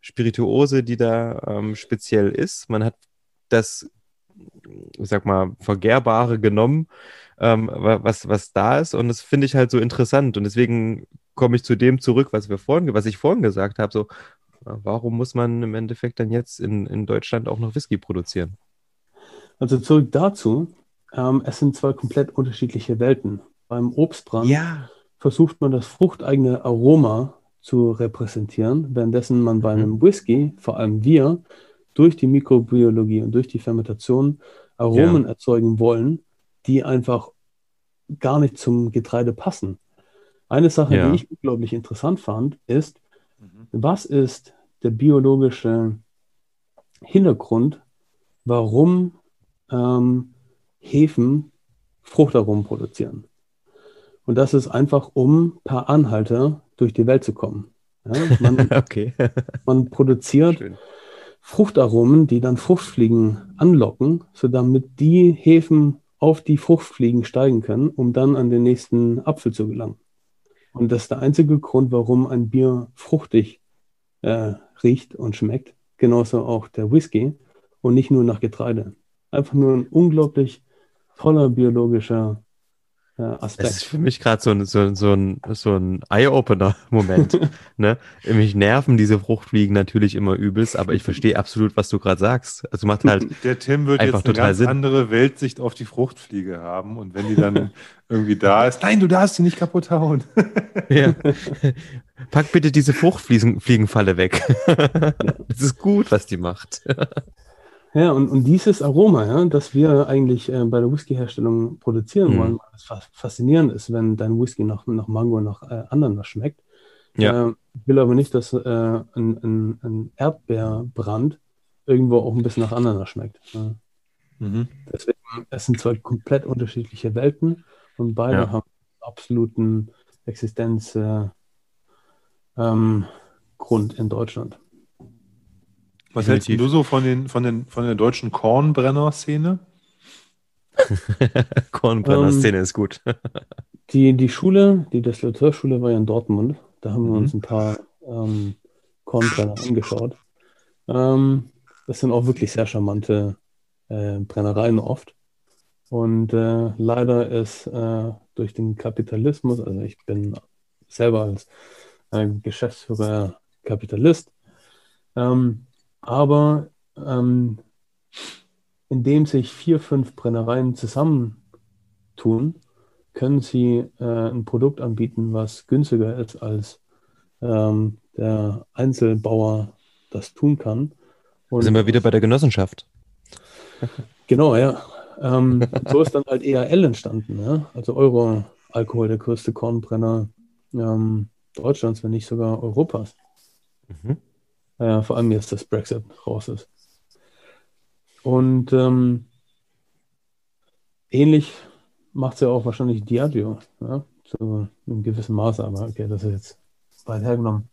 [SPEAKER 2] Spirituose, die da ähm, speziell ist. Man hat das, ich sag mal, Vergehrbare genommen, ähm, was, was da ist. Und das finde ich halt so interessant. Und deswegen komme ich zu dem zurück, was wir vorhin, was ich vorhin gesagt habe. So, warum muss man im Endeffekt dann jetzt in, in Deutschland auch noch Whisky produzieren?
[SPEAKER 3] Also zurück dazu, ähm, es sind zwei komplett unterschiedliche Welten. Beim Obstbrand
[SPEAKER 2] ja.
[SPEAKER 3] versucht man das fruchteigene Aroma zu repräsentieren, währenddessen man bei mhm. einem Whisky, vor allem wir, durch die Mikrobiologie und durch die Fermentation Aromen ja. erzeugen wollen, die einfach gar nicht zum Getreide passen. Eine Sache, ja. die ich unglaublich interessant fand, ist. Was ist der biologische Hintergrund, warum ähm, Hefen Fruchtaromen produzieren. Und das ist einfach, um per Anhalter durch die Welt zu kommen. Ja, man,
[SPEAKER 2] okay.
[SPEAKER 3] man produziert Schön. Fruchtaromen, die dann Fruchtfliegen anlocken, so damit die Hefen auf die Fruchtfliegen steigen können, um dann an den nächsten Apfel zu gelangen. Und das ist der einzige Grund, warum ein Bier fruchtig äh, riecht und schmeckt. Genauso auch der Whisky und nicht nur nach Getreide. Einfach nur ein unglaublich toller biologischer äh, Aspekt.
[SPEAKER 2] Das ist für mich gerade so ein, so, so ein, so ein Eye-Opener-Moment. ne? Mich nerven diese Fruchtfliegen natürlich immer übelst, aber ich verstehe absolut, was du gerade sagst. Also macht halt
[SPEAKER 1] Der Tim wird einfach jetzt eine ganz Sinn. andere Weltsicht auf die Fruchtfliege haben und wenn die dann irgendwie da ist, nein, du darfst sie nicht kaputt hauen.
[SPEAKER 2] ja. Pack bitte diese Fruchtfliegenfalle weg. das ist gut, was die macht.
[SPEAKER 3] Ja, und, und dieses Aroma, ja, das wir eigentlich äh, bei der Whisky-Herstellung produzieren mhm. wollen, was faszinierend ist, wenn dein Whisky nach, nach Mango, nach äh, Ananas schmeckt. Ja. Äh, ich will aber nicht, dass äh, ein, ein, ein, Erdbeerbrand irgendwo auch ein bisschen nach Ananas schmeckt. Ja. Mhm. Deswegen, es sind zwei komplett unterschiedliche Welten und beide ja. haben absoluten Existenzgrund äh, ähm, in Deutschland.
[SPEAKER 1] Was hältst du so von, den, von, den, von der deutschen Kornbrenner-Szene?
[SPEAKER 2] Kornbrenner-Szene ähm, ist gut.
[SPEAKER 3] die, die Schule, die Destillateurschule war ja in Dortmund. Da haben wir mhm. uns ein paar ähm, Kornbrenner angeschaut. Ähm, das sind auch wirklich sehr charmante äh, Brennereien oft. Und äh, leider ist äh, durch den Kapitalismus, also ich bin selber als äh, Geschäftsführer Kapitalist, ähm, aber ähm, indem sich vier, fünf Brennereien zusammentun, können sie äh, ein Produkt anbieten, was günstiger ist als ähm, der Einzelbauer das tun kann.
[SPEAKER 2] Und sind wir wieder bei der Genossenschaft.
[SPEAKER 3] Genau, ja. Ähm, so ist dann halt EAL entstanden, ja? also Euro-Alkohol, der größte Kornbrenner ähm, Deutschlands, wenn nicht sogar Europas. Mhm. Äh, vor allem jetzt, dass Brexit raus ist. Und ähm, ähnlich macht es ja auch wahrscheinlich Diageo, ja? zu einem gewissen Maße, aber okay, das ist jetzt weit hergenommen.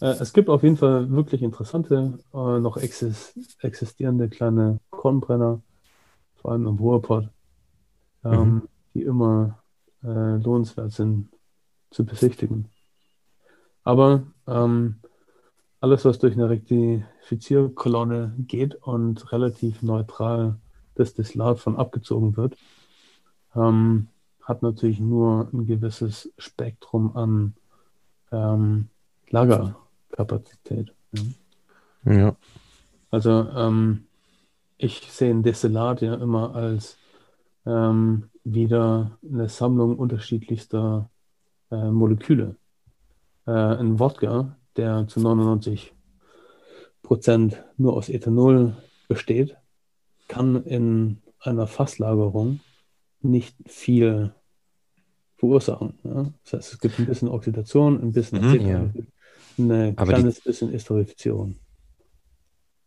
[SPEAKER 3] Äh, es gibt auf jeden Fall wirklich interessante, äh, noch existierende kleine Kornbrenner, vor allem im Ruhrpott, ähm, mhm. die immer äh, lohnenswert sind zu besichtigen. Aber ähm, alles, was durch eine Rektifizierkolonne geht und relativ neutral das Destillat von abgezogen wird, ähm, hat natürlich nur ein gewisses Spektrum an ähm, Lagerkapazität. Ja. ja. Also ähm, ich sehe ein Destillat ja immer als ähm, wieder eine Sammlung unterschiedlichster äh, Moleküle. Äh, ein Wodka, der zu 99 Prozent nur aus Ethanol besteht, kann in einer Fasslagerung nicht viel verursachen. Ja? Das heißt, es gibt ein bisschen Oxidation, ein bisschen mhm, ja. ein kleines die, bisschen Esterifizierung.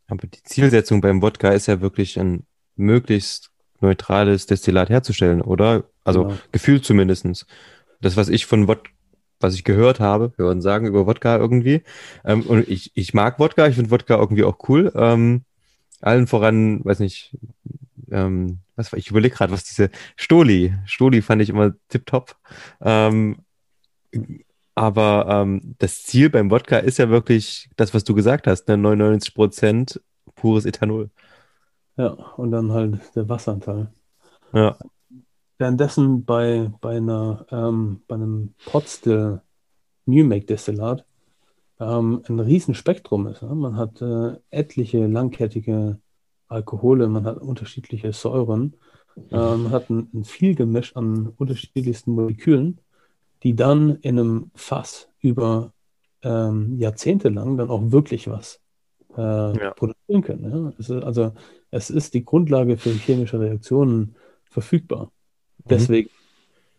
[SPEAKER 2] Aber die Zielsetzung beim Wodka ist ja wirklich ein möglichst neutrales Destillat herzustellen, oder? Also genau. gefühlt zumindest. Das, was ich von Wodka was ich gehört habe, wir würden sagen, über Wodka irgendwie. Ähm, und ich, ich mag Wodka, ich finde Wodka irgendwie auch cool. Ähm, allen voran, weiß nicht, ähm, was war, ich überlege gerade, was diese Stoli, Stoli fand ich immer tipptopp. Ähm, aber ähm, das Ziel beim Wodka ist ja wirklich das, was du gesagt hast, ne? 99 Prozent pures Ethanol.
[SPEAKER 3] Ja, und dann halt der Wasseranteil. Ja. Währenddessen bei, bei, einer, ähm, bei einem Potstill New Make Destillat ähm, ein Riesenspektrum ist. Ne? Man hat äh, etliche langkettige Alkohole, man hat unterschiedliche Säuren, äh, man hat ein, ein Vielgemisch an unterschiedlichsten Molekülen, die dann in einem Fass über ähm, Jahrzehnte lang dann auch wirklich was äh, ja. produzieren können. Ja? Also es ist die Grundlage für chemische Reaktionen verfügbar. Mhm. Deswegen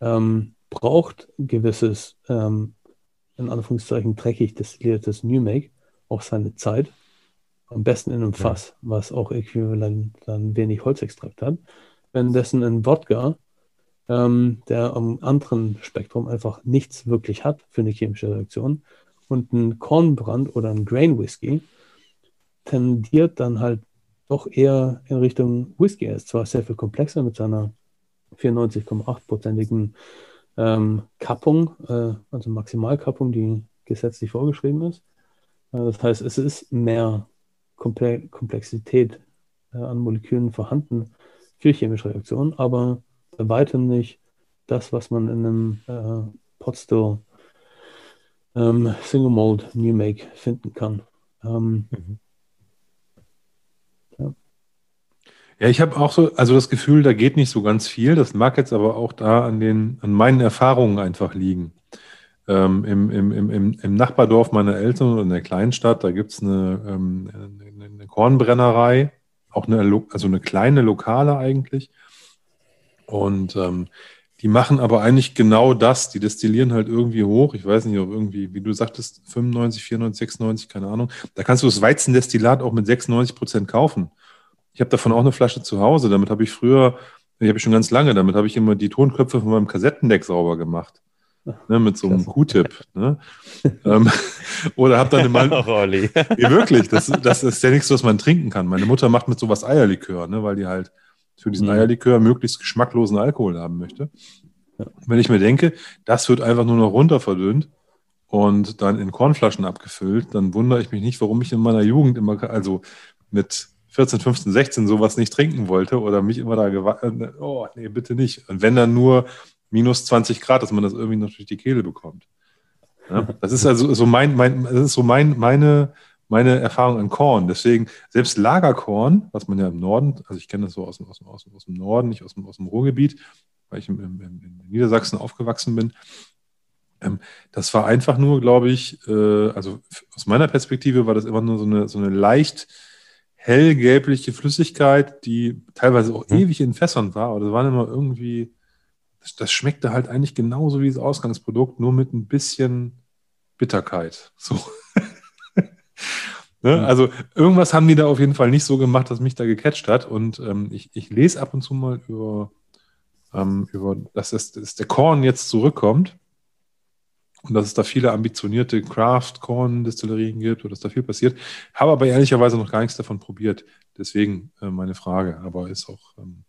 [SPEAKER 3] ähm, braucht gewisses, ähm, in Anführungszeichen dreckig destilliertes New Make auch seine Zeit. Am besten in einem Fass, ja. was auch äquivalent dann wenig Holzextrakt hat. Währenddessen ein Wodka, ähm, der am anderen Spektrum einfach nichts wirklich hat für eine chemische Reaktion. Und ein Kornbrand oder ein Grain Whisky tendiert dann halt doch eher in Richtung Whisky. Er ist zwar sehr viel komplexer mit seiner 94,8-prozentigen ähm, Kappung, äh, also Maximalkappung, die gesetzlich vorgeschrieben ist. Äh, das heißt, es ist mehr Komple Komplexität äh, an Molekülen vorhanden für chemische Reaktionen, aber bei weitem nicht das, was man in einem äh, Potstill ähm, Single Mold New Make finden kann. Ähm, mhm.
[SPEAKER 1] Ja, ich habe auch so, also das Gefühl, da geht nicht so ganz viel. Das mag jetzt aber auch da an den, an meinen Erfahrungen einfach liegen. Ähm, im, im, im, Im Nachbardorf meiner Eltern in der Kleinstadt, da gibt es eine, ähm, eine, Kornbrennerei, auch eine, also eine kleine Lokale eigentlich. Und ähm, die machen aber eigentlich genau das. Die destillieren halt irgendwie hoch. Ich weiß nicht, ob irgendwie, wie du sagtest, 95, 94, 96, keine Ahnung. Da kannst du das Weizendestillat auch mit 96 Prozent kaufen. Ich habe davon auch eine Flasche zu Hause. Damit habe ich früher, die habe ich schon ganz lange, damit habe ich immer die Tonköpfe von meinem Kassettendeck sauber gemacht. Ne, mit so einem Q-Tip. Ne? ähm, oder habe dann mal. nee, wirklich, das, das ist ja nichts, was man trinken kann. Meine Mutter macht mit sowas Eierlikör, ne, weil die halt für diesen mhm. Eierlikör möglichst geschmacklosen Alkohol haben möchte. Ja. Wenn ich mir denke, das wird einfach nur noch runter verdünnt und dann in Kornflaschen abgefüllt, dann wundere ich mich nicht, warum ich in meiner Jugend immer, also mit 14, 15, 16 sowas nicht trinken wollte oder mich immer da gewartet, oh nee, bitte nicht. Und wenn dann nur minus 20 Grad, dass man das irgendwie noch durch die Kehle bekommt. Ja, das ist also so mein, mein, das ist so mein, meine, meine Erfahrung an Korn. Deswegen, selbst Lagerkorn, was man ja im Norden, also ich kenne das so aus, aus, aus, aus dem Norden, nicht aus dem, aus dem Ruhrgebiet, weil ich im, im, in Niedersachsen aufgewachsen bin, Ähm, das war einfach nur, glaube ich, äh, also aus meiner Perspektive war das immer nur so eine, so eine leicht hellgelbliche Flüssigkeit, die teilweise auch mhm. ewig in Fässern war, aber das waren immer irgendwie, das, das, schmeckte halt eigentlich genauso wie das Ausgangsprodukt, nur mit ein bisschen Bitterkeit. So. ne? Mhm. Also irgendwas haben die da auf jeden Fall nicht so gemacht, dass mich da gecatcht hat. Und ähm, ich, ich lese ab und zu mal über, ähm, über dass, das, dass der Korn jetzt zurückkommt und dass es da viele ambitionierte Craft-Corn-Destillerien gibt oder dass da viel passiert. Habe aber ehrlicherweise noch gar nichts davon probiert. Deswegen äh, meine Frage. Aber ist auch, ähm,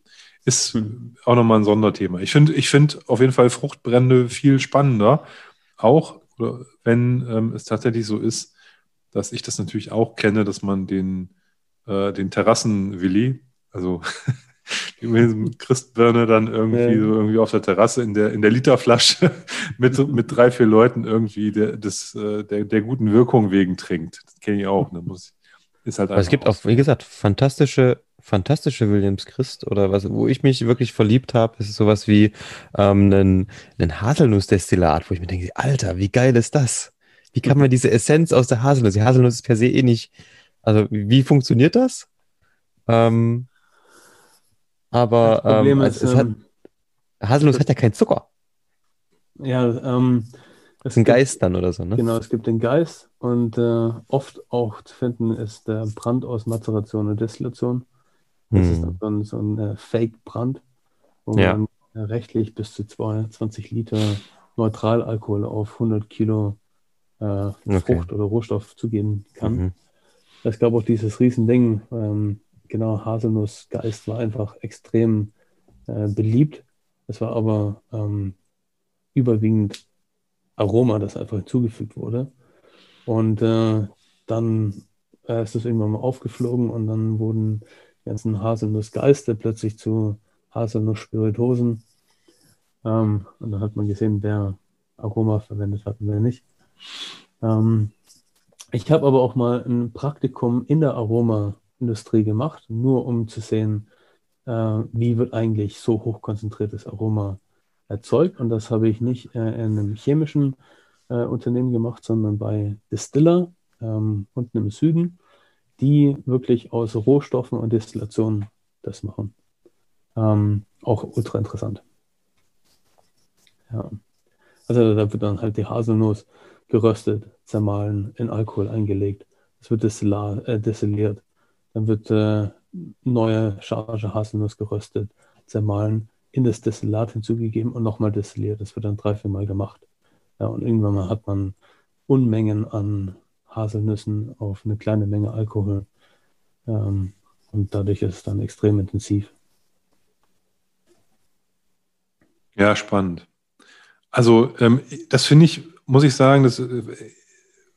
[SPEAKER 1] ist hm. auch nochmal ein Sonderthema. Ich finde ich finde auf jeden Fall Fruchtbrände viel spannender. Auch, wenn ähm, es tatsächlich so ist, dass ich das natürlich auch kenne, dass man den, äh, den Terrassenwilli, also die Christbirne dann irgendwie ja. so irgendwie auf der Terrasse in der, in der Literflasche mit, mit drei, vier Leuten irgendwie der, des, äh, der, der guten Wirkung wegen trinkt. Das kenne ich auch. Ne? Muss,
[SPEAKER 2] ist halt es gibt auch, wie gesagt, fantastische, fantastische Williams Christ oder was, wo ich mich wirklich verliebt habe, ist sowas wie ähm, ein, ein Haselnussdestillat, wo ich mir denke, Alter, wie geil ist das? Wie kann man diese Essenz aus der Haselnuss, die Haselnuss ist per se eh nicht, also wie funktioniert das? Ähm, aber das Problem ähm, ist, es hat, ähm, Haselnuss hat ja keinen Zucker.
[SPEAKER 3] Ja, ähm,
[SPEAKER 2] das ist ein Geist dann oder so, ne?
[SPEAKER 3] Genau, es gibt den Geist und äh, oft auch zu finden ist der Brand aus Mazeration und Destillation. Das hm. ist dann so ein, so ein äh, Fake-Brand, wo ja. man äh, rechtlich bis zu 22 Liter Neutralalkohol auf 100 Kilo äh, Frucht okay. oder Rohstoff zugeben kann. Mhm. Es gab auch dieses Riesending, ähm, genau, Haselnussgeist war einfach extrem äh, beliebt. Es war aber ähm, überwiegend Aroma, das einfach hinzugefügt wurde. Und äh, dann äh, ist es irgendwann mal aufgeflogen und dann wurden die ganzen Haselnussgeiste plötzlich zu Haselnuss-Spiritosen. Ähm, und dann hat man gesehen, wer Aroma verwendet hat und wer nicht. Ähm, ich habe aber auch mal ein Praktikum in der Aroma Industrie gemacht, nur um zu sehen, äh, wie wird eigentlich so hochkonzentriertes Aroma erzeugt. Und das habe ich nicht äh, in einem chemischen äh, Unternehmen gemacht, sondern bei Distiller ähm, unten im Süden, die wirklich aus Rohstoffen und Destillationen das machen. Ähm, auch ultra interessant. Ja. Also da wird dann halt die Haselnuss geröstet, zermahlen, in Alkohol eingelegt. Es wird äh, destilliert. Dann wird äh, neue Charge Haselnuss geröstet, zermahlen, in das Destillat hinzugegeben und nochmal destilliert. Das wird dann drei, vier Mal gemacht. Ja, und irgendwann mal hat man Unmengen an Haselnüssen auf eine kleine Menge Alkohol. Ähm, und dadurch ist es dann extrem intensiv.
[SPEAKER 1] Ja, spannend. Also ähm, das finde ich, muss ich sagen, das äh,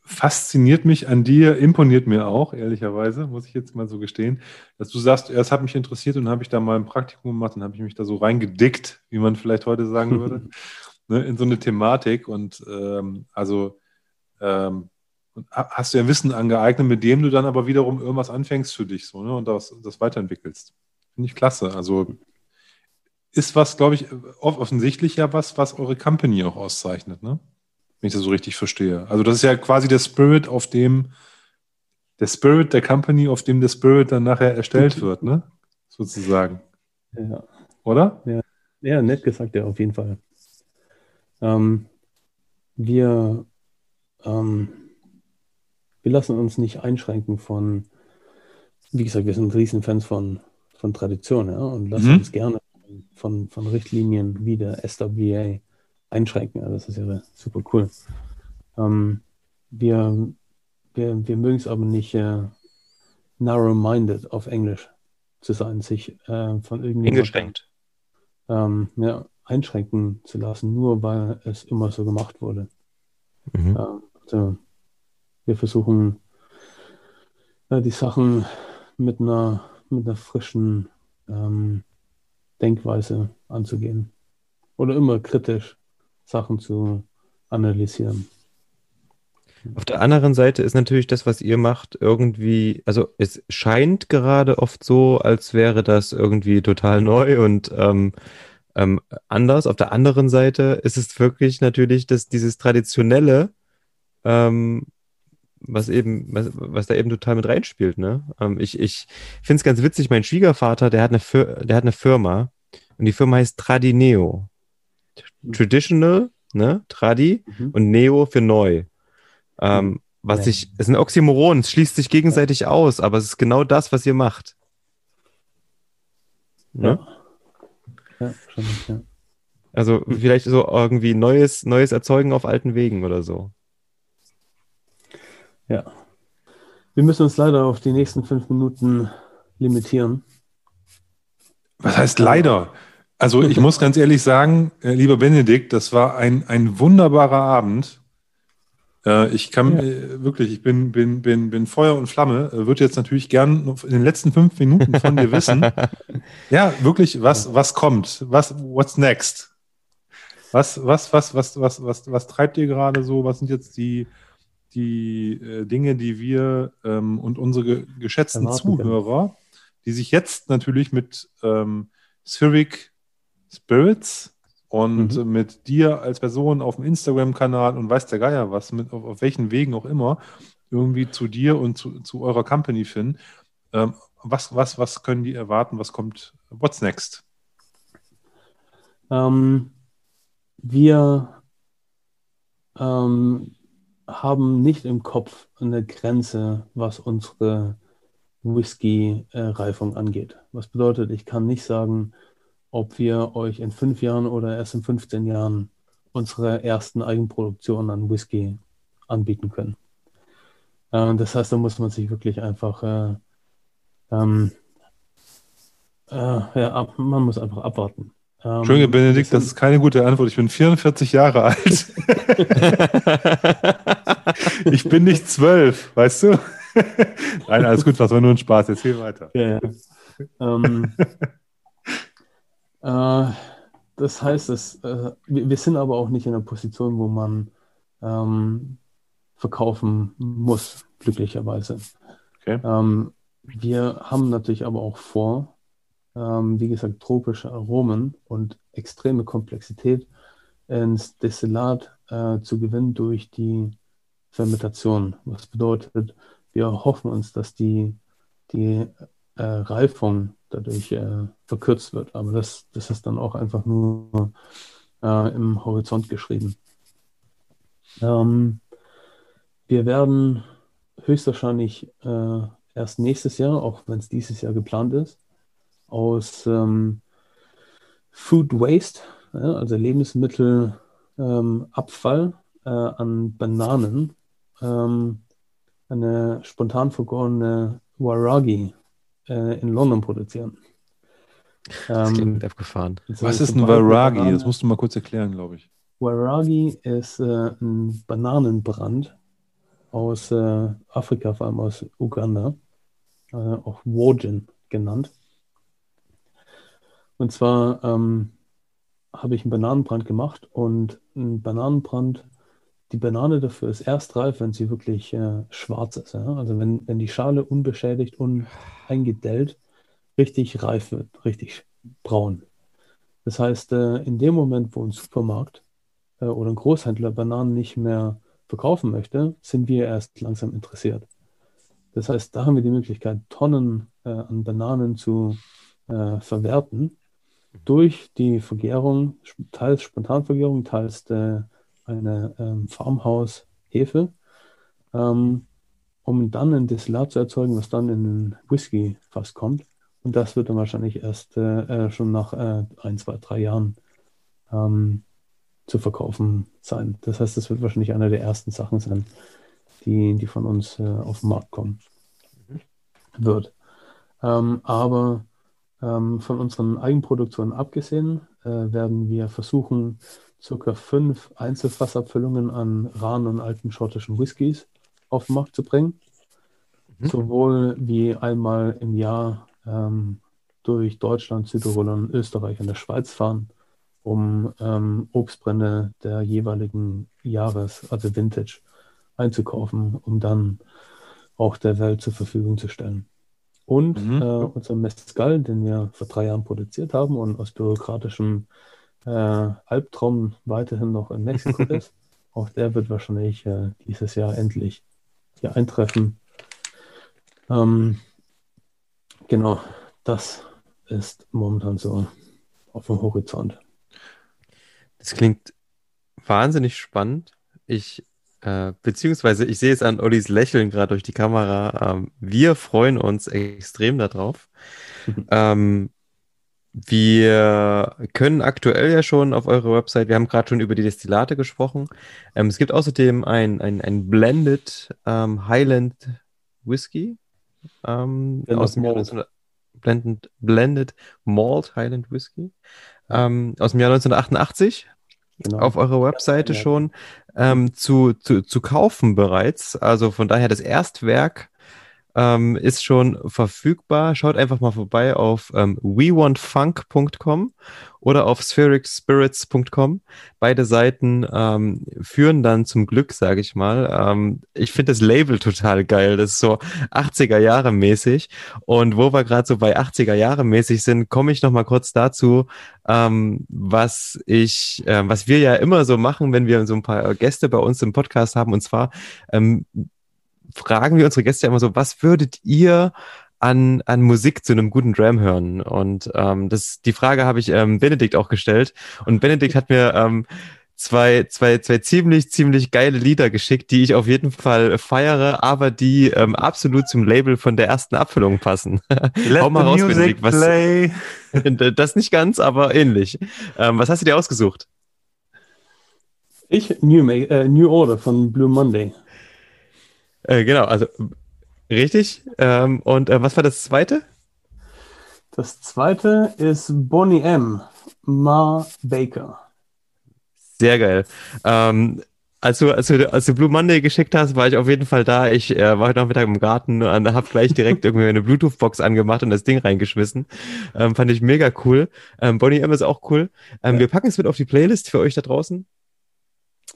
[SPEAKER 1] fasziniert mich an dir, imponiert mir auch, ehrlicherweise, muss ich jetzt mal so gestehen, dass du sagst, es hat mich interessiert und habe ich da mal ein Praktikum gemacht und habe ich mich da so reingedickt, wie man vielleicht heute sagen würde, ne, in so eine Thematik und ähm, also ähm, hast du ja Wissen angeeignet, mit dem du dann aber wiederum irgendwas anfängst für dich so ne, und das, das weiterentwickelst. Finde ich klasse. Also ist was, glaube ich, offensichtlich ja was, was eure Company auch auszeichnet, ne? Wenn ich das so richtig verstehe. Also das ist ja quasi der Spirit, auf dem der Spirit der Company, auf dem der Spirit dann nachher erstellt wird, ne? Sozusagen.
[SPEAKER 3] Ja.
[SPEAKER 1] Oder?
[SPEAKER 3] Ja, ja nett gesagt, ja, auf jeden Fall. Ähm, wir, ähm, wir lassen uns nicht einschränken von, wie gesagt, wir sind Riesenfans von, von Tradition, ja, und lassen mhm. uns gerne von, von Richtlinien wie der SWA einschränken. Also das ist ja super cool. Ähm, wir, wir, wir mögen es aber nicht äh, narrow-minded auf Englisch zu sein, sich äh, von irgendwie
[SPEAKER 2] eingeschränkt.
[SPEAKER 3] Ähm, ja, einschränken zu lassen, nur weil es immer so gemacht wurde. Mhm. Ähm, also wir versuchen äh, die Sachen mit einer, mit einer frischen ähm, Denkweise anzugehen. Oder immer kritisch Sachen zu analysieren.
[SPEAKER 2] Auf der anderen Seite ist natürlich das, was ihr macht, irgendwie, also es scheint gerade oft so, als wäre das irgendwie total neu und ähm, ähm, anders. Auf der anderen Seite ist es wirklich natürlich dass dieses traditionelle, ähm, was eben, was, was da eben total mit reinspielt. Ne? Ähm, ich ich finde es ganz witzig, mein Schwiegervater, der hat, eine der hat eine Firma und die Firma heißt Tradineo. Mhm. Traditional, ne? Tradi mhm. und Neo für neu. Ähm, mhm. Was ja. ich, es ist ein Oxymoron, es schließt sich gegenseitig ja. aus, aber es ist genau das, was ihr macht. Ne? Ja, ja schon, ja. Also vielleicht so irgendwie neues, neues Erzeugen auf alten Wegen oder so.
[SPEAKER 3] Ja. Wir müssen uns leider auf die nächsten fünf Minuten limitieren.
[SPEAKER 1] Was heißt leider? Also ich muss ganz ehrlich sagen, äh, lieber Benedikt, das war ein, ein wunderbarer Abend. Äh, ich kann ja. äh, wirklich, ich bin, bin, bin, bin Feuer und Flamme, würde jetzt natürlich gern in den letzten fünf Minuten von dir wissen. ja, wirklich, was, was kommt? Was, what's next? Was, was, was, was, was, was, was treibt ihr gerade so? Was sind jetzt die, die äh, Dinge, die wir ähm, und unsere geschätzten Zuhörer, die sich jetzt natürlich mit ähm, Civic Spirits und mhm. mit dir als Person auf dem Instagram-Kanal und weiß der Geier was, mit, auf, auf, welchen Wegen auch immer, irgendwie zu dir und zu, zu eurer Company finden. Ähm, was, was, was können die erwarten? Was kommt? What's next?
[SPEAKER 3] Ähm, wir ähm, haben nicht im Kopf eine Grenze, was unsere Whisky-Reifung angeht. Was bedeutet, ich kann nicht sagen, ob wir euch in fünf Jahren oder erst in 15 Jahren unsere ersten Eigenproduktionen an Whisky anbieten können. Äh, das heißt, da muss man sich wirklich einfach, äh, ähm, äh, ja, ab, man muss einfach abwarten.
[SPEAKER 1] Ähm, Entschuldige, Benedikt, das ist keine gute Antwort. Ich bin 44 Jahre alt. ich bin nicht zwölf, weißt du? Nein, alles gut, das war nur ein Spaß. Erzähl weiter. Ja, ja. Ähm,
[SPEAKER 3] äh, das heißt, dass, äh, wir, wir, sind aber auch nicht in einer Position, wo man ähm, verkaufen muss, glücklicherweise. Okay. Ähm, wir haben natürlich aber auch vor, ähm, wie gesagt, tropische Aromen und extreme Komplexität ins Destillat äh, zu gewinnen durch die Fermentation. Was bedeutet, wir hoffen uns, dass die, die äh, Reifung dadurch äh, verkürzt wird. Aber das, das ist dann auch einfach nur äh, im Horizont geschrieben. Ähm, wir werden höchstwahrscheinlich äh, erst nächstes Jahr, auch wenn es dieses Jahr geplant ist, aus ähm, Food Waste, also Lebensmittelabfall ähm, äh, an Bananen, ähm, eine spontan vergorene Waragi äh, in London produzieren.
[SPEAKER 2] Das ähm, abgefahren.
[SPEAKER 1] Was ist ein Waragi? Das musst du mal kurz erklären, glaube ich.
[SPEAKER 3] Waragi ist äh, ein Bananenbrand aus äh, Afrika, vor allem aus Uganda, äh, auch Wojin genannt. Und zwar ähm, habe ich einen Bananenbrand gemacht und ein Bananenbrand, die Banane dafür ist erst reif, wenn sie wirklich äh, schwarz ist. Ja? Also wenn, wenn die Schale unbeschädigt, uneingedellt, richtig reif wird, richtig braun. Das heißt, äh, in dem Moment, wo ein Supermarkt äh, oder ein Großhändler Bananen nicht mehr verkaufen möchte, sind wir erst langsam interessiert. Das heißt, da haben wir die Möglichkeit, Tonnen äh, an Bananen zu äh, verwerten durch die Vergärung, teils Spontanvergärung, teils der, eine ähm, Farmhaus-Hefe, ähm, um dann ein Destillat zu erzeugen, was dann in den Whisky fast kommt. Und das wird dann wahrscheinlich erst äh, äh, schon nach äh, ein, zwei, drei Jahren ähm, zu verkaufen sein. Das heißt, das wird wahrscheinlich eine der ersten Sachen sein, die, die von uns äh, auf den Markt kommen mhm. wird. Ähm, aber ähm, von unseren Eigenproduktionen abgesehen, äh, werden wir versuchen, circa fünf Einzelfassabfüllungen an raren und alten schottischen Whiskys auf den Markt zu bringen. Mhm. Sowohl wie einmal im Jahr ähm, durch Deutschland, Südtirol und Österreich und der Schweiz fahren, um ähm, Obstbrände der jeweiligen Jahres, also Vintage, einzukaufen, um dann auch der Welt zur Verfügung zu stellen. Und mhm. äh, unser Mescal, den wir vor drei Jahren produziert haben und aus bürokratischem äh, Albtraum weiterhin noch in Mexiko ist, auch der wird wahrscheinlich äh, dieses Jahr endlich hier eintreffen. Ähm, genau, das ist momentan so auf dem Horizont.
[SPEAKER 2] Das klingt wahnsinnig spannend. Ich, äh, beziehungsweise ich sehe es an Ollis Lächeln gerade durch die Kamera. Ähm, wir freuen uns extrem darauf. ähm, wir können aktuell ja schon auf eurer Website, wir haben gerade schon über die Destillate gesprochen. Ähm, es gibt außerdem ein, ein, ein Blended ähm, Highland Whisky ähm, aus dem Jahr 19, Blended, Blended Malt Highland Whisky ähm, aus dem Jahr 1988 genau. auf eurer Webseite ja, schon ähm, zu, zu, zu kaufen bereits. Also von daher das Erstwerk ähm, ist schon verfügbar. Schaut einfach mal vorbei auf ähm, wewantfunk.com oder auf sphericspirits.com. Beide Seiten ähm, führen dann zum Glück, sage ich mal. Ähm, ich finde das Label total geil. Das ist so 80er Jahre mäßig. Und wo wir gerade so bei 80er Jahre mäßig sind, komme ich noch mal kurz dazu, ähm, was ich, äh, was wir ja immer so machen, wenn wir so ein paar Gäste bei uns im Podcast haben. Und zwar ähm, fragen wir unsere Gäste immer so, was würdet ihr an, an Musik zu einem guten Dram hören? Und ähm, das, die Frage habe ich ähm, Benedikt auch gestellt. Und Benedikt hat mir ähm, zwei, zwei, zwei ziemlich, ziemlich geile Lieder geschickt, die ich auf jeden Fall feiere, aber die ähm, absolut zum Label von der ersten Abfüllung passen.
[SPEAKER 1] Let Hau mal raus, Benedikt. Was, play.
[SPEAKER 2] das nicht ganz, aber ähnlich. Ähm, was hast du dir ausgesucht?
[SPEAKER 3] Ich, New, äh, New Order von Blue Monday.
[SPEAKER 2] Äh, genau, also richtig. Ähm, und äh, was war das zweite?
[SPEAKER 3] Das zweite ist Bonnie M. Ma Baker.
[SPEAKER 2] Sehr geil. Ähm, als du, als, du, als du Blue Monday geschickt hast, war ich auf jeden Fall da. Ich äh, war heute Nachmittag im Garten und habe gleich direkt irgendwie eine Bluetooth-Box angemacht und das Ding reingeschmissen. Ähm, fand ich mega cool. Ähm, Bonnie M ist auch cool. Ähm, ja. Wir packen es mit auf die Playlist für euch da draußen.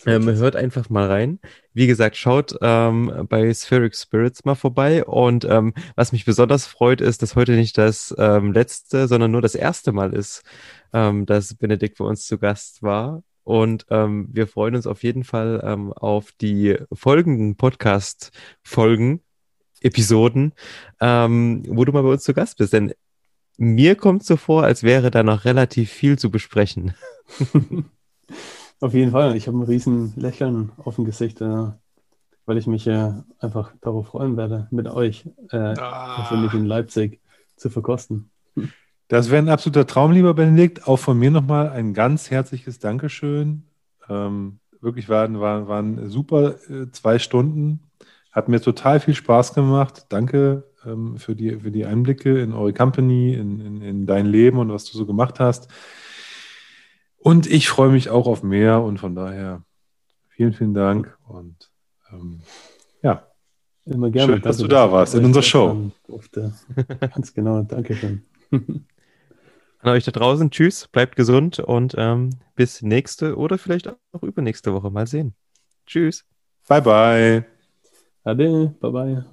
[SPEAKER 2] Ähm, hört einfach mal rein. Wie gesagt, schaut ähm, bei Spheric Spirits mal vorbei. Und ähm, was mich besonders freut, ist, dass heute nicht das ähm, letzte, sondern nur das erste Mal ist, ähm, dass Benedikt bei uns zu Gast war. Und ähm, wir freuen uns auf jeden Fall ähm, auf die folgenden Podcast-Folgen, Episoden, ähm, wo du mal bei uns zu Gast bist. Denn mir kommt so vor, als wäre da noch relativ viel zu besprechen.
[SPEAKER 3] Auf jeden Fall. Ich habe ein riesen Lächeln auf dem Gesicht, äh, weil ich mich äh, einfach darauf freuen werde, mit euch äh, ah. persönlich in Leipzig zu verkosten.
[SPEAKER 1] Das wäre ein absoluter Traum, lieber Benedikt. Auch von mir nochmal ein ganz herzliches Dankeschön. Ähm, wirklich waren, waren, waren super äh, zwei Stunden. Hat mir total viel Spaß gemacht. Danke ähm, für, die, für die Einblicke in eure Company, in, in, in dein Leben und was du so gemacht hast. Und ich freue mich auch auf mehr und von daher vielen, vielen Dank und ähm, ja.
[SPEAKER 3] Immer gerne.
[SPEAKER 1] Schön, dass du da warst in unserer Show.
[SPEAKER 3] Ganz genau, danke schön.
[SPEAKER 2] An euch da draußen, tschüss, bleibt gesund und ähm, bis nächste oder vielleicht auch übernächste Woche. Mal sehen. Tschüss.
[SPEAKER 1] Bye, bye.
[SPEAKER 3] Ade, bye, bye.